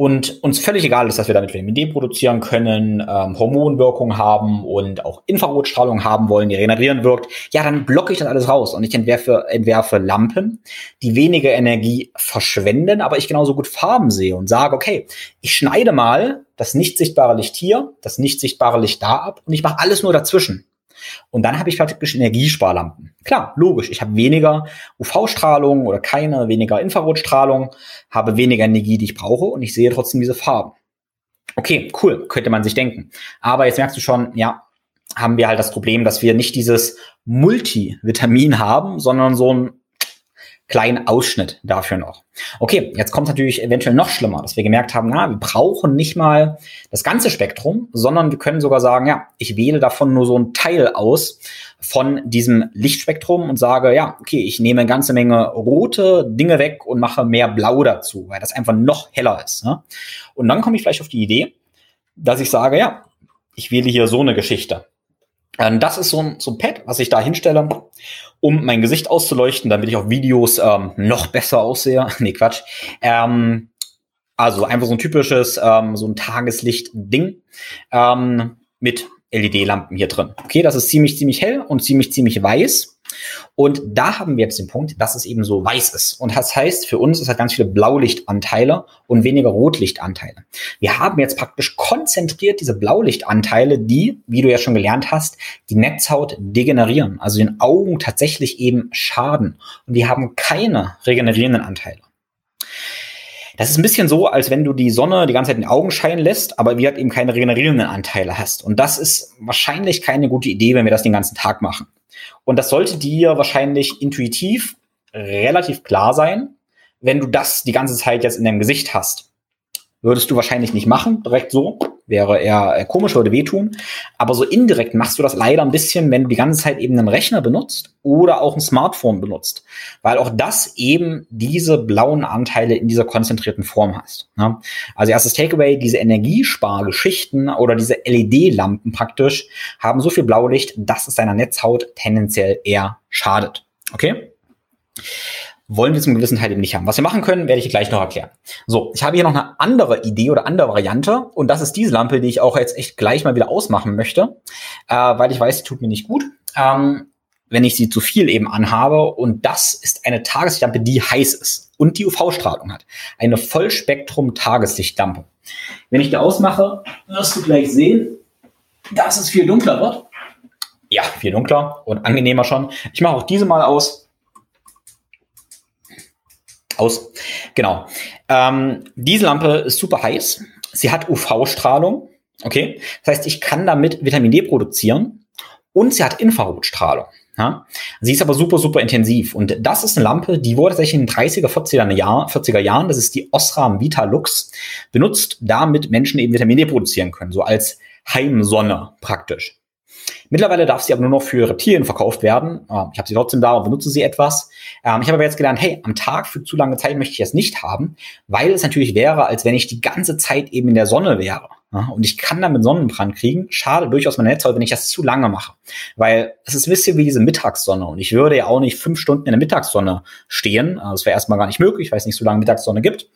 und uns völlig egal ist, dass wir damit Vitamin D produzieren können, ähm, Hormonwirkung haben und auch Infrarotstrahlung haben wollen, die regenerieren wirkt, ja, dann blocke ich das alles raus und ich entwerfe, entwerfe Lampen, die weniger Energie verschwenden, aber ich genauso gut Farben sehe und sage, okay, ich schneide mal das nicht sichtbare Licht hier, das nicht sichtbare Licht da ab und ich mache alles nur dazwischen. Und dann habe ich praktisch Energiesparlampen. Klar, logisch. Ich habe weniger UV-Strahlung oder keine, weniger Infrarotstrahlung, habe weniger Energie, die ich brauche und ich sehe trotzdem diese Farben. Okay, cool, könnte man sich denken. Aber jetzt merkst du schon, ja, haben wir halt das Problem, dass wir nicht dieses Multivitamin haben, sondern so ein kleinen Ausschnitt dafür noch. Okay, jetzt kommt natürlich eventuell noch schlimmer, dass wir gemerkt haben, na, wir brauchen nicht mal das ganze Spektrum, sondern wir können sogar sagen, ja, ich wähle davon nur so ein Teil aus von diesem Lichtspektrum und sage, ja, okay, ich nehme eine ganze Menge rote Dinge weg und mache mehr blau dazu, weil das einfach noch heller ist. Ne? Und dann komme ich vielleicht auf die Idee, dass ich sage, ja, ich wähle hier so eine Geschichte. Ähm, das ist so ein, so ein Pad, was ich da hinstelle, um mein Gesicht auszuleuchten, damit ich auf Videos ähm, noch besser aussehe. nee, Quatsch. Ähm, also einfach so ein typisches, ähm, so ein Tageslicht-Ding ähm, mit LED-Lampen hier drin. Okay, das ist ziemlich, ziemlich hell und ziemlich, ziemlich weiß. Und da haben wir jetzt den Punkt, dass es eben so weiß ist. Und das heißt, für uns ist halt ganz viele Blaulichtanteile und weniger Rotlichtanteile. Wir haben jetzt praktisch konzentriert diese Blaulichtanteile, die, wie du ja schon gelernt hast, die Netzhaut degenerieren, also den Augen tatsächlich eben schaden. Und die haben keine regenerierenden Anteile. Das ist ein bisschen so, als wenn du die Sonne die ganze Zeit in die Augen scheinen lässt, aber wir halt eben keine regenerierenden Anteile hast. Und das ist wahrscheinlich keine gute Idee, wenn wir das den ganzen Tag machen. Und das sollte dir wahrscheinlich intuitiv relativ klar sein, wenn du das die ganze Zeit jetzt in deinem Gesicht hast. Würdest du wahrscheinlich nicht machen, direkt so. Wäre eher komisch, würde wehtun. Aber so indirekt machst du das leider ein bisschen, wenn du die ganze Zeit eben einen Rechner benutzt oder auch ein Smartphone benutzt. Weil auch das eben diese blauen Anteile in dieser konzentrierten Form hast. Ne? Also erstes Takeaway, diese Energiespargeschichten oder diese LED-Lampen praktisch haben so viel Blaulicht, dass es deiner Netzhaut tendenziell eher schadet. Okay? Wollen wir zum gewissen Teil eben nicht haben. Was wir machen können, werde ich gleich noch erklären. So, ich habe hier noch eine andere Idee oder andere Variante und das ist diese Lampe, die ich auch jetzt echt gleich mal wieder ausmachen möchte, äh, weil ich weiß, sie tut mir nicht gut, ähm, wenn ich sie zu viel eben anhabe und das ist eine Tageslichtlampe, die heiß ist und die UV-Strahlung hat. Eine Vollspektrum-Tageslichtlampe. Wenn ich die ausmache, wirst du gleich sehen, dass es viel dunkler wird. Ja, viel dunkler und angenehmer schon. Ich mache auch diese mal aus aus. Genau. Ähm, diese Lampe ist super heiß. Sie hat UV-Strahlung. Okay. Das heißt, ich kann damit Vitamin D produzieren und sie hat Infrarotstrahlung. Ja? Sie ist aber super, super intensiv. Und das ist eine Lampe, die wurde tatsächlich in den 30er, 40er, Jahr, 40er Jahren, das ist die Osram Vita benutzt, damit Menschen eben Vitamin D produzieren können. So als Heimsonne praktisch. Mittlerweile darf sie aber nur noch für Reptilien verkauft werden. Ähm, ich habe sie trotzdem da und benutze sie etwas. Ähm, ich habe aber jetzt gelernt, hey, am Tag für zu lange Zeit möchte ich es nicht haben, weil es natürlich wäre, als wenn ich die ganze Zeit eben in der Sonne wäre. Und ich kann damit Sonnenbrand kriegen. Schade durchaus meine Netzhaut, wenn ich das zu lange mache. Weil es ist ein bisschen wie diese Mittagssonne. Und ich würde ja auch nicht fünf Stunden in der Mittagssonne stehen. Also das wäre erstmal gar nicht möglich, weil es nicht so lange Mittagssonne gibt.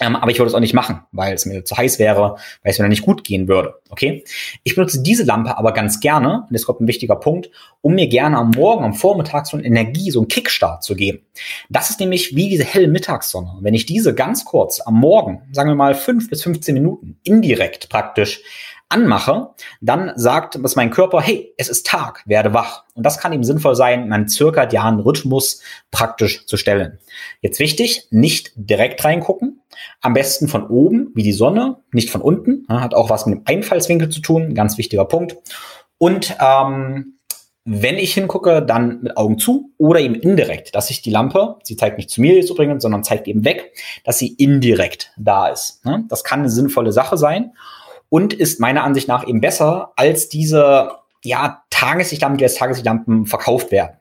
Ähm, aber ich würde es auch nicht machen, weil es mir zu heiß wäre, weil es mir dann nicht gut gehen würde. Okay? Ich benutze diese Lampe aber ganz gerne, und das kommt ein wichtiger Punkt, um mir gerne am Morgen, am Vormittag so eine Energie, so einen Kickstart zu geben. Das ist nämlich wie diese helle Mittagssonne. Wenn ich diese ganz kurz am Morgen, sagen wir mal fünf bis 15 Minuten, indirekt praktisch anmache, dann sagt es mein Körper, hey, es ist Tag, werde wach. Und das kann eben sinnvoll sein, einen zirkadianen Rhythmus praktisch zu stellen. Jetzt wichtig, nicht direkt reingucken, am besten von oben, wie die Sonne, nicht von unten. Hat auch was mit dem Einfallswinkel zu tun, ganz wichtiger Punkt. Und ähm, wenn ich hingucke, dann mit Augen zu oder eben indirekt, dass ich die Lampe, sie zeigt nicht zu mir jetzt übrigens, sondern zeigt eben weg, dass sie indirekt da ist. Das kann eine sinnvolle Sache sein und ist meiner Ansicht nach eben besser als diese ja, Tageslichtlampen, die als Tageslichtlampen verkauft werden.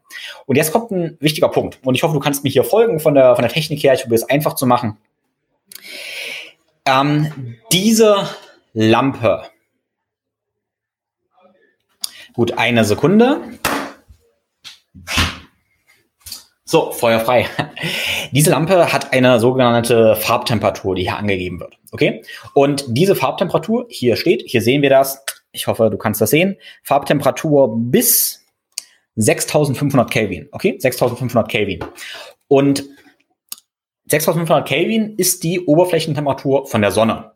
Und jetzt kommt ein wichtiger Punkt. Und ich hoffe, du kannst mir hier folgen von der, von der Technik her. Ich probiere es einfach zu machen. Ähm, diese Lampe. Gut, eine Sekunde. So, Feuer frei. Diese Lampe hat eine sogenannte Farbtemperatur, die hier angegeben wird. Okay? Und diese Farbtemperatur, hier steht, hier sehen wir das. Ich hoffe, du kannst das sehen. Farbtemperatur bis 6500 Kelvin. Okay? 6500 Kelvin. Und 6500 Kelvin ist die Oberflächentemperatur von der Sonne.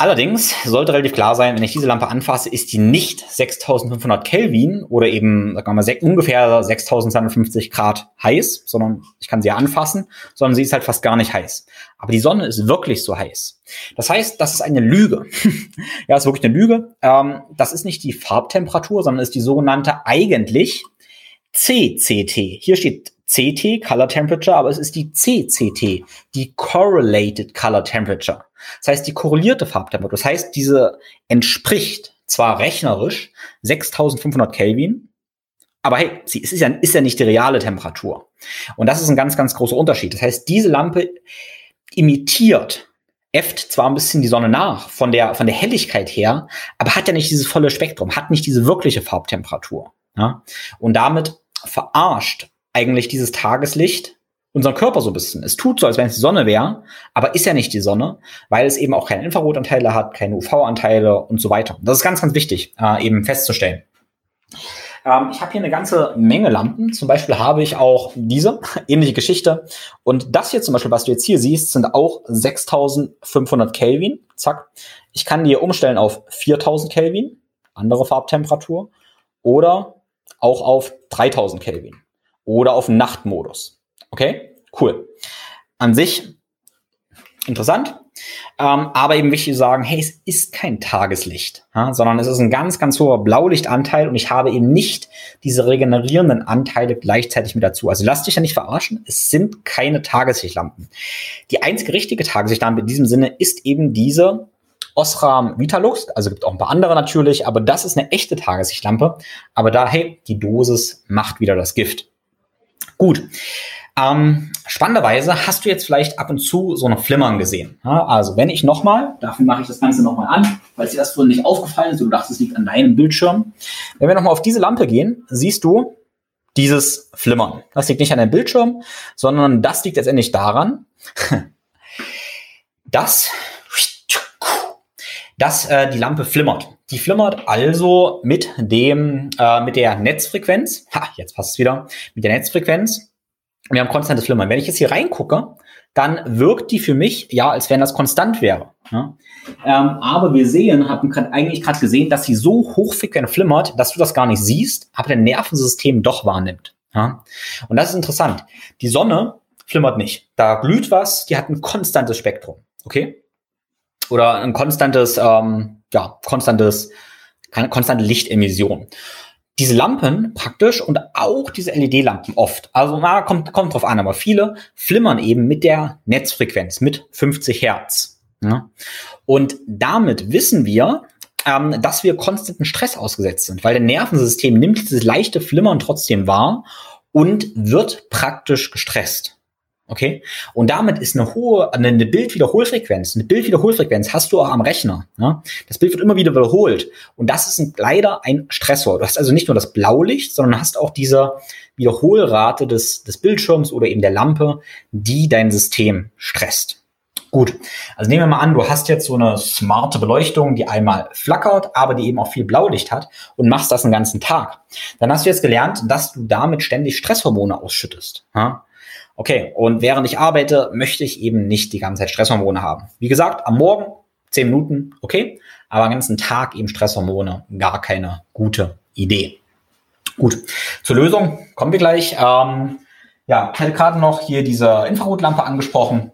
Allerdings sollte relativ klar sein, wenn ich diese Lampe anfasse, ist die nicht 6500 Kelvin oder eben sagen wir mal, ungefähr 6250 Grad heiß, sondern ich kann sie ja anfassen, sondern sie ist halt fast gar nicht heiß. Aber die Sonne ist wirklich so heiß. Das heißt, das ist eine Lüge. ja, ist wirklich eine Lüge. Ähm, das ist nicht die Farbtemperatur, sondern ist die sogenannte eigentlich CCT. Hier steht CT, Color Temperature, aber es ist die CCT, die Correlated Color Temperature. Das heißt, die korrelierte Farbtemperatur. Das heißt, diese entspricht zwar rechnerisch 6500 Kelvin, aber hey, sie ist ja, ist ja nicht die reale Temperatur. Und das ist ein ganz, ganz großer Unterschied. Das heißt, diese Lampe imitiert, äfft zwar ein bisschen die Sonne nach von der, von der Helligkeit her, aber hat ja nicht dieses volle Spektrum, hat nicht diese wirkliche Farbtemperatur. Ja? Und damit verarscht eigentlich dieses Tageslicht unseren Körper so ein bisschen. Es tut so, als wenn es die Sonne wäre, aber ist ja nicht die Sonne, weil es eben auch keine Infrarotanteile hat, keine UV-Anteile und so weiter. Das ist ganz, ganz wichtig, äh, eben festzustellen. Ähm, ich habe hier eine ganze Menge Lampen. Zum Beispiel habe ich auch diese, ähnliche Geschichte. Und das hier zum Beispiel, was du jetzt hier siehst, sind auch 6500 Kelvin. Zack. Ich kann die hier umstellen auf 4000 Kelvin, andere Farbtemperatur, oder auch auf 3000 Kelvin oder auf Nachtmodus. Okay, cool. An sich interessant, ähm, aber eben wichtig zu sagen, hey, es ist kein Tageslicht, ja, sondern es ist ein ganz, ganz hoher Blaulichtanteil und ich habe eben nicht diese regenerierenden Anteile gleichzeitig mit dazu. Also lass dich ja nicht verarschen, es sind keine Tageslichtlampen. Die einzige richtige Tageslichtlampe in diesem Sinne ist eben diese Osram Vitalux, also gibt auch ein paar andere natürlich, aber das ist eine echte Tageslichtlampe. Aber da, hey, die Dosis macht wieder das Gift. Gut. Ähm, spannenderweise hast du jetzt vielleicht ab und zu so eine Flimmern gesehen. Ja, also wenn ich nochmal, dafür mache ich das Ganze nochmal an, weil dir das vorhin nicht aufgefallen ist, du dachtest, es liegt an deinem Bildschirm. Wenn wir nochmal auf diese Lampe gehen, siehst du dieses Flimmern. Das liegt nicht an deinem Bildschirm, sondern das liegt letztendlich daran, dass dass äh, die Lampe flimmert. Die flimmert also mit dem äh, mit der Netzfrequenz. Ha, jetzt passt es wieder. Mit der Netzfrequenz. Wir haben konstantes Flimmern. Wenn ich jetzt hier reingucke, dann wirkt die für mich ja, als wenn das konstant wäre. Ja? Ähm, aber wir sehen, haben grad, eigentlich gerade gesehen, dass sie so hochfrequent flimmert, dass du das gar nicht siehst, aber dein Nervensystem doch wahrnimmt. Ja? Und das ist interessant. Die Sonne flimmert nicht. Da glüht was, die hat ein konstantes Spektrum. Okay? oder ein konstantes, ähm, ja, konstantes, keine konstante Lichtemission. Diese Lampen praktisch und auch diese LED-Lampen oft, also na, kommt, kommt drauf an, aber viele flimmern eben mit der Netzfrequenz, mit 50 Hertz. Ja? Und damit wissen wir, ähm, dass wir konstanten Stress ausgesetzt sind, weil der Nervensystem nimmt dieses leichte Flimmern trotzdem wahr und wird praktisch gestresst. Okay? Und damit ist eine hohe, eine Bildwiederholfrequenz, eine Bildwiederholfrequenz hast du auch am Rechner. Ja? Das Bild wird immer wieder wiederholt. Und das ist ein, leider ein Stressor. Du hast also nicht nur das Blaulicht, sondern hast auch diese Wiederholrate des, des Bildschirms oder eben der Lampe, die dein System stresst. Gut, also nehmen wir mal an, du hast jetzt so eine smarte Beleuchtung, die einmal flackert, aber die eben auch viel Blaulicht hat und machst das den ganzen Tag. Dann hast du jetzt gelernt, dass du damit ständig Stresshormone ausschüttest. Ja? Okay, und während ich arbeite, möchte ich eben nicht die ganze Zeit Stresshormone haben. Wie gesagt, am Morgen zehn Minuten, okay, aber am ganzen Tag eben Stresshormone, gar keine gute Idee. Gut, zur Lösung kommen wir gleich. Ähm, ja, ich hatte gerade noch hier diese Infrarotlampe angesprochen.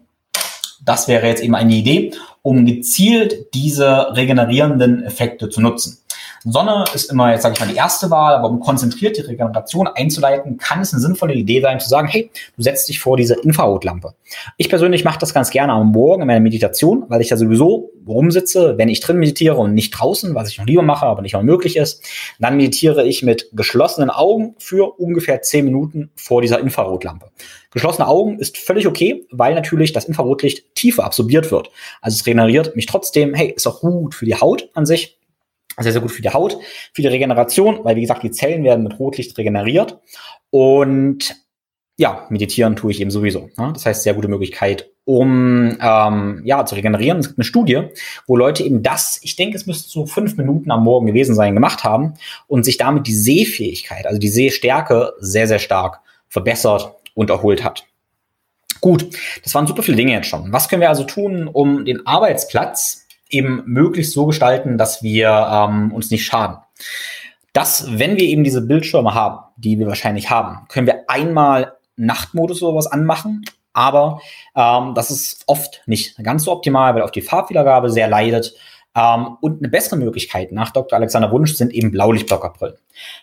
Das wäre jetzt eben eine Idee, um gezielt diese regenerierenden Effekte zu nutzen. Sonne ist immer, jetzt sage ich mal, die erste Wahl, aber um konzentriert die Regeneration einzuleiten, kann es eine sinnvolle Idee sein, zu sagen, hey, du setzt dich vor diese Infrarotlampe. Ich persönlich mache das ganz gerne am Morgen in meiner Meditation, weil ich da sowieso rumsitze, wenn ich drin meditiere und nicht draußen, was ich noch lieber mache, aber nicht mal möglich ist. Dann meditiere ich mit geschlossenen Augen für ungefähr zehn Minuten vor dieser Infrarotlampe. Geschlossene Augen ist völlig okay, weil natürlich das Infrarotlicht tiefer absorbiert wird. Also es regeneriert mich trotzdem, hey, ist auch gut für die Haut an sich sehr, sehr gut für die Haut, für die Regeneration, weil wie gesagt, die Zellen werden mit Rotlicht regeneriert. Und ja, meditieren tue ich eben sowieso. Ne? Das heißt, sehr gute Möglichkeit, um ähm, ja zu regenerieren. Es gibt eine Studie, wo Leute eben das, ich denke, es müsste so fünf Minuten am Morgen gewesen sein, gemacht haben und sich damit die Sehfähigkeit, also die Sehstärke, sehr, sehr stark verbessert und erholt hat. Gut, das waren super viele Dinge jetzt schon. Was können wir also tun, um den Arbeitsplatz eben möglichst so gestalten, dass wir ähm, uns nicht schaden. Das, wenn wir eben diese Bildschirme haben, die wir wahrscheinlich haben, können wir einmal Nachtmodus oder was anmachen, aber ähm, das ist oft nicht ganz so optimal, weil auch die Farbwiedergabe sehr leidet. Ähm, und eine bessere Möglichkeit nach Dr. Alexander Wunsch sind eben Blaulichtblockerbrillen.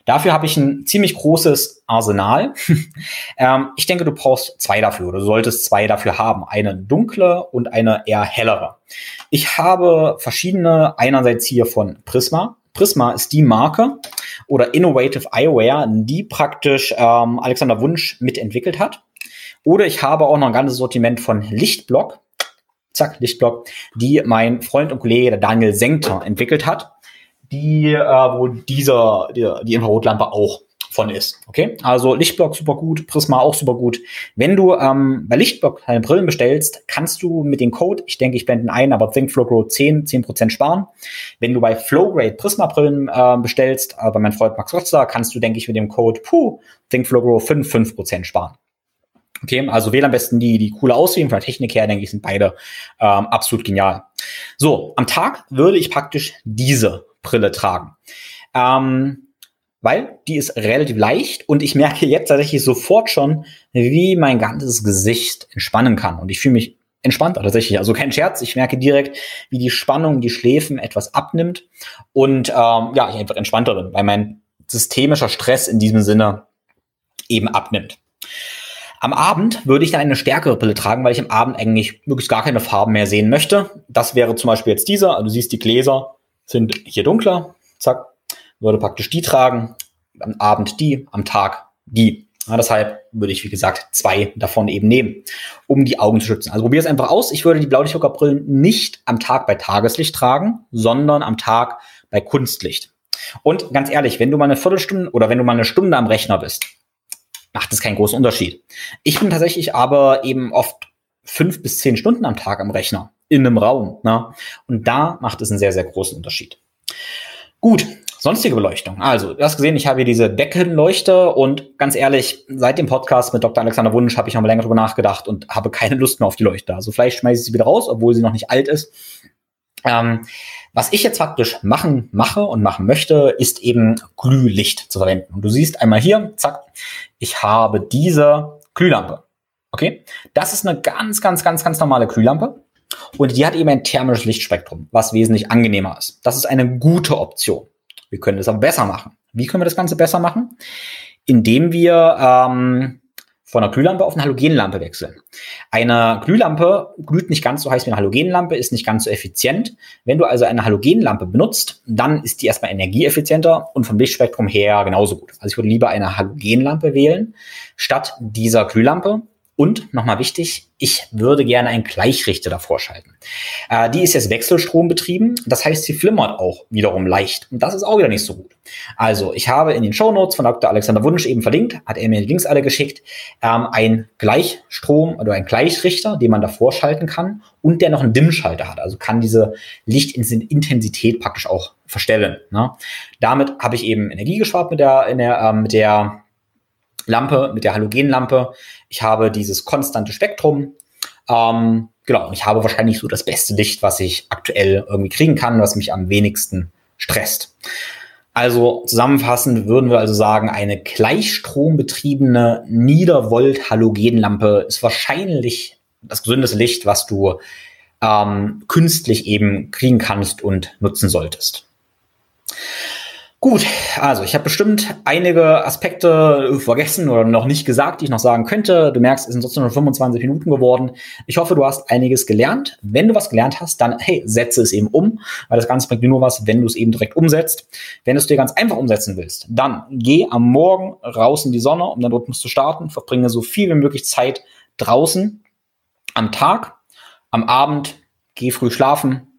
Dafür habe ich ein ziemlich großes Arsenal. ähm, ich denke, du brauchst zwei dafür oder du solltest zwei dafür haben. Eine dunkle und eine eher hellere. Ich habe verschiedene, einerseits hier von Prisma. Prisma ist die Marke oder Innovative Eyewear, die praktisch ähm, Alexander Wunsch mitentwickelt hat. Oder ich habe auch noch ein ganzes Sortiment von Lichtblock zack, Lichtblock, die mein Freund und Kollege der Daniel Senkter entwickelt hat, die, äh, wo dieser, die, die Infrarotlampe auch von ist. Okay, also Lichtblock super gut, Prisma auch super gut. Wenn du ähm, bei Lichtblock deine Brillen bestellst, kannst du mit dem Code, ich denke, ich blende ein, aber Think Flow 10, 10% sparen. Wenn du bei Flowgrade Prisma Brillen äh, bestellst, äh, bei meinem Freund Max Rotzler, kannst du, denke ich, mit dem Code puh, Think Flow 5, 5% sparen. Okay, also wähle am besten die, die coole aussehen. Von der Technik her, denke ich, sind beide ähm, absolut genial. So, am Tag würde ich praktisch diese Brille tragen. Ähm, weil die ist relativ leicht und ich merke jetzt tatsächlich sofort schon, wie mein ganzes Gesicht entspannen kann. Und ich fühle mich entspannter tatsächlich. Also kein Scherz, ich merke direkt, wie die Spannung, die Schläfen etwas abnimmt und ähm, ja, ich einfach entspannter bin, weil mein systemischer Stress in diesem Sinne eben abnimmt. Am Abend würde ich dann eine stärkere Brille tragen, weil ich am Abend eigentlich möglichst gar keine Farben mehr sehen möchte. Das wäre zum Beispiel jetzt dieser. Also du siehst, die Gläser sind hier dunkler. Zack. Würde praktisch die tragen. Am Abend die, am Tag die. Ja, deshalb würde ich, wie gesagt, zwei davon eben nehmen, um die Augen zu schützen. Also probier es einfach aus. Ich würde die Blaulichtdruckerbrillen nicht am Tag bei Tageslicht tragen, sondern am Tag bei Kunstlicht. Und ganz ehrlich, wenn du mal eine Viertelstunde oder wenn du mal eine Stunde am Rechner bist, macht es keinen großen Unterschied. Ich bin tatsächlich aber eben oft fünf bis zehn Stunden am Tag am Rechner in einem Raum. Ne? Und da macht es einen sehr, sehr großen Unterschied. Gut, sonstige Beleuchtung. Also, du hast gesehen, ich habe hier diese Deckenleuchter und ganz ehrlich, seit dem Podcast mit Dr. Alexander Wunsch habe ich noch mal länger drüber nachgedacht und habe keine Lust mehr auf die Leuchter. Also vielleicht schmeiße ich sie wieder raus, obwohl sie noch nicht alt ist. Ähm, was ich jetzt faktisch machen, mache und machen möchte, ist eben Glühlicht zu verwenden. Und du siehst einmal hier, zack, ich habe diese Glühlampe. Okay? Das ist eine ganz, ganz, ganz, ganz normale Glühlampe. Und die hat eben ein thermisches Lichtspektrum, was wesentlich angenehmer ist. Das ist eine gute Option. Wir können das aber besser machen. Wie können wir das Ganze besser machen? Indem wir ähm, von einer Glühlampe auf eine Halogenlampe wechseln. Eine Glühlampe glüht nicht ganz so heiß wie eine Halogenlampe, ist nicht ganz so effizient. Wenn du also eine Halogenlampe benutzt, dann ist die erstmal energieeffizienter und vom Lichtspektrum her genauso gut. Also ich würde lieber eine Halogenlampe wählen statt dieser Glühlampe. Und nochmal wichtig, ich würde gerne einen Gleichrichter davor schalten. Äh, die ist jetzt wechselstrombetrieben, das heißt, sie flimmert auch wiederum leicht. Und das ist auch wieder nicht so gut. Also, ich habe in den Show Notes von Dr. Alexander Wunsch eben verlinkt, hat er mir die Links alle geschickt, ähm, ein Gleichstrom oder ein Gleichrichter, den man davor schalten kann und der noch einen Dimmschalter hat. Also kann diese Lichtintensität praktisch auch verstellen. Ne? Damit habe ich eben Energie gespart mit der, der, ähm, mit der Lampe, mit der Halogenlampe. Ich habe dieses konstante Spektrum. Ähm, genau, ich habe wahrscheinlich so das beste Licht, was ich aktuell irgendwie kriegen kann, was mich am wenigsten stresst. Also zusammenfassend würden wir also sagen, eine gleichstrombetriebene Niedervolt-Halogenlampe ist wahrscheinlich das gesündeste Licht, was du ähm, künstlich eben kriegen kannst und nutzen solltest. Gut, also ich habe bestimmt einige Aspekte vergessen oder noch nicht gesagt, die ich noch sagen könnte. Du merkst, es sind trotzdem nur 25 Minuten geworden. Ich hoffe, du hast einiges gelernt. Wenn du was gelernt hast, dann hey, setze es eben um, weil das Ganze bringt dir nur was, wenn du es eben direkt umsetzt. Wenn du es dir ganz einfach umsetzen willst, dann geh am Morgen raus in die Sonne, um dann dort zu starten. Verbringe so viel wie möglich Zeit draußen am Tag, am Abend, geh früh schlafen,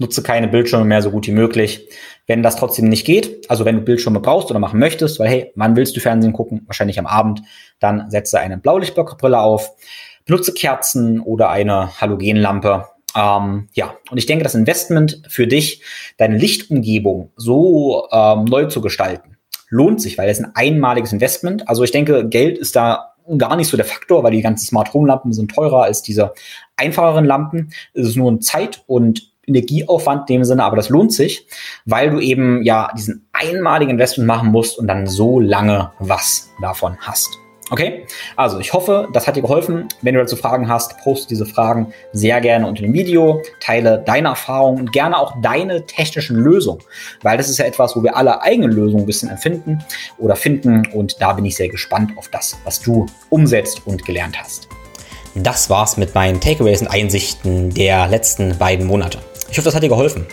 nutze keine Bildschirme mehr so gut wie möglich. Wenn das trotzdem nicht geht, also wenn du Bildschirme brauchst oder machen möchtest, weil hey, wann willst du Fernsehen gucken? Wahrscheinlich am Abend, dann setze eine Blaulichtbrille auf, benutze Kerzen oder eine Halogenlampe. Ähm, ja, und ich denke, das Investment für dich, deine Lichtumgebung so ähm, neu zu gestalten, lohnt sich, weil es ein einmaliges Investment. Also ich denke, Geld ist da gar nicht so der Faktor, weil die ganzen Smart Home Lampen sind teurer als diese einfacheren Lampen. Es ist nur ein Zeit- und Energieaufwand in dem Sinne, aber das lohnt sich, weil du eben ja diesen einmaligen Investment machen musst und dann so lange was davon hast. Okay, also ich hoffe, das hat dir geholfen. Wenn du dazu Fragen hast, poste diese Fragen sehr gerne unter dem Video, teile deine Erfahrungen und gerne auch deine technischen Lösungen, weil das ist ja etwas, wo wir alle eigene Lösungen ein bisschen empfinden oder finden und da bin ich sehr gespannt auf das, was du umsetzt und gelernt hast. Das war's mit meinen Takeaways und Einsichten der letzten beiden Monate. Ich hoffe, das hat dir geholfen.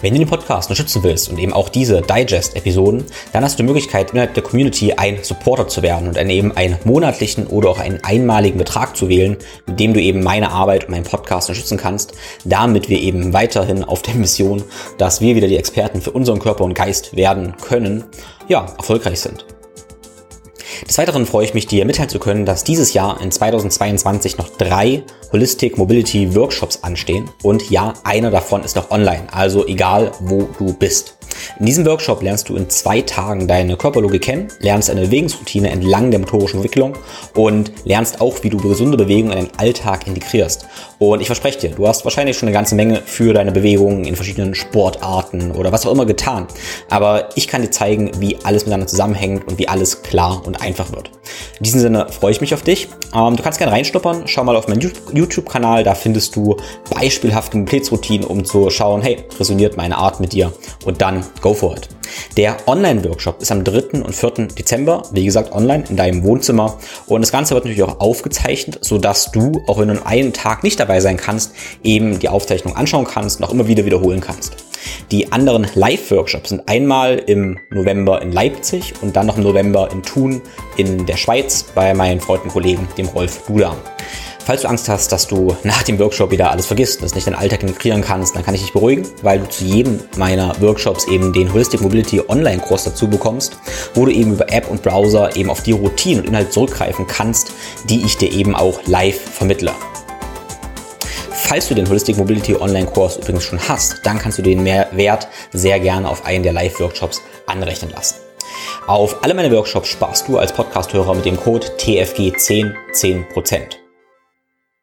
Wenn du den Podcast unterstützen willst und eben auch diese Digest-Episoden, dann hast du die Möglichkeit, innerhalb der Community ein Supporter zu werden und dann eben einen monatlichen oder auch einen einmaligen Betrag zu wählen, mit dem du eben meine Arbeit und meinen Podcast unterstützen kannst, damit wir eben weiterhin auf der Mission, dass wir wieder die Experten für unseren Körper und Geist werden können, ja, erfolgreich sind. Des Weiteren freue ich mich, dir mitteilen zu können, dass dieses Jahr in 2022 noch drei Holistic Mobility Workshops anstehen. Und ja, einer davon ist auch online, also egal wo du bist. In diesem Workshop lernst du in zwei Tagen deine Körperlogik kennen, lernst eine Bewegungsroutine entlang der motorischen Entwicklung und lernst auch, wie du gesunde Bewegungen in deinen Alltag integrierst. Und ich verspreche dir, du hast wahrscheinlich schon eine ganze Menge für deine Bewegungen in verschiedenen Sportarten oder was auch immer getan. Aber ich kann dir zeigen, wie alles miteinander zusammenhängt und wie alles klar und einfach wird. In diesem Sinne freue ich mich auf dich. Ähm, du kannst gerne reinschnuppern. Schau mal auf meinen YouTube-Kanal. Da findest du beispielhafte Mobilitätsroutinen, um zu schauen, hey, resoniert meine Art mit dir? Und dann go for it. Der Online-Workshop ist am 3. und 4. Dezember, wie gesagt, online in deinem Wohnzimmer. Und das Ganze wird natürlich auch aufgezeichnet, sodass du, auch wenn du an einem Tag nicht dabei sein kannst, eben die Aufzeichnung anschauen kannst und auch immer wieder wiederholen kannst. Die anderen Live-Workshops sind einmal im November in Leipzig und dann noch im November in Thun in der Schweiz bei meinen Freunden Kollegen, dem Rolf Duda. Falls du Angst hast, dass du nach dem Workshop wieder alles vergisst, dass du nicht deinen Alltag integrieren kannst, dann kann ich dich beruhigen, weil du zu jedem meiner Workshops eben den Holistic Mobility Online-Kurs dazu bekommst, wo du eben über App und Browser eben auf die Routinen und Inhalte zurückgreifen kannst, die ich dir eben auch live vermittle. Falls du den Holistic Mobility Online-Kurs übrigens schon hast, dann kannst du den Mehrwert sehr gerne auf einen der Live-Workshops anrechnen lassen. Auf alle meine Workshops sparst du als Podcast-Hörer mit dem Code TFG10 10%.